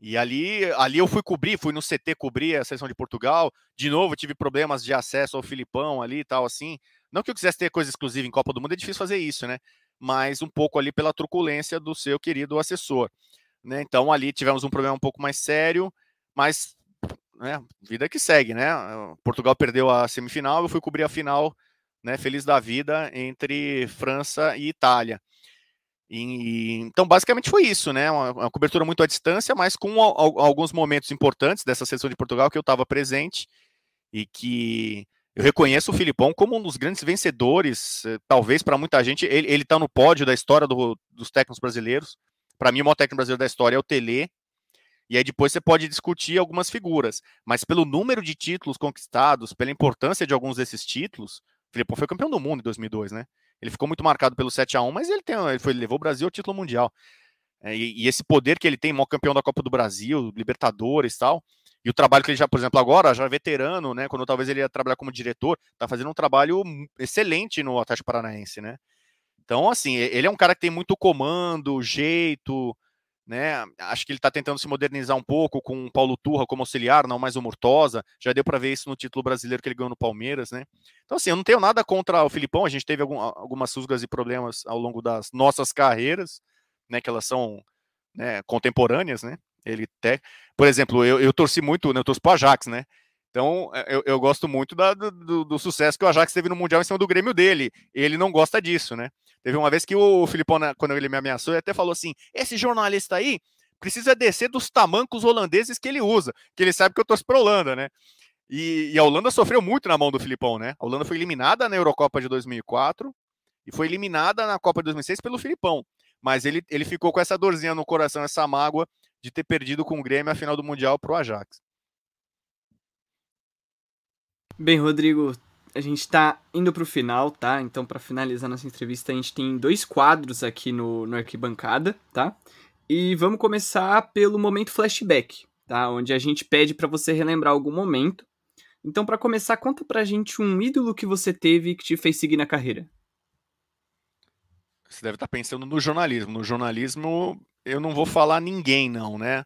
E ali, ali eu fui cobrir, fui no CT cobrir a seleção de Portugal. De novo, tive problemas de acesso ao Filipão ali e tal, assim. Não que eu quisesse ter coisa exclusiva em Copa do Mundo, é difícil fazer isso, né? Mas um pouco ali pela truculência do seu querido assessor. Né? Então ali tivemos um problema um pouco mais sério, mas né, vida que segue, né? Portugal perdeu a semifinal, eu fui cobrir a final né, feliz da vida entre França e Itália. E, então, basicamente foi isso, né? Uma, uma, cobertura muito à distância, mas com a, a, alguns momentos importantes dessa sessão de Portugal que eu estava presente e que eu reconheço o Filipão como um dos grandes vencedores, eh, talvez para muita gente. Ele está no pódio da história do, dos técnicos brasileiros. Para mim, o maior técnico brasileiro da história é o Tele. E aí depois você pode discutir algumas figuras, mas pelo número de títulos conquistados, pela importância de alguns desses títulos, Filipão foi campeão do mundo em 2002, né? Ele ficou muito marcado pelo 7 a 1 mas ele, tem, ele, foi, ele levou o Brasil ao título mundial. É, e, e, esse poder que ele tem, maior campeão da Copa do Brasil, Libertadores e tal, e o trabalho que ele já, por exemplo, agora, já veterano, né? Quando talvez ele ia trabalhar como diretor, tá fazendo um trabalho excelente no Atlético Paranaense, né? Então, assim, ele é um cara que tem muito comando, jeito, né? Acho que ele está tentando se modernizar um pouco com o Paulo Turra como auxiliar, não mais o Murtosa. Já deu para ver isso no título brasileiro que ele ganhou no Palmeiras, né? Então, assim, eu não tenho nada contra o Filipão. A gente teve algum, algumas susgas e problemas ao longo das nossas carreiras, né? Que elas são né, contemporâneas, né? Ele até, por exemplo, eu, eu torci muito, né, eu torci pro Ajax, né? Então, é, eu, eu gosto muito da, do, do, sucesso que o Ajax teve no Mundial em cima do Grêmio dele. Ele não gosta disso, né? Teve uma vez que o Filipão, né, quando ele me ameaçou, ele até falou assim: esse jornalista aí precisa descer dos tamancos holandeses que ele usa, que ele sabe que eu torço pra Holanda, né? E, e, a Holanda sofreu muito na mão do Filipão, né? A Holanda foi eliminada na Eurocopa de 2004 e foi eliminada na Copa de 2006 pelo Filipão. Mas ele, ele ficou com essa dorzinha no coração, essa mágoa de ter perdido com o Grêmio a final do Mundial pro Ajax. Bem, Rodrigo, a gente está indo para o final, tá? Então, para finalizar nossa entrevista, a gente tem dois quadros aqui no, no Arquibancada, tá? E vamos começar pelo momento flashback, tá? Onde a gente pede para você relembrar algum momento então, para começar, conta pra gente um ídolo que você teve que te fez seguir na carreira. Você deve estar tá pensando no jornalismo. No jornalismo, eu não vou falar ninguém, não, né?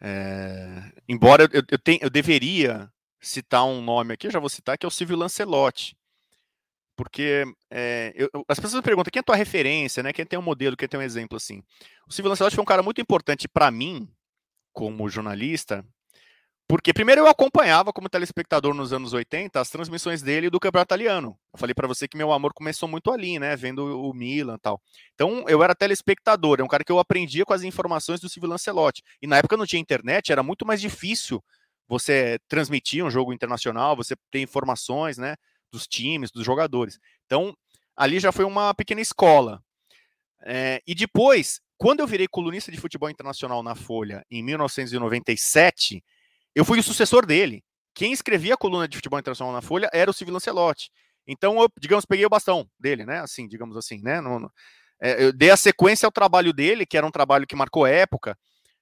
É... Embora eu, eu, tenha, eu deveria citar um nome aqui, já vou citar, que é o Silvio Lancelotti. Porque é, eu, as pessoas perguntam quem é a tua referência, né? Quem tem um modelo, quem tem um exemplo assim. O Silvio Lancelotti foi um cara muito importante para mim, como jornalista, porque primeiro eu acompanhava como telespectador nos anos 80 as transmissões dele do campeonato italiano. Eu falei para você que meu amor começou muito ali, né, vendo o Milan tal. Então eu era telespectador, é um cara que eu aprendia com as informações do Silvio Lancelotti. E na época não tinha internet, era muito mais difícil você transmitir um jogo internacional, você ter informações, né, dos times, dos jogadores. Então ali já foi uma pequena escola. É, e depois, quando eu virei colunista de futebol internacional na Folha em 1997 eu fui o sucessor dele. Quem escrevia a coluna de futebol internacional na Folha era o Silvio Lancelotti. Então, eu, digamos, peguei o bastão dele, né? Assim, digamos assim, né? No, no, é, eu dei a sequência ao trabalho dele, que era um trabalho que marcou época.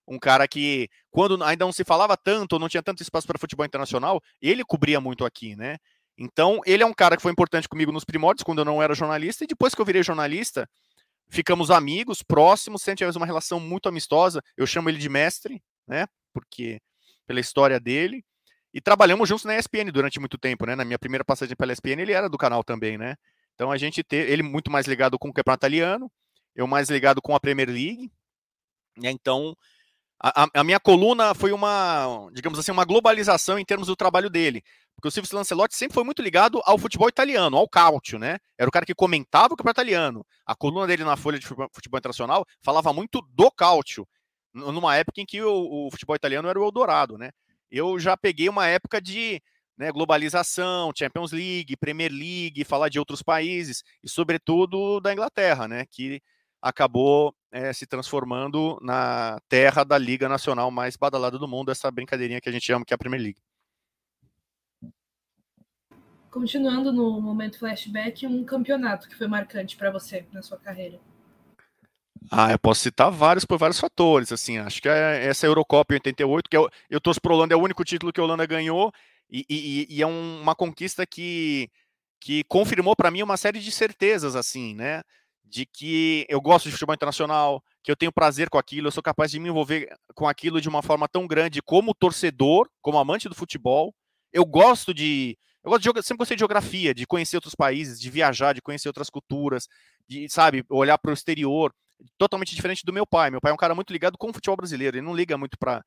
Um cara que, quando ainda não se falava tanto, não tinha tanto espaço para futebol internacional, ele cobria muito aqui, né? Então, ele é um cara que foi importante comigo nos primórdios, quando eu não era jornalista, e depois que eu virei jornalista, ficamos amigos, próximos, sempre tivemos uma relação muito amistosa. Eu chamo ele de mestre, né? Porque pela história dele. E trabalhamos juntos na ESPN durante muito tempo, né? Na minha primeira passagem pela ESPN, ele era do canal também, né? Então a gente teve ele muito mais ligado com o campeonato italiano, eu mais ligado com a Premier League. Né? Então a, a, minha coluna foi uma, digamos assim, uma globalização em termos do trabalho dele. Porque o Silvio Lancelotti sempre foi muito ligado ao futebol italiano, ao cálcio, né? Era o cara que comentava o campeonato italiano. A coluna dele na Folha de Futebol Internacional falava muito do cálcio numa época em que o, o, futebol italiano era o Eldorado, né? Eu já peguei uma época de né, globalização, Champions League, Premier League, falar de outros países e, sobretudo, da Inglaterra, né? Que acabou é, se transformando na terra da liga nacional mais badalada do mundo, essa brincadeirinha que a gente chama que é a Premier League. Continuando no momento flashback, um campeonato que foi marcante para você na sua carreira. Ah, eu posso citar vários por vários fatores, assim, acho que é essa Eurocopa em 88, que eu, eu torço para Holanda, é o único título que a Holanda ganhou, e, e, e é um, uma conquista que, que confirmou para mim uma série de certezas, assim, né, de que eu gosto de futebol internacional, que eu tenho prazer com aquilo, eu sou capaz de me envolver com aquilo de uma forma tão grande como torcedor, como amante do futebol, eu gosto de... Eu gosto de, sempre gostei de geografia, de conhecer outros países, de viajar, de conhecer outras culturas, de, sabe, olhar para o exterior totalmente diferente do meu pai. Meu pai é um cara muito ligado com o futebol brasileiro, ele não liga muito para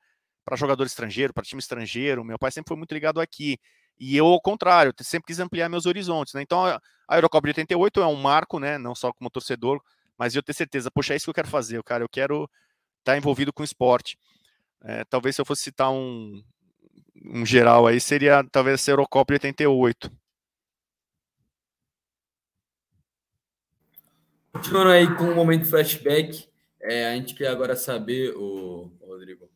jogador estrangeiro, para time estrangeiro. Meu pai sempre foi muito ligado aqui. E eu, ao contrário, sempre quis ampliar meus horizontes. Né? Então, a Eurocopa de 88 é um marco, né? não só como torcedor, mas eu ter certeza, poxa, é isso que eu quero fazer, cara. Eu quero estar tá envolvido com esporte. É, talvez se eu fosse citar um, um geral aí, seria talvez a Eurocopa de 88. Continuando aí com o um momento flashback, é, a gente quer agora saber, o Rodrigo,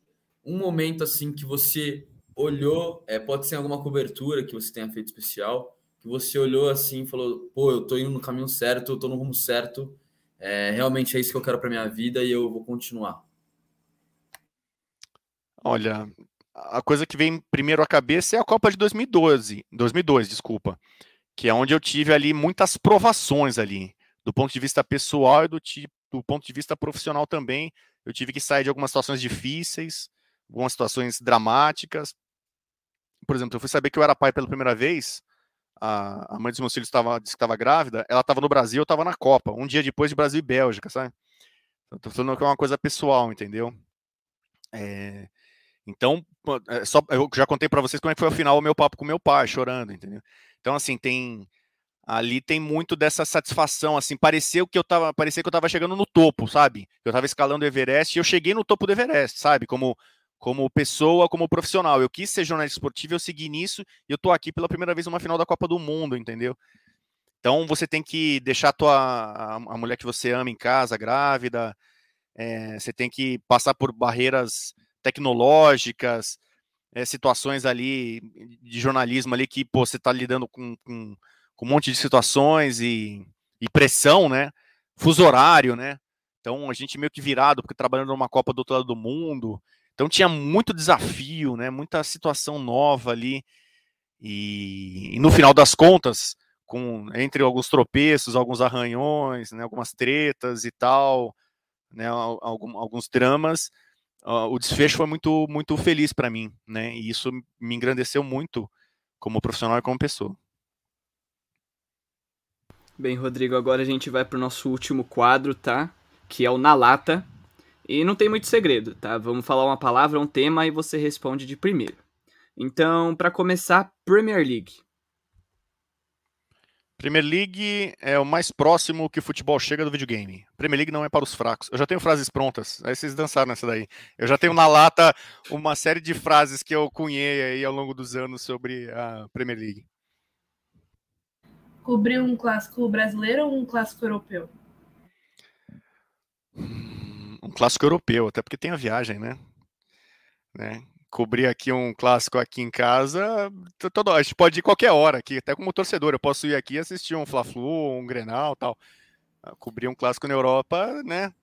um momento assim que você olhou, é, pode ser alguma cobertura que você tenha feito especial, que você olhou assim e falou, pô, eu tô indo no caminho certo, eu tô no rumo certo, é, realmente é isso que eu quero para minha vida e eu vou continuar. Olha, a coisa que vem primeiro à cabeça é a Copa de 2012, 2002, desculpa, que é onde eu tive ali muitas provações ali do ponto de vista pessoal e do, do ponto de vista profissional também. Eu tive que sair de algumas situações difíceis, algumas situações dramáticas. Por exemplo, eu fui saber que eu era pai pela primeira vez. A, a mãe dos meus filhos estava, disse que estava grávida. Ela estava no Brasil, eu estava na Copa. Um dia depois de Brasil e Bélgica, sabe? Estou falando que é uma coisa pessoal, entendeu? É, então, é, só, eu já contei para vocês como é que foi ao final o meu papo com meu pai, chorando, entendeu? Então, assim, tem ali tem muito dessa satisfação, assim, pareceu que eu tava, parecia que eu tava chegando no topo, sabe? Eu tava escalando o Everest e eu cheguei no topo do Everest, sabe? Como como pessoa, como profissional. Eu quis ser jornalista esportivo, eu segui nisso e eu tô aqui pela primeira vez numa final da Copa do Mundo, entendeu? Então você tem que deixar a, tua, a, a mulher que você ama em casa, grávida, é, você tem que passar por barreiras tecnológicas, é, situações ali de jornalismo ali que pô, você está lidando com, com, com, um monte de situações e, e, pressão, né? Fuso horário, né? Então a gente meio que virado, porque trabalhando numa Copa do outro lado do mundo. Então tinha muito desafio, né? Muita situação nova ali. E, e no final das contas, com entre alguns tropeços, alguns arranhões, né, algumas tretas e tal, né, algum, alguns dramas, uh, o desfecho foi muito muito feliz para mim, né? E isso me engrandeceu muito como profissional e como pessoa. Bem, Rodrigo, agora a gente vai para o nosso último quadro, tá? Que é o Na Lata. E não tem muito segredo, tá? Vamos falar uma palavra, um tema e você responde de primeiro. Então, para começar, Premier League. Premier League é o mais próximo que o futebol chega do videogame. Premier League não é para os fracos. Eu já tenho frases prontas. Aí vocês dançaram nessa daí. Eu já tenho na lata uma série de frases que eu cunhei aí ao longo dos anos sobre a Premier League. Cobrir um clássico brasileiro ou um clássico europeu? Um clássico europeu, até porque tem a viagem, né? né? cobrir aqui um clássico aqui em casa, todo, a gente pode ir qualquer hora aqui, até como torcedor. Eu posso ir aqui e assistir um Fla-Flu, um Grenal tal. Ah, cobrir um clássico na Europa, né?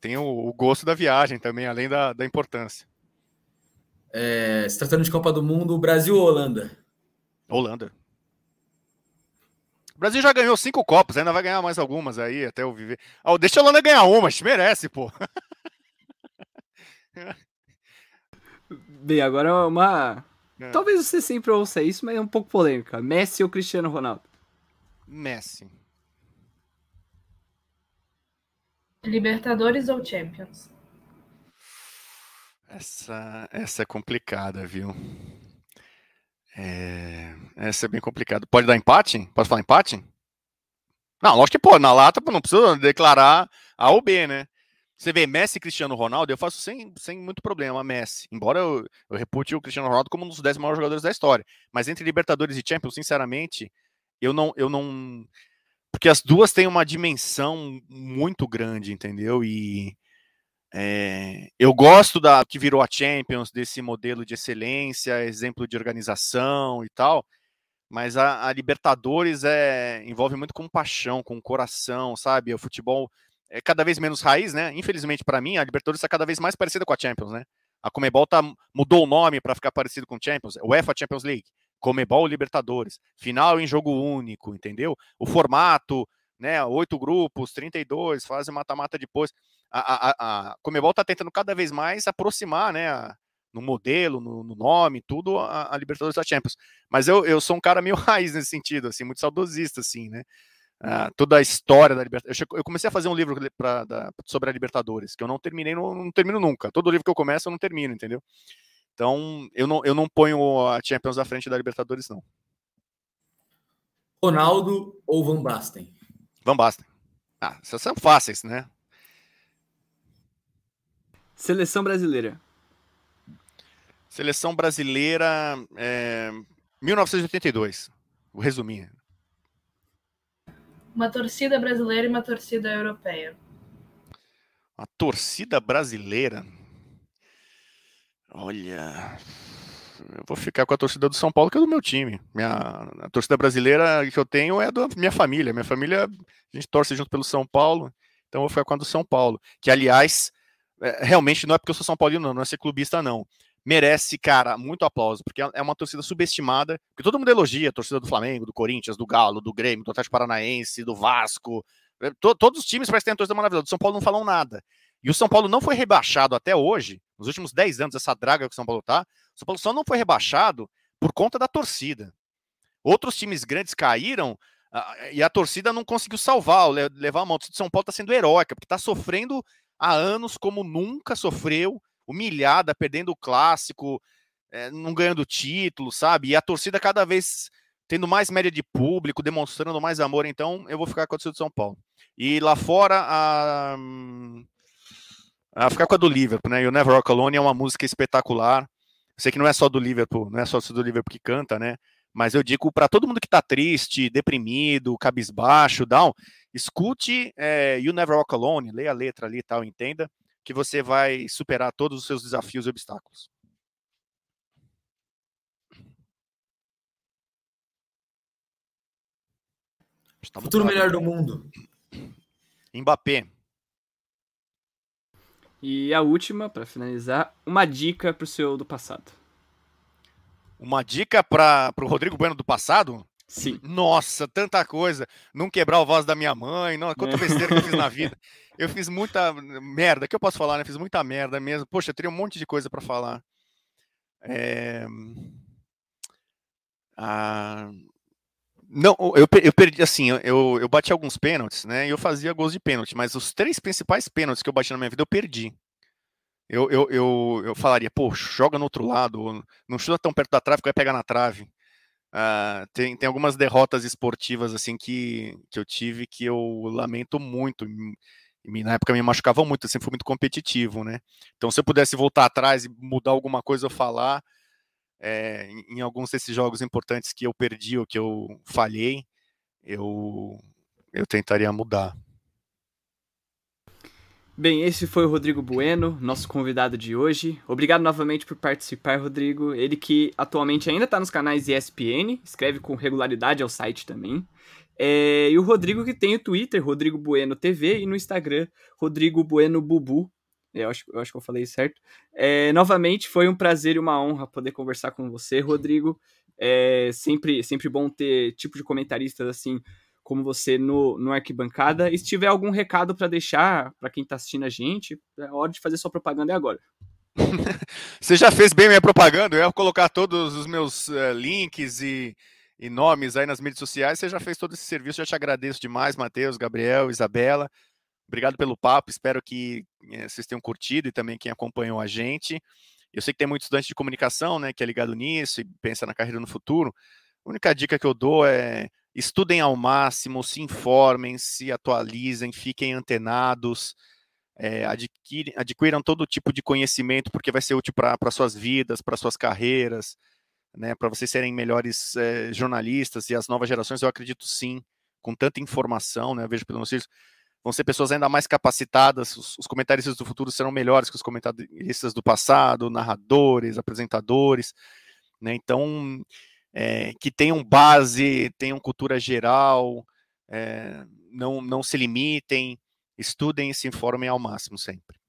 Tem o, o gosto da viagem também, além da, da importância. É, se tratando de Copa do Mundo, Brasil ou Holanda? Holanda. O Brasil já ganhou cinco Copas, ainda vai ganhar mais algumas aí, até eu viver. Oh, deixa a Holanda ganhar uma, a gente merece, pô. Bem, agora é uma. É. Talvez você sempre ouça isso, mas é um pouco polêmica. Messi ou Cristiano Ronaldo? Messi. Libertadores ou Champions? Essa, essa é complicada, viu? É, essa é bem complicada. Pode dar empate? Posso falar empate? Não, lógico que pode. Na lata não precisa declarar A ou B, né? Você vê Messi e Cristiano Ronaldo, eu faço sem, sem muito problema Messi. Embora eu, eu repute o Cristiano Ronaldo como um dos 10 maiores jogadores da história. Mas entre Libertadores e Champions, sinceramente, eu não. Eu não porque as duas têm uma dimensão muito grande, entendeu? E é, eu gosto da que virou a Champions, desse modelo de excelência, exemplo de organização e tal. Mas a, a Libertadores é, envolve muito com paixão, com coração, sabe? O futebol é cada vez menos raiz, né? Infelizmente para mim, a Libertadores está cada vez mais parecida com a Champions, né? A Comebol tá, mudou o nome para ficar parecido com Champions, UEFA Champions League, Comebol Libertadores, final em jogo único, entendeu? O formato, né? Oito grupos, 32, fase mata-mata depois. A, a, a Comebol está tentando cada vez mais aproximar, né? A, no modelo, no, no nome, tudo, a, a, Libertadores da Champions. Mas eu, eu sou um cara meio raiz nesse sentido, assim, muito saudosista, assim, né? uh, toda a história da Libertadores. Eu, comecei a fazer um livro pra, da, sobre a Libertadores, que eu não terminei, não, não, termino nunca. Todo livro que eu começo, eu não termino, entendeu? Então, eu não, eu não ponho a Champions à frente da Libertadores, não. Ronaldo ou Van Basten? Van Basten. Ah, essas são fáceis, né? Seleção brasileira. Seleção brasileira, é, 1982. Vou resumir. Uma torcida brasileira e uma torcida europeia. Uma torcida brasileira? Olha, eu vou ficar com a torcida do São Paulo, que é do meu time. Minha, a torcida brasileira que eu tenho é da minha família. Minha família, a gente torce junto pelo São Paulo, então eu vou ficar com a do São Paulo. Que, aliás, é, realmente não é porque eu sou São Paulino, não, não é ser clubista, não merece, cara, muito aplauso, porque é uma torcida subestimada, porque todo mundo elogia a torcida do Flamengo, do Corinthians, do Galo, do Grêmio, do Atlético Paranaense, do Vasco, é, to, todos os times parecem ter uma torcida maravilhosa, do São Paulo não falam nada. E o São Paulo não foi rebaixado até hoje, nos últimos 10 anos, essa draga que o São Paulo tá, o São Paulo só não foi rebaixado por conta da torcida. Outros times grandes caíram e a torcida não conseguiu salvar, levar a mão. O São Paulo está sendo heróica, porque está sofrendo há anos como nunca sofreu humilhada, perdendo o clássico, é, não ganhando título, sabe? E a torcida cada vez tendo mais média de público, demonstrando mais amor, então eu vou ficar com a torcida do São Paulo. E lá fora, a, a ficar com a do Liverpool, né? E o Never Walk Alone é uma música espetacular. Sei que não é só do Liverpool, não é só do Liverpool que canta, né? Mas eu digo para todo mundo que está triste, deprimido, cabisbaixo, down, escute é, You Never Walk Alone, leia a letra ali e tal, entenda que você vai superar todos os seus desafios e obstáculos. Tá Futuro melhor do mundo. Mbappé. E a última, para finalizar, uma dica para o seu do passado. Uma dica para o Rodrigo Bueno do passado? Sim. Nossa, tanta coisa. Não quebrar o voz da minha mãe. Não, quanta é. besteira que eu fiz na vida. Eu fiz muita merda. que eu posso falar, né? Fiz muita merda mesmo. Poxa, eu teria um monte de coisa para falar. É... Ah... Não, eu, eu perdi, assim, eu, eu bati alguns pênaltis, né? E eu fazia gols de pênalti, mas os três principais pênaltis que eu bati na minha vida eu perdi. Eu, eu, eu, eu falaria, pô, joga no outro lado, não chuta tão perto da trave que vai pegar na trave. Uh, tem, tem algumas derrotas esportivas assim que, que eu tive que eu lamento muito. Na época me machucava muito, eu sempre fui muito competitivo, né? Então, se eu pudesse voltar atrás e mudar alguma coisa ou falar, é, em, alguns desses jogos importantes que eu perdi ou que eu falhei, eu, eu tentaria mudar. Bem, esse foi o Rodrigo Bueno, nosso convidado de hoje. Obrigado novamente por participar, Rodrigo. Ele que atualmente ainda está nos canais ESPN, escreve com regularidade ao site também. É, e o Rodrigo que tem o Twitter, Rodrigo Bueno TV, e no Instagram, Rodrigo Bueno Bubu. Eu acho, eu acho que eu falei certo. É, novamente, foi um prazer e uma honra poder conversar com você, Rodrigo. É sempre, sempre bom ter tipo de comentaristas assim como você no, no arquibancada. E se tiver algum recado para deixar para quem está assistindo a gente, é hora de fazer sua propaganda agora. você já fez bem minha propaganda, eu ia colocar todos os meus uh, links e, e nomes aí nas mídias sociais. Você já fez todo esse serviço, já te agradeço demais, Matheus, Gabriel, Isabela. Obrigado pelo papo, espero que é, vocês tenham curtido e também quem acompanhou a gente. Eu sei que tem muito estudante de comunicação, né, que é ligado nisso e pensa na carreira no futuro. A única dica que eu dou é estudem ao máximo, se informem, se atualizem, fiquem antenados, é, adquiram todo tipo de conhecimento, porque vai ser útil para suas vidas, para suas carreiras, né, para vocês serem melhores é, jornalistas e as novas gerações, eu acredito sim, com tanta informação, né, vejo pelos meus vão ser pessoas ainda mais capacitadas, os, os comentaristas do futuro serão melhores que os comentaristas do passado, narradores, apresentadores, né? Então, é, que tenham base, tenham cultura geral, é, não, não se limitem, estudem e se informem ao máximo sempre.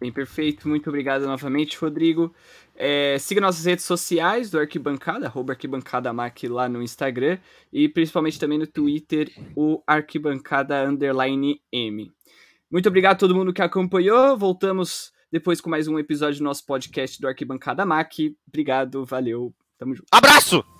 Bem, perfeito. Muito obrigado novamente, Rodrigo. É, siga nossas redes sociais do Arquibancada, arroba ArquibancadaMac lá no Instagram e principalmente também no Twitter, o Arquibancada Underline M. Muito obrigado a todo mundo que acompanhou. Voltamos depois com mais um episódio do nosso podcast do Arquibancada Mac. Obrigado, valeu, tamo junto. Abraço!